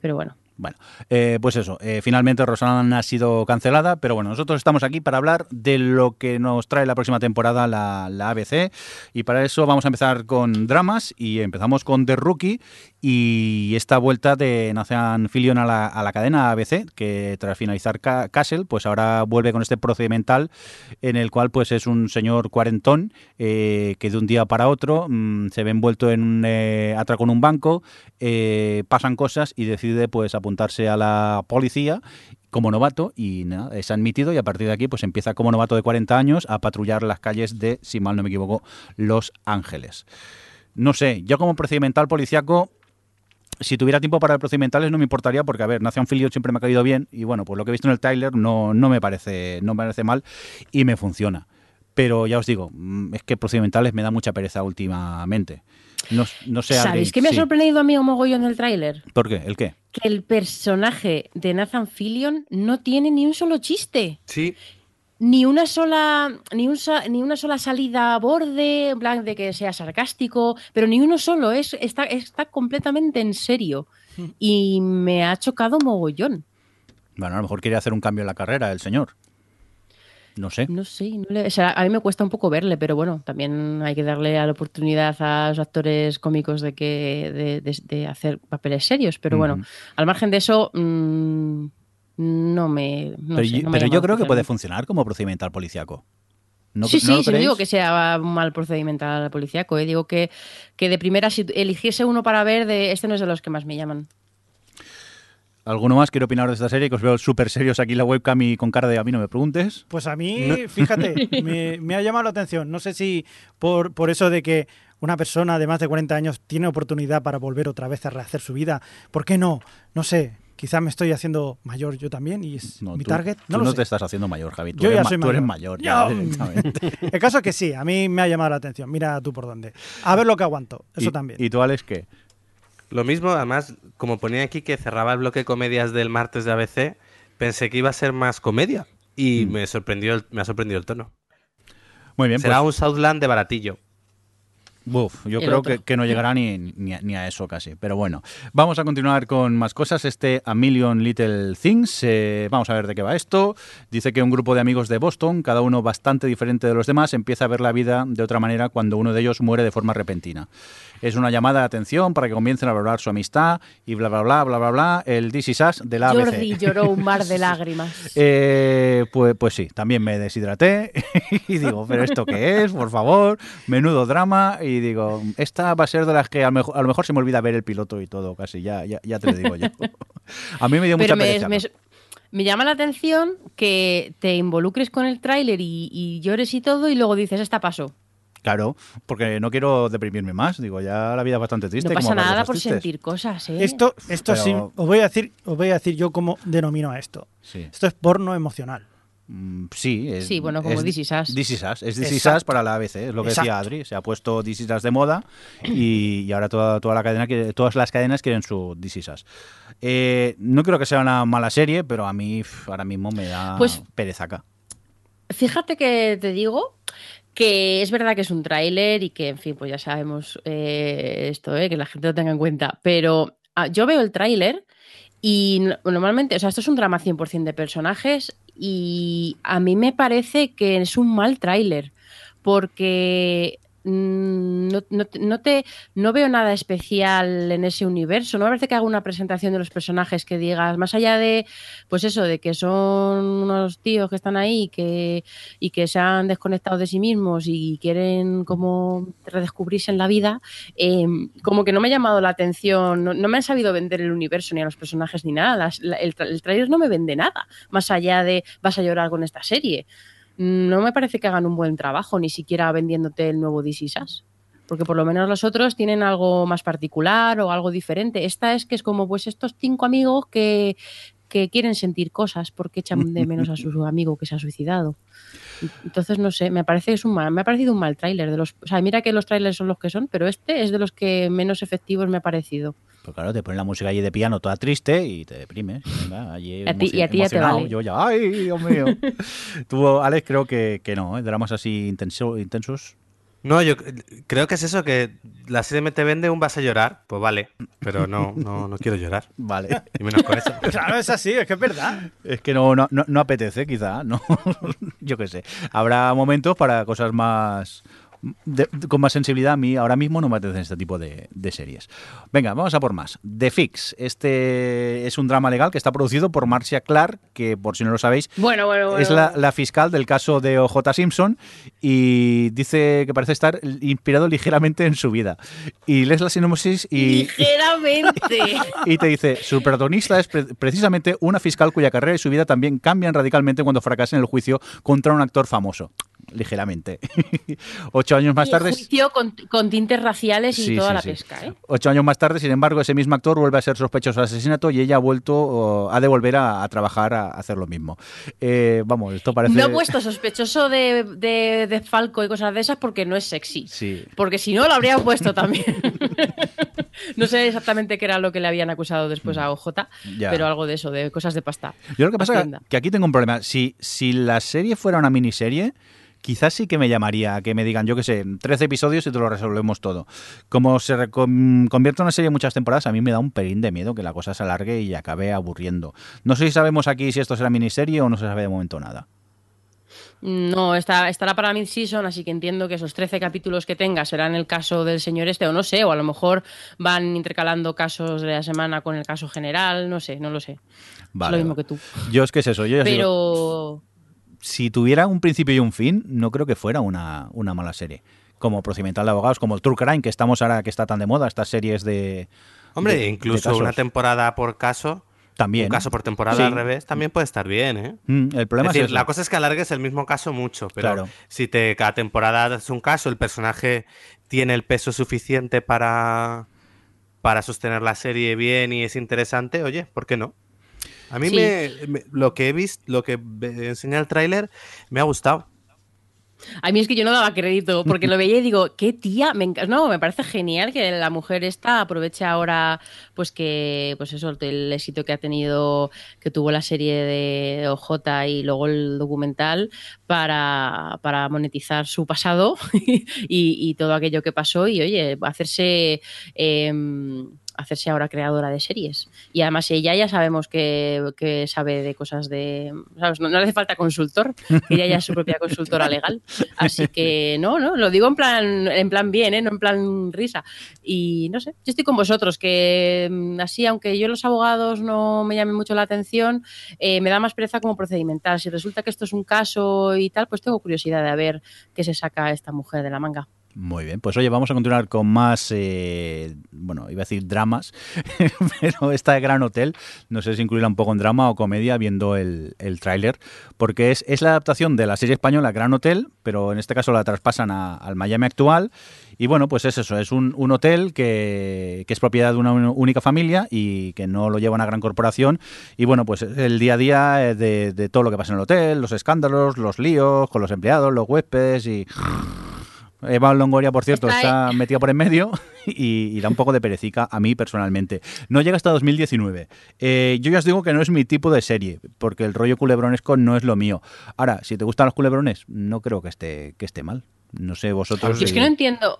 Pero bueno. Bueno, eh, pues eso, eh, finalmente Rosan ha sido cancelada, pero bueno, nosotros estamos aquí para hablar de lo que nos trae la próxima temporada la, la ABC y para eso vamos a empezar con dramas y empezamos con The Rookie y esta vuelta de Nathan Fillion a la, a la cadena ABC que tras finalizar Ca- Castle pues ahora vuelve con este procedimental en el cual pues es un señor cuarentón eh, que de un día para otro mm, se ve envuelto en un eh, en un banco, eh, pasan cosas y decide pues apuntarse a la policía como novato y nada, es admitido y a partir de aquí pues empieza como novato de 40 años a patrullar las calles de, si mal no me equivoco, Los Ángeles. No sé, yo como procedimental policiaco si tuviera tiempo para procedimentales no me importaría porque, a ver, Nathan Fillion siempre me ha caído bien y bueno, pues lo que he visto en el trailer no, no, me, parece, no me parece mal y me funciona. Pero ya os digo, mm, es que procedimentales me da mucha pereza últimamente. No, no sé, ¿Sabéis qué me ha sorprendido a mí un mogollón del tráiler? ¿Por qué? ¿El qué? Que el personaje de Nathan Fillion no tiene ni un solo chiste. Sí, ni una sola ni, un ni una sola salida a borde en plan de que sea sarcástico pero ni uno solo es está, está completamente en serio y me ha chocado mogollón Bueno, a lo mejor quiere hacer un cambio en la carrera el señor. No sé. no sé no le- o sea, a mí me cuesta un poco verle pero bueno también hay que darle a la oportunidad a los actores cómicos de que de, de- de hacer papeles serios pero bueno al margen de eso mm, no me no pero sé, yo, me pero yo creo que puede funcionar como procedimental policiaco. ¿No, sí, ¿no sí, no digo que sea un mal procedimental policíaco, eh, digo que, que de primera si eligiese uno para ver, de este no es de los que más me llaman. ¿Alguno más quiere opinar de esta serie? Que os veo súper serios aquí en la webcam y con cara de a mí no me preguntes. Pues a mí, fíjate, me, me ha llamado la atención. No sé si por, por eso de que una persona de más de 40 años tiene oportunidad para volver otra vez a rehacer su vida. ¿Por qué no? No sé. Quizás me estoy haciendo mayor yo también y es No, mi tú- target. Tú No sé. te estás haciendo mayor, Javi. Tú Yo eres, ya ma- soy tú eres mayor. ya directamente. El caso es que sí, a mí me ha llamado la atención. Mira tú por dónde. A ver lo que aguanto. Eso ¿Y- también. ¿Y tú, Alex, qué? lo mismo, además, como ponía aquí que cerraba el bloque de comedias del martes de ABC, pensé que iba a ser más comedia y me sorprendió el- me ha sorprendido el tono. Muy bien, Será pues, un Southland de baratillo. Buf, yo creo que no llegará ni, ni, a, ni a eso casi. Pero bueno, vamos a continuar con más cosas. Este A Million Little Things. eh, vamos a ver de qué va esto. Dice que un grupo de amigos de Boston, cada uno bastante diferente de los demás, empieza a ver la vida de otra manera cuando uno de ellos muere de forma repentina. Es una llamada de atención para que comiencen a valorar su amistad y bla, bla, bla, bla, bla, bla. El Is Us de la ABC. Jordi lloró un mar de lágrimas. Eh, pues, pues sí, también me deshidraté y digo, ¿pero esto qué es? Por favor, menudo drama. Y digo, esta va a ser de las que a lo mejor, a lo mejor se me olvida ver el piloto y todo, casi, ya, ya, ya te lo digo yo. A mí me dio Pero mucha me, pereza. me- me llama la atención que te involucres con el tráiler y, y llores y todo y luego dices, esta pasó. Claro, porque no quiero deprimirme más. Digo, ya la vida es bastante triste. No pasa nada por tristes. sentir cosas, ¿eh? Esto, esto Pero- sí, os voy a decir, os voy a decir yo cómo denomino a esto. Sí. Esto es porno emocional. Mm, Sí, es, Sí, bueno, como Us. This Is Us, Es Exacto. Us para la ABC, es lo que decía. Adri. Se ha puesto Is Us de moda y, y ahora toda, toda la cadena, quiere- todas las cadenas quieren su Is Us. Eh, no creo que sea una mala serie, pero a mí ahora mismo me da Pues- pereza acá. Fíjate que te digo que es verdad que es un tráiler y que, en fin, pues ya sabemos eh, esto, eh, que la gente lo tenga en cuenta. Pero ah, yo veo el tráiler y no- normalmente, o sea, esto es un drama 100% de personajes y a mí me parece que es un mal tráiler porque no, no, no te, no veo nada especial en ese universo. No me parece que haga una presentación de los personajes que digas, más allá de, pues eso, de que son unos tíos que están ahí que, y que se han desconectado de sí mismos y quieren como redescubrirse en la vida, eh, como que no me ha llamado la atención, no, no me han sabido vender el universo ni a los personajes ni nada. El, el trailer no me vende nada, más allá de vas a llorar con esta serie. No me parece que hagan un buen trabajo, ni siquiera vendiéndote el nuevo DC Sass. Porque por lo menos los otros tienen algo más particular o algo diferente. Esta es que es como pues estos cinco amigos que, que quieren sentir cosas porque echan de menos a su amigo que se ha suicidado. Entonces, no sé, me parece es un mal, me ha parecido un mal tráiler. De los, o sea, mira que los trailers son los que son, pero este es de los que menos efectivos me ha parecido. Pues claro, te ponen la música allí de piano toda triste y te deprimes. Venga, allí A ti- y a ti ya te emocionado. vale. Yo ya, ay, Dios mío. Tú, Alex, creo que, que no, ¿eh? dramas así intenso- intensos. No, yo creo que es eso, que la serie me te vende un vas a llorar, pues vale, pero no, no, no quiero llorar, Vale. y menos con eso. Claro, es así, es que es verdad. Es que no, no, no, no apetece, quizá, ¿no? Yo qué sé. Habrá momentos para cosas más. De- con más sensibilidad. A mí ahora mismo no me apetecen este tipo de, de series. Venga, vamos a por más. The Fix. Este es un drama legal que está producido por Marcia Clark, que por si no lo sabéis, Bueno, bueno, bueno. es la, la fiscal del caso de OJ Simpson y dice que parece estar inspirado ligeramente en su vida. Y lees la sinopsis y, Ligeramente. y te dice, su protagonista es pre- precisamente una fiscal cuya carrera y su vida también cambian radicalmente cuando fracasa en el juicio contra un actor famoso. Ligeramente. Ocho años más tarde... juicio con, con tintes raciales y Sí, toda sí, la sí. pesca, ¿eh? Ocho años más tarde, sin embargo, ese mismo actor vuelve a ser sospechoso de asesinato y ella ha vuelto, o, ha de volver a, a trabajar a, hacer lo mismo. Eh, vamos, esto parece... No he puesto sospechoso de, de, de Falco y cosas de esas porque no es sexy. Porque si no, lo habría puesto también. no sé exactamente qué era lo que le habían acusado después a OJ. Ya. pero algo de eso, de cosas de pasta. Yo lo que pasa es que aquí tengo un problema. Si, si la serie fuera una miniserie, quizás sí que me llamaría a que me digan, yo qué sé, 13 episodios y te lo resolvemos todo. Como se convierte en una serie de muchas temporadas, a mí me da un pelín de miedo que la cosa se alargue y acabe aburriendo. No sé si sabemos aquí si esto será miniserie o no se sabe de momento nada. No, está, estará para mid-season, así que entiendo que esos 13 capítulos que tenga serán el caso del señor este, o no sé, o a lo mejor van intercalando casos de la semana con el caso general, no sé, no lo sé. Vale, es lo mismo que tú. Yo es que es eso. Yo ya Pero si tuviera un principio y un fin, no creo que fuera una, una mala serie. Como procedimental de abogados, como el True Crime, que estamos ahora, que está tan de moda, estas series de. Hombre, de- incluso una temporada por caso, También. un caso por temporada Sí. al revés, también puede estar bien, ¿eh? Mm, el problema es decir, es, eso. la cosa es que alargues el mismo caso mucho, pero Claro. si te cada temporada es un caso, el personaje tiene el peso suficiente para, para sostener la serie bien y es interesante, oye, ¿por qué no? A mí Sí. me, me- lo que he visto, lo que enseña el tráiler, me ha gustado. a mí es que yo no daba crédito, porque lo veía y digo, qué tía, me no, me parece genial que la mujer esta aproveche ahora, pues que, pues eso, el éxito que ha tenido, que tuvo la serie de OJ y luego el documental, para, para monetizar su pasado y, y todo aquello que pasó y, oye, hacerse... em, hacerse ahora creadora de series. Y además ella ya sabemos que, que sabe de cosas de... No, no le hace falta consultor, ella ya es su propia consultora legal. Así que no, no, lo digo en plan, en plan bien, ¿eh? no en plan risa. Y no sé, yo estoy con vosotros, que mm, así, aunque yo los abogados no me llamen mucho la atención, eh, me da más pereza como procedimental. Si resulta que esto es un caso y tal, pues tengo curiosidad de ver qué se saca esta mujer de la manga. Muy bien, pues oye, vamos a continuar con más, eh, bueno, iba a decir dramas, pero esta de Gran Hotel, no sé si incluirla un poco en drama o comedia viendo el, el tráiler, porque es, es la adaptación de la serie española Gran Hotel, pero en este caso la traspasan a- al Miami actual, y bueno, pues es eso, es un, un hotel que, que es propiedad de una un- única familia y que no lo lleva una gran corporación, y bueno, pues el día a día eh, de, de todo lo que pasa en el hotel, los escándalos, los líos con los empleados, los huéspedes y... Eva Longoria, por cierto, Está está, metida por en medio y, y da un poco de perecica a mí personalmente. No llega hasta 2019. Eh, yo ya os digo que no es mi tipo de serie, porque el rollo culebronesco no es lo mío. Ahora, si te gustan los culebrones, no creo que esté, que esté mal. No sé vosotros. Yo es que no entiendo.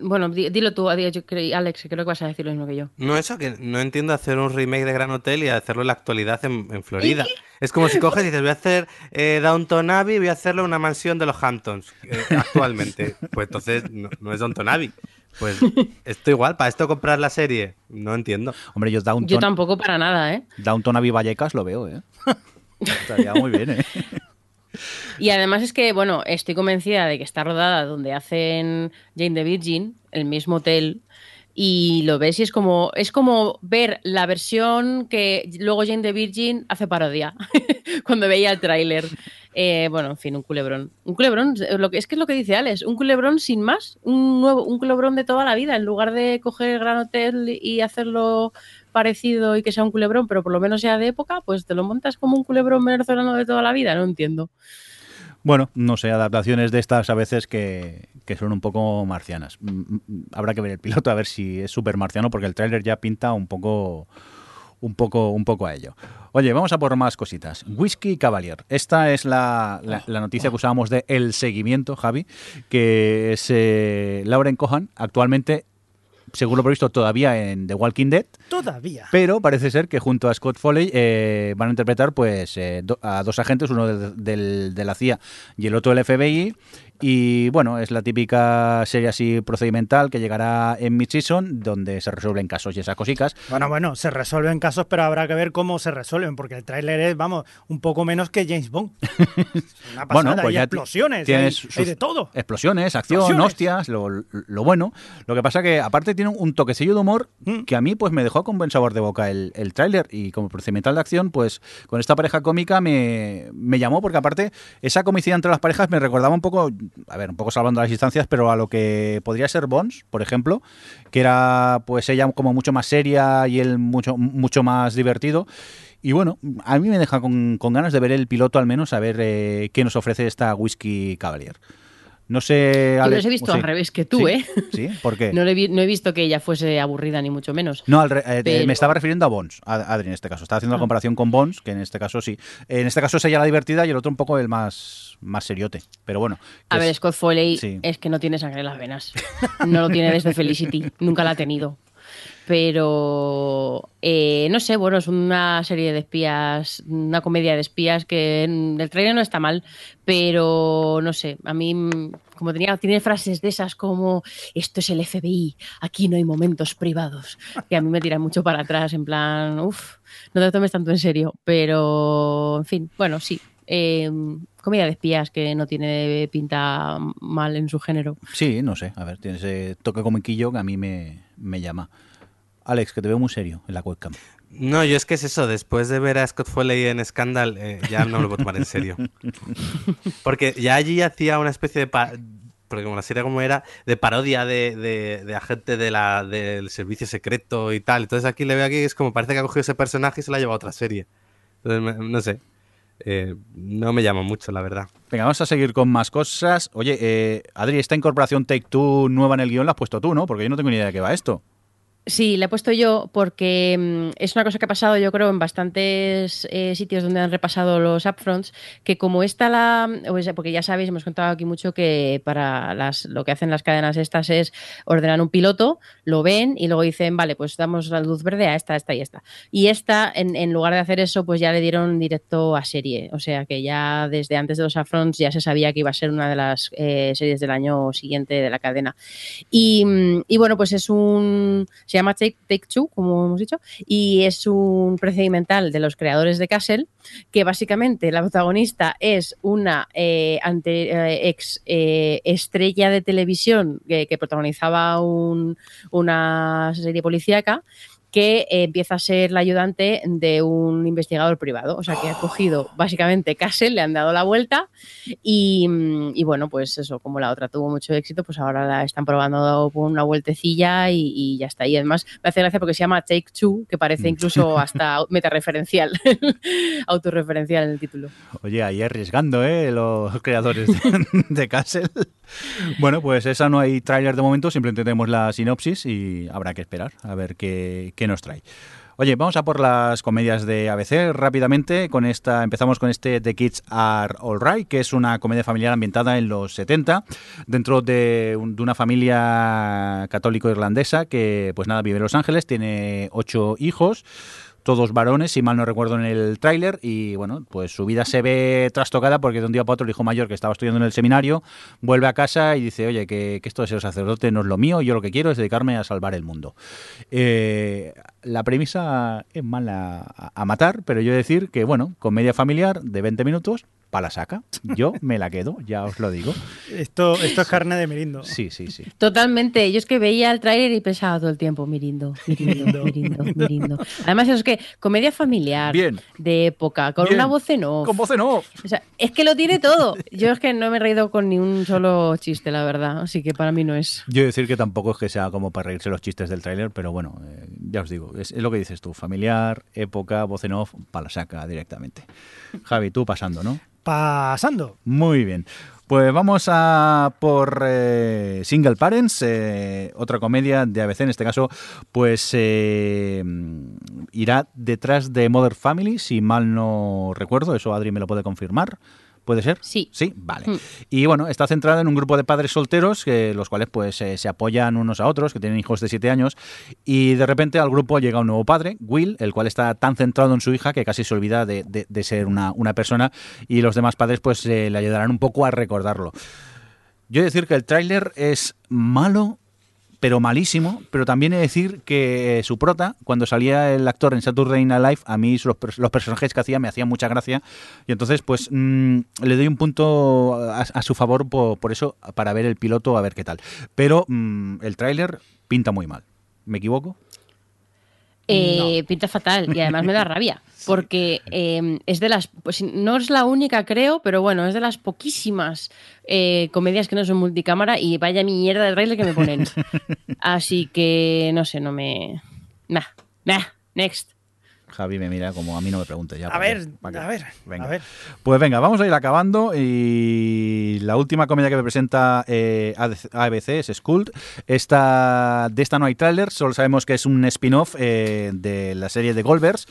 Bueno, di- dilo tú, yo creo- Alex, que creo que vas a decir lo mismo que yo. No, eso que no entiendo hacer un remake de Gran Hotel y hacerlo en la actualidad en, en Florida. Es como si coges y dices, voy a hacer eh, Downton Abbey, voy a hacerlo en una mansión de los Hamptons eh, actualmente. Pues entonces no, no es Downton Abbey. Pues esto igual, para esto comprar la serie, no entiendo. Hombre, yo Downton, Yo tampoco para nada, ¿eh? Downton Abbey Vallecas lo veo, ¿eh? Estaría muy bien, ¿eh? Y además es que, bueno, estoy convencida de que está rodada donde hacen Jane the Virgin, el mismo hotel, y lo ves y es como, es como ver la versión que luego Jane the Virgin hace parodia, cuando veía el tráiler. Eh, bueno, en fin, un culebrón. Un culebrón, lo que, es que es lo que dice Alex, un culebrón sin más, un nuevo, un culebrón de toda la vida, en lugar de coger el Gran Hotel y hacerlo parecido y que sea un culebrón, pero por lo menos sea de época, pues te lo montas como un culebrón venezolano de toda la vida, no entiendo. Bueno, no sé, adaptaciones de estas a veces que, que son un poco marcianas. Mm, mm, Habrá que ver el piloto a ver si es súper marciano, porque el tráiler ya pinta un poco, un poco, un poco a ello. Oye, vamos a por más cositas. Whisky Cavalier. Esta es la, la- la noticia que usábamos de El Seguimiento, Javi, que es eh, Lauren Cohan, actualmente, según lo previsto, todavía en The Walking Dead. Todavía. Pero parece ser que junto a Scott Foley eh, van a interpretar pues eh, do- a dos agentes, uno de, del- de la CIA y el otro del FBI. Y bueno, es la típica serie así procedimental que llegará en mid-season, donde se resuelven casos y esas cositas. Bueno, bueno, se resuelven casos, pero habrá que ver cómo se resuelven, porque el tráiler es, vamos, un poco menos que James Bond. Una pasada, Bueno, pues hay ya explosiones, tienes hay de todo. Explosiones, acción, Explosiones. hostias, lo, lo bueno. Lo que pasa que aparte tiene un toquecillo de humor Mm. que a mí pues me dejó con buen sabor de boca el, el tráiler y como procedimental de acción pues con esta pareja cómica me, me llamó porque aparte esa comicidad entre las parejas me recordaba un poco, a ver, un poco salvando las distancias, pero a lo que podría ser Bones, por ejemplo, que era pues ella como mucho más seria y él mucho, mucho más divertido. Y bueno, a mí me deja con, con ganas de ver el piloto al menos, a ver eh, qué nos ofrece esta Whisky Cavalier. No sé... Yo Ale- los he visto sí. al revés que tú, ¿Sí? ¿eh? ¿Sí? ¿Por qué? No, le vi- no he visto que ella fuese aburrida, ni mucho menos. No, al re- eh, eh, me estaba refiriendo a Bones, a Adri en este caso. Estaba haciendo la Ah. comparación con Bones, que en este caso sí. En este caso es ella la divertida y el otro un poco el más, más seriote. Pero bueno. A ver, Scott Foley Sí. es que no tiene sangre en las venas. No lo tiene desde Felicity, nunca la ha tenido. Pero eh, no sé, bueno, es una serie de espías, una comedia de espías que en el trailer no está mal, pero no sé, a mí como tenía, tiene frases de esas como esto es el FBI, aquí no hay momentos privados, que a mí me tiran mucho para atrás, en plan, uff, no te tomes tanto en serio, pero en fin, bueno, sí. eh, comedia de espías que no tiene pinta mal en su género. Sí, no sé. A ver, tiene ese toque comiquillo que a mí me, me llama. Alex, que te veo muy serio en la webcam. No, yo es que es eso, después de ver a Scott Foley en Scandal, eh, ya no lo puedo tomar en serio. Porque ya allí hacía una especie de... porque como la serie como era, de parodia de, de- de agente de la, del servicio secreto y tal. Entonces aquí le veo aquí, es como parece que ha cogido ese personaje y se lo ha llevado a otra serie. Entonces, me- no sé. Eh, no me llama mucho, la verdad. Venga, vamos a seguir con más cosas. Oye, eh, Adri, esta incorporación Take Two nueva en el guion la has puesto tú, ¿no? Porque yo no tengo ni idea de qué va esto. Sí, la he puesto yo porque mm, es una cosa que ha pasado, yo creo, en bastantes eh, sitios donde han repasado los upfronts, que como esta la, porque ya sabéis, hemos contado aquí mucho que para las, lo que hacen las cadenas estas es ordenar un piloto, lo ven y luego dicen, vale, pues damos la luz verde a esta, esta y esta. Y esta, en, en lugar de hacer eso, pues ya le dieron directo a serie, o sea que ya desde antes de los upfronts ya se sabía que iba a ser una de las eh, series del año siguiente de la cadena. Y, mm, y bueno, pues es un. Se llama Take, Take Two, como hemos dicho, y es un procedimental de los creadores de Castle, que básicamente la protagonista es una eh, eh, ex eh, estrella de televisión que, que protagonizaba un- una serie policíaca que eh, empieza a ser la ayudante de un investigador privado. O sea, que ha cogido básicamente Castle, le han dado la vuelta y, mm, y bueno, pues eso, como la otra tuvo mucho éxito, pues ahora la están probando por una vueltecilla y, y ya está. Y además me hace gracia porque se llama Take Two, que parece incluso hasta metareferencial, autorreferencial en el título. Oye, ahí arriesgando, ¿eh? Los creadores de, de Castle. Bueno, pues esa no hay tráiler de momento, simplemente tenemos la sinopsis y habrá que esperar a ver qué, qué nos trae. Oye, vamos a por las comedias de ABC rápidamente. Con esta empezamos con este The Kids Are Alright, que es una comedia familiar ambientada en los 70 dentro de, de una familia católico irlandesa que, pues nada, vive en Los Ángeles, tiene ocho hijos. Todos varones, si mal no recuerdo en el tráiler, y bueno, pues su vida se ve trastocada porque de un día para otro el hijo mayor que estaba estudiando en el seminario vuelve a casa y dice, oye, que, que esto de ser sacerdote no es lo mío, yo lo que quiero es dedicarme a salvar el mundo. Eh, la premisa es mala a, a matar, pero yo decir que, bueno, comedia familiar de 20 minutos, para la saca. Yo me la quedo, ya os lo digo. Esto, esto es carne de merindo. Sí, sí, sí. Totalmente. Yo es que veía el tráiler y pensaba todo el tiempo, mirindo, mirindo, mirindo, mirindo. Además, es que comedia familiar Bien. de época, con Bien. una voz en off. Con voz en off. O sea, es que lo tiene todo. Yo es que no me he reído con ni un solo chiste, la verdad. Así que para mí no es. Yo decir que tampoco es que sea como para reírse los chistes del tráiler, pero bueno, eh, ya os digo, es, es lo que dices tú, familiar, época, voz en off, para la saca directamente. Javi, tú pasando, ¿no? Pasando. Muy bien. Pues vamos a por eh, Single Parents, eh, otra comedia de ABC en este caso, pues eh, irá detrás de Mother Family, si mal no recuerdo, eso Adri me lo puede confirmar. ¿Puede ser? Sí. Sí, vale. Mm. Y bueno, está centrada en un grupo de padres solteros, que, los cuales pues eh, se apoyan unos a otros, que tienen hijos de 7 años, y de repente al grupo llega un nuevo padre, Will, el cual está tan centrado en su hija que casi se olvida de, de- de ser una, una persona, y los demás padres pues eh, le ayudarán un poco a recordarlo. Yo he de decir que el tráiler es malo, pero malísimo, pero también he de decir que eh, su prota, cuando salía el actor en Saturday Night Live, a mí los, pers- los personajes que hacía me hacían mucha gracia, y entonces pues mm, le doy un punto a, a su favor por, por eso, para ver el piloto, a ver qué tal. Pero mm, el tráiler pinta muy mal. ¿Me equivoco? Eh, Pinta fatal y además me da rabia. Porque eh, es de las. Pues no es la única, creo, pero bueno, es de las poquísimas eh, comedias que no son multicámara y vaya mierda de trailer que me ponen. Así que no sé, no me. Nah, nah, next. Javi me mira como a mí no me pregunte ya. A ver, a ver, Venga. a ver. Pues venga, vamos a ir acabando y la última comedia que me presenta eh, ABC es Skult. Esta, de esta no hay tráiler, solo sabemos que es un spin-off eh, de la serie de Golvers,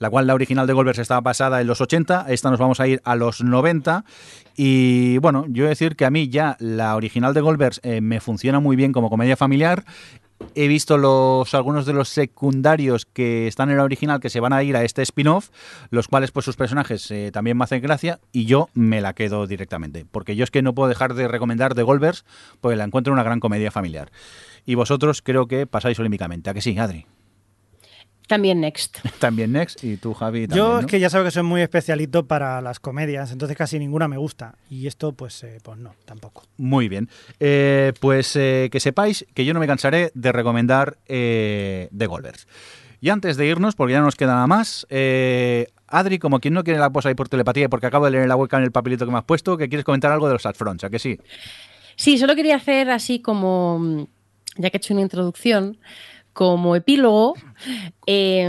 la cual la original de Golvers estaba pasada en los 80, esta nos vamos a ir a los 90 y bueno, yo decir que a mí ya la original de Golvers eh, me funciona muy bien como comedia familiar He visto los algunos de los secundarios que están en la original que se van a ir a este spin-off, los cuales pues sus personajes eh, también me hacen gracia y yo me la quedo directamente, porque yo es que no puedo dejar de recomendar The Golvers porque la encuentro una gran comedia familiar. Y vosotros creo que pasáis olímpicamente, ¿a que sí, Adri? También next. También Next y tú, Javi, también, Yo ¿no? es que ya sabes que soy muy especialito para las comedias, entonces casi ninguna me gusta. Y esto, pues, eh, pues no, tampoco. Muy bien. Eh, pues eh, que sepáis que yo no me cansaré de recomendar eh, The Golvers. Y antes de irnos, porque ya no nos queda nada más, eh, Adri, como quien no quiere la posa ahí por telepatía, y porque acabo de leer en la webcam el papelito que me has puesto, que quieres comentar algo de los upfronts, ¿a que sí? Sí, solo quería hacer así como, mm, ya que he hecho una introducción, como epílogo, eh,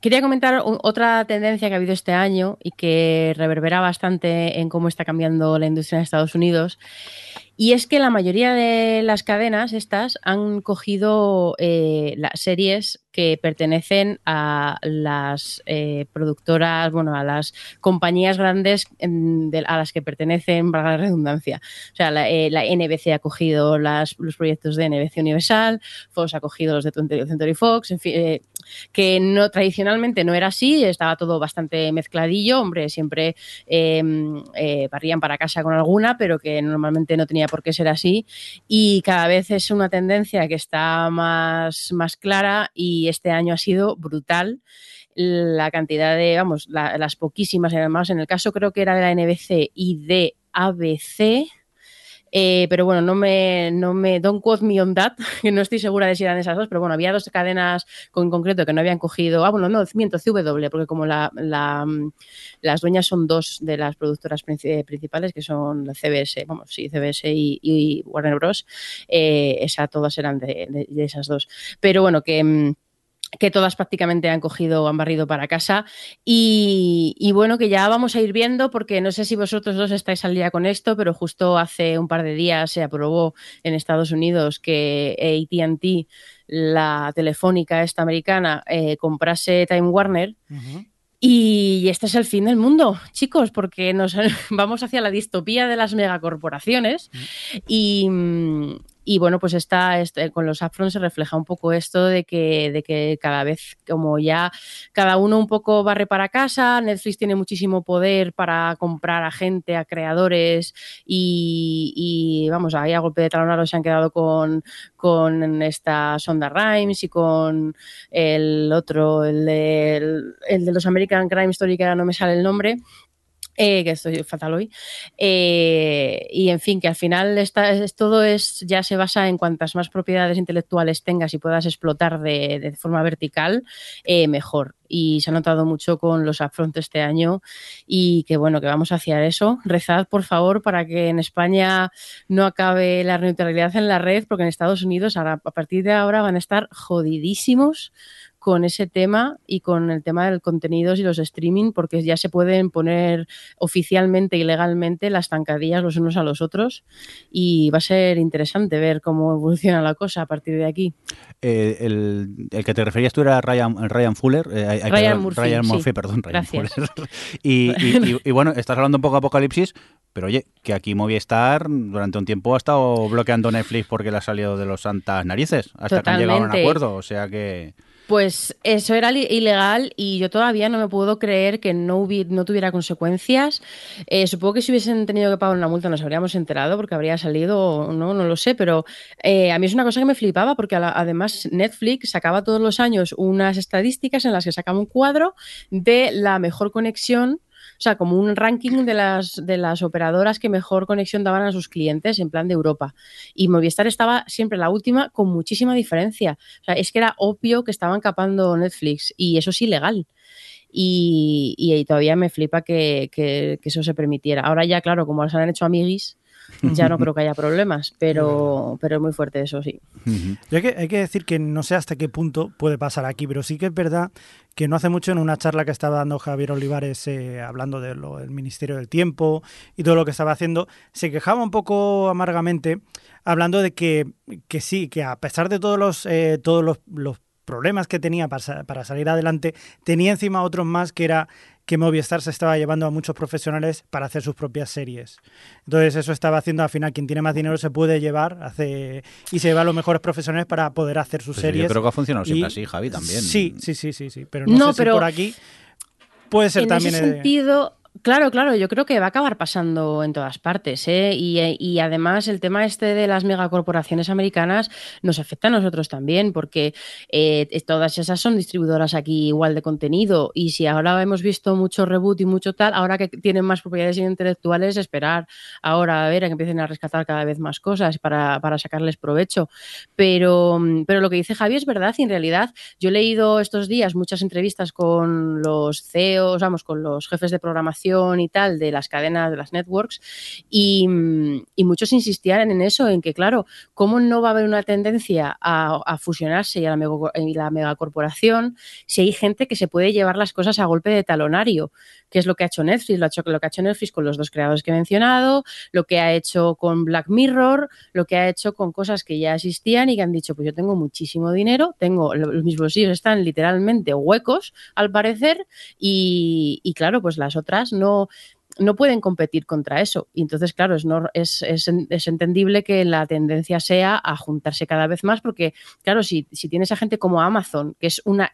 quería comentar otra tendencia que ha habido este año y que reverbera bastante en cómo está cambiando la industria en Estados Unidos. Y es que la mayoría de las cadenas estas han cogido eh, las series que pertenecen a las eh, productoras, bueno, a las compañías grandes de- a las que pertenecen, para la redundancia. O sea, la, eh, NBC ha cogido los proyectos de NBC Universal, Fox ha cogido los de 20th Century Fox, en fin, eh, que no tradicionalmente no era así, estaba todo bastante mezcladillo, hombre, siempre eh, barrían para casa con alguna, pero que normalmente no tenía por qué ser así. Y cada vez es una tendencia que está más, más clara y este año ha sido brutal la cantidad de, vamos, la- las poquísimas, además, en el caso creo que era de la NBC y de ABC. Eh, pero bueno, no me, no me, don't quote me on que no estoy segura de si eran esas dos, pero bueno, había dos cadenas con, en concreto que no habían cogido, ah, bueno, no, miento, CW, porque como la, la, mm, las dueñas son dos de las productoras princi- principales, que son la CBS, vamos, sí, CBS y, Warner Bros., eh, esa, todas eran de, esas dos. Pero bueno, que... mm, que todas prácticamente han cogido, han barrido para casa. Y, y bueno, que ya vamos a ir viendo, porque no sé si vosotros dos estáis al día con esto, pero justo hace un par de días se aprobó en Estados Unidos que ATT la telefónica esta americana eh, comprase Time Warner. Y este es el fin del mundo, chicos, porque nos vamos hacia la distopía de las megacorporaciones. Y, mm, y bueno, pues está, este, con los upfront se refleja un poco esto de que, de que cada vez, como ya cada uno un poco barre para casa, Netflix tiene muchísimo poder para comprar a gente, a creadores, y, vamos, ahí a golpe de talonaro se han quedado con, con esta Sonda Rhimes y con el otro, el de, el de los American Crime Story, que ahora no me sale el nombre. Eh, que estoy fatal hoy. Eh, y en fin, que al final esta, es, todo es, ya se basa en cuantas más propiedades intelectuales tengas y puedas explotar de, de forma vertical, eh, mejor. Y se ha notado mucho con los upfront este año y que bueno, que vamos hacia eso. Rezad, por favor, para que en España no acabe la neutralidad en la red, porque en Estados Unidos ahora, a partir de ahora van a estar jodidísimos con ese tema y con el tema de los contenidos y los streaming, porque ya se pueden poner oficialmente y legalmente las zancadillas los unos a los otros y va a ser interesante ver cómo evoluciona la cosa a partir de aquí. Eh, el, el, que te referías tú era Ryan, Ryan Fuller. Eh, hay, hay Ryan, Murphy, Ryan Murphy, sí. perdón, Ryan Gracias. Fuller. y, y, y, y, bueno, estás hablando un poco de Apocalipsis, pero oye, que aquí Movistar durante un tiempo ha estado bloqueando Netflix porque le ha salido de los santas narices, hasta Totalmente. que han llegado a un acuerdo. O sea que... Pues eso era ilegal y yo todavía no me puedo creer que no, hubi no tuviera consecuencias. Eh, supongo que si hubiesen tenido que pagar una multa nos habríamos enterado porque habría salido, no, no lo sé, pero eh, a mí es una cosa que me flipaba porque además Netflix sacaba todos los años unas estadísticas en las que sacaba un cuadro de la mejor conexión o sea, como un ranking de las, de las operadoras que mejor conexión daban a sus clientes en plan de Europa. Y Movistar estaba siempre la última con muchísima diferencia. O sea, es que era obvio que estaban capando Netflix y eso es ilegal. Y, y, todavía me flipa que, que, que, eso se permitiera. Ahora ya, claro, como se han hecho amiguis, ya no creo que haya problemas, pero, pero es muy fuerte eso, sí. Yo hay que, hay que decir que no sé hasta qué punto puede pasar aquí, pero sí que es verdad que no hace mucho en una charla que estaba dando Javier Olivares eh, hablando del de Ministerio del Tiempo y todo lo que estaba haciendo, se quejaba un poco amargamente hablando de que, que sí, que a pesar de todos los, eh, todos los, los problemas que tenía para, para, salir adelante, tenía encima otros más que era que Movistar se estaba llevando a muchos profesionales para hacer sus propias series. Entonces eso estaba haciendo al final quien tiene más dinero se puede llevar hace, y se lleva a los mejores profesionales para poder hacer sus pues series. Yo creo que ha funcionado siempre y, así, Javi, también. Sí, sí, sí, sí, sí. Pero no, no sé pero si por aquí puede ser en también... Ese sentido, Claro, claro, yo creo que va a acabar pasando en todas partes. ¿eh? Y, y, además el tema este de las megacorporaciones americanas nos afecta a nosotros también, porque eh, todas esas son distribuidoras aquí igual de contenido. Y si ahora hemos visto mucho reboot y mucho tal, ahora que tienen más propiedades intelectuales, esperar ahora a ver a que empiecen a rescatar cada vez más cosas para, para sacarles provecho. Pero, pero lo que dice Javi es verdad y en realidad yo he leído estos días muchas entrevistas con los CEOs, vamos, con los jefes de programación y tal de las cadenas, de las networks, y, muchos insistían en eso, en que, claro, ¿cómo no va a haber una tendencia a, fusionarse y a la, mega, y la megacorporación si hay gente que se puede llevar las cosas a golpe de talonario? que es lo que ha hecho Netflix, lo, ha hecho, lo ha hecho Netflix con los dos creadores que he mencionado, lo que ha hecho con Black Mirror, lo que ha hecho con cosas que ya existían y que han dicho, pues yo tengo muchísimo dinero, tengo, los, mis bolsillos están literalmente huecos, al parecer, y, y claro, pues las otras no, no pueden competir contra eso. Y entonces, claro, es, no, es, es, es, entendible que la tendencia sea a juntarse cada vez más, porque, claro, si, si tienes a gente como Amazon, que es una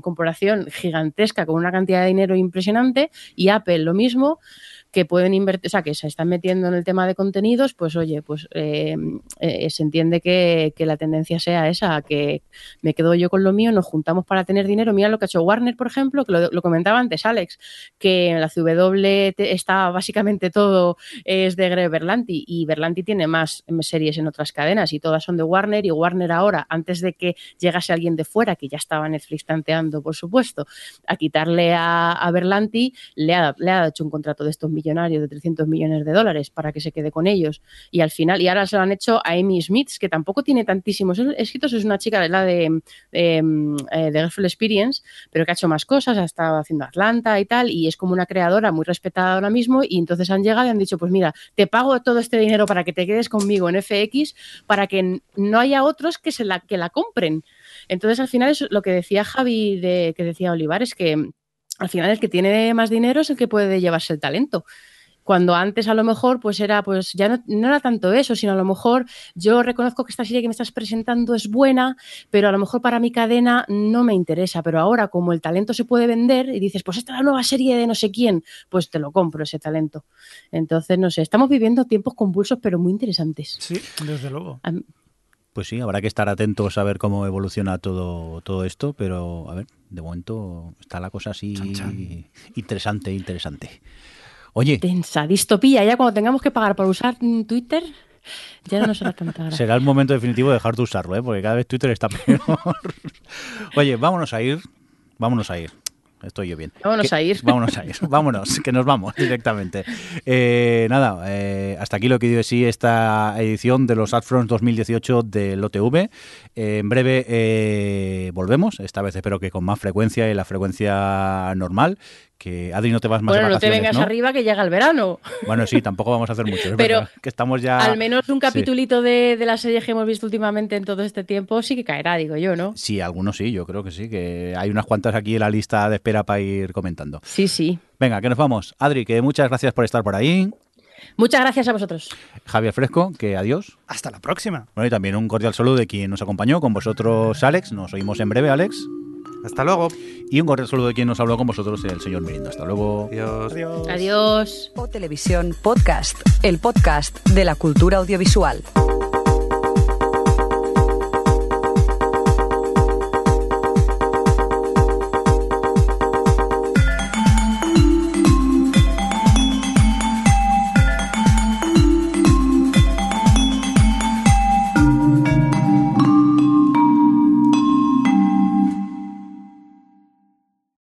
corporación gigantesca con una cantidad de dinero impresionante, y Apple lo mismo, que pueden invertir, o sea, que se están metiendo en el tema de contenidos, pues oye, pues eh, eh, se entiende que, la tendencia sea esa, que me quedo yo con lo mío, nos juntamos para tener dinero. Mira lo que ha hecho Warner, por ejemplo, que lo, comentaba antes Alex, que en la CW está básicamente todo es de Greg Berlanti y Berlanti tiene más series en otras cadenas y todas son de Warner y Warner ahora, antes de que llegase alguien de fuera, que ya estaba Netflix tanteando, por supuesto, a quitarle a, a Berlanti, le ha, le ha hecho un contrato de estos millonario de 300 millones de dólares para que se quede con ellos. Y al final, y ahora se lo han hecho a Amy Smith, que tampoco tiene tantísimos escritos, es una chica de la de, eh, de Experience, pero que ha hecho más cosas, ha estado haciendo Atlanta y tal, y es como una creadora muy respetada ahora mismo, y entonces han llegado y han dicho, pues mira, te pago todo este dinero para que te quedes conmigo en FX, para que no haya otros que, se la, que la compren. Entonces, al final, es lo que decía Javi, de, que decía Olivares, que al final el que tiene más dinero es el que puede llevarse el talento cuando antes a lo mejor pues era pues ya no, no, era tanto eso, sino a lo mejor yo reconozco que esta serie que me estás presentando es buena, pero a lo mejor para mi cadena no me interesa, pero ahora como el talento se puede vender y dices, pues esta es la nueva serie de no sé quién, pues te lo compro ese talento. Entonces, no sé, estamos viviendo tiempos convulsos pero muy interesantes. Sí, desde luego. Pues sí, habrá que estar atentos a ver cómo evoluciona todo, todo esto, pero a ver, de momento está la cosa así interesante, interesante. Oye. Tensa, distopía, ya cuando tengamos que pagar por usar Twitter, ya no será tanta gracia. Será el momento definitivo de dejar de usarlo, ¿eh? porque cada vez Twitter está peor. Oye, vámonos a ir, vámonos a ir. Estoy yo bien. Vámonos a ir. Vámonos a ir. Vámonos, que nos vamos directamente. Eh, nada, eh, hasta aquí lo que dio sí esta edición de los Adfronts 2018 del OTV. Eh, en breve volvemos, esta vez espero que con más frecuencia y la frecuencia normal, que Adri no te vas más bueno, de vacaciones, no te vengas arriba que llega el verano. Bueno, sí, tampoco vamos a hacer mucho. Pero que estamos ya. Al menos un capitulito de, de, la serie que hemos visto últimamente en todo este tiempo sí que caerá, digo yo, ¿no? Sí, algunos sí, yo creo que sí, que hay unas cuantas aquí en la lista de espera para ir comentando. Sí, sí. Venga, que nos vamos. Adri, que muchas gracias por estar por ahí. Muchas gracias a vosotros. Javier Fresco, que adiós. Hasta la próxima. Bueno, y también un cordial saludo de quien nos acompañó, con vosotros, Alex. Nos oímos en breve, Alex. Hasta luego. Y un cordial saludo de quien nos habló con vosotros, el señor Mirindo. Hasta luego. Adiós. Adiós. Adiós. O Televisión Podcast, el podcast de la cultura audiovisual.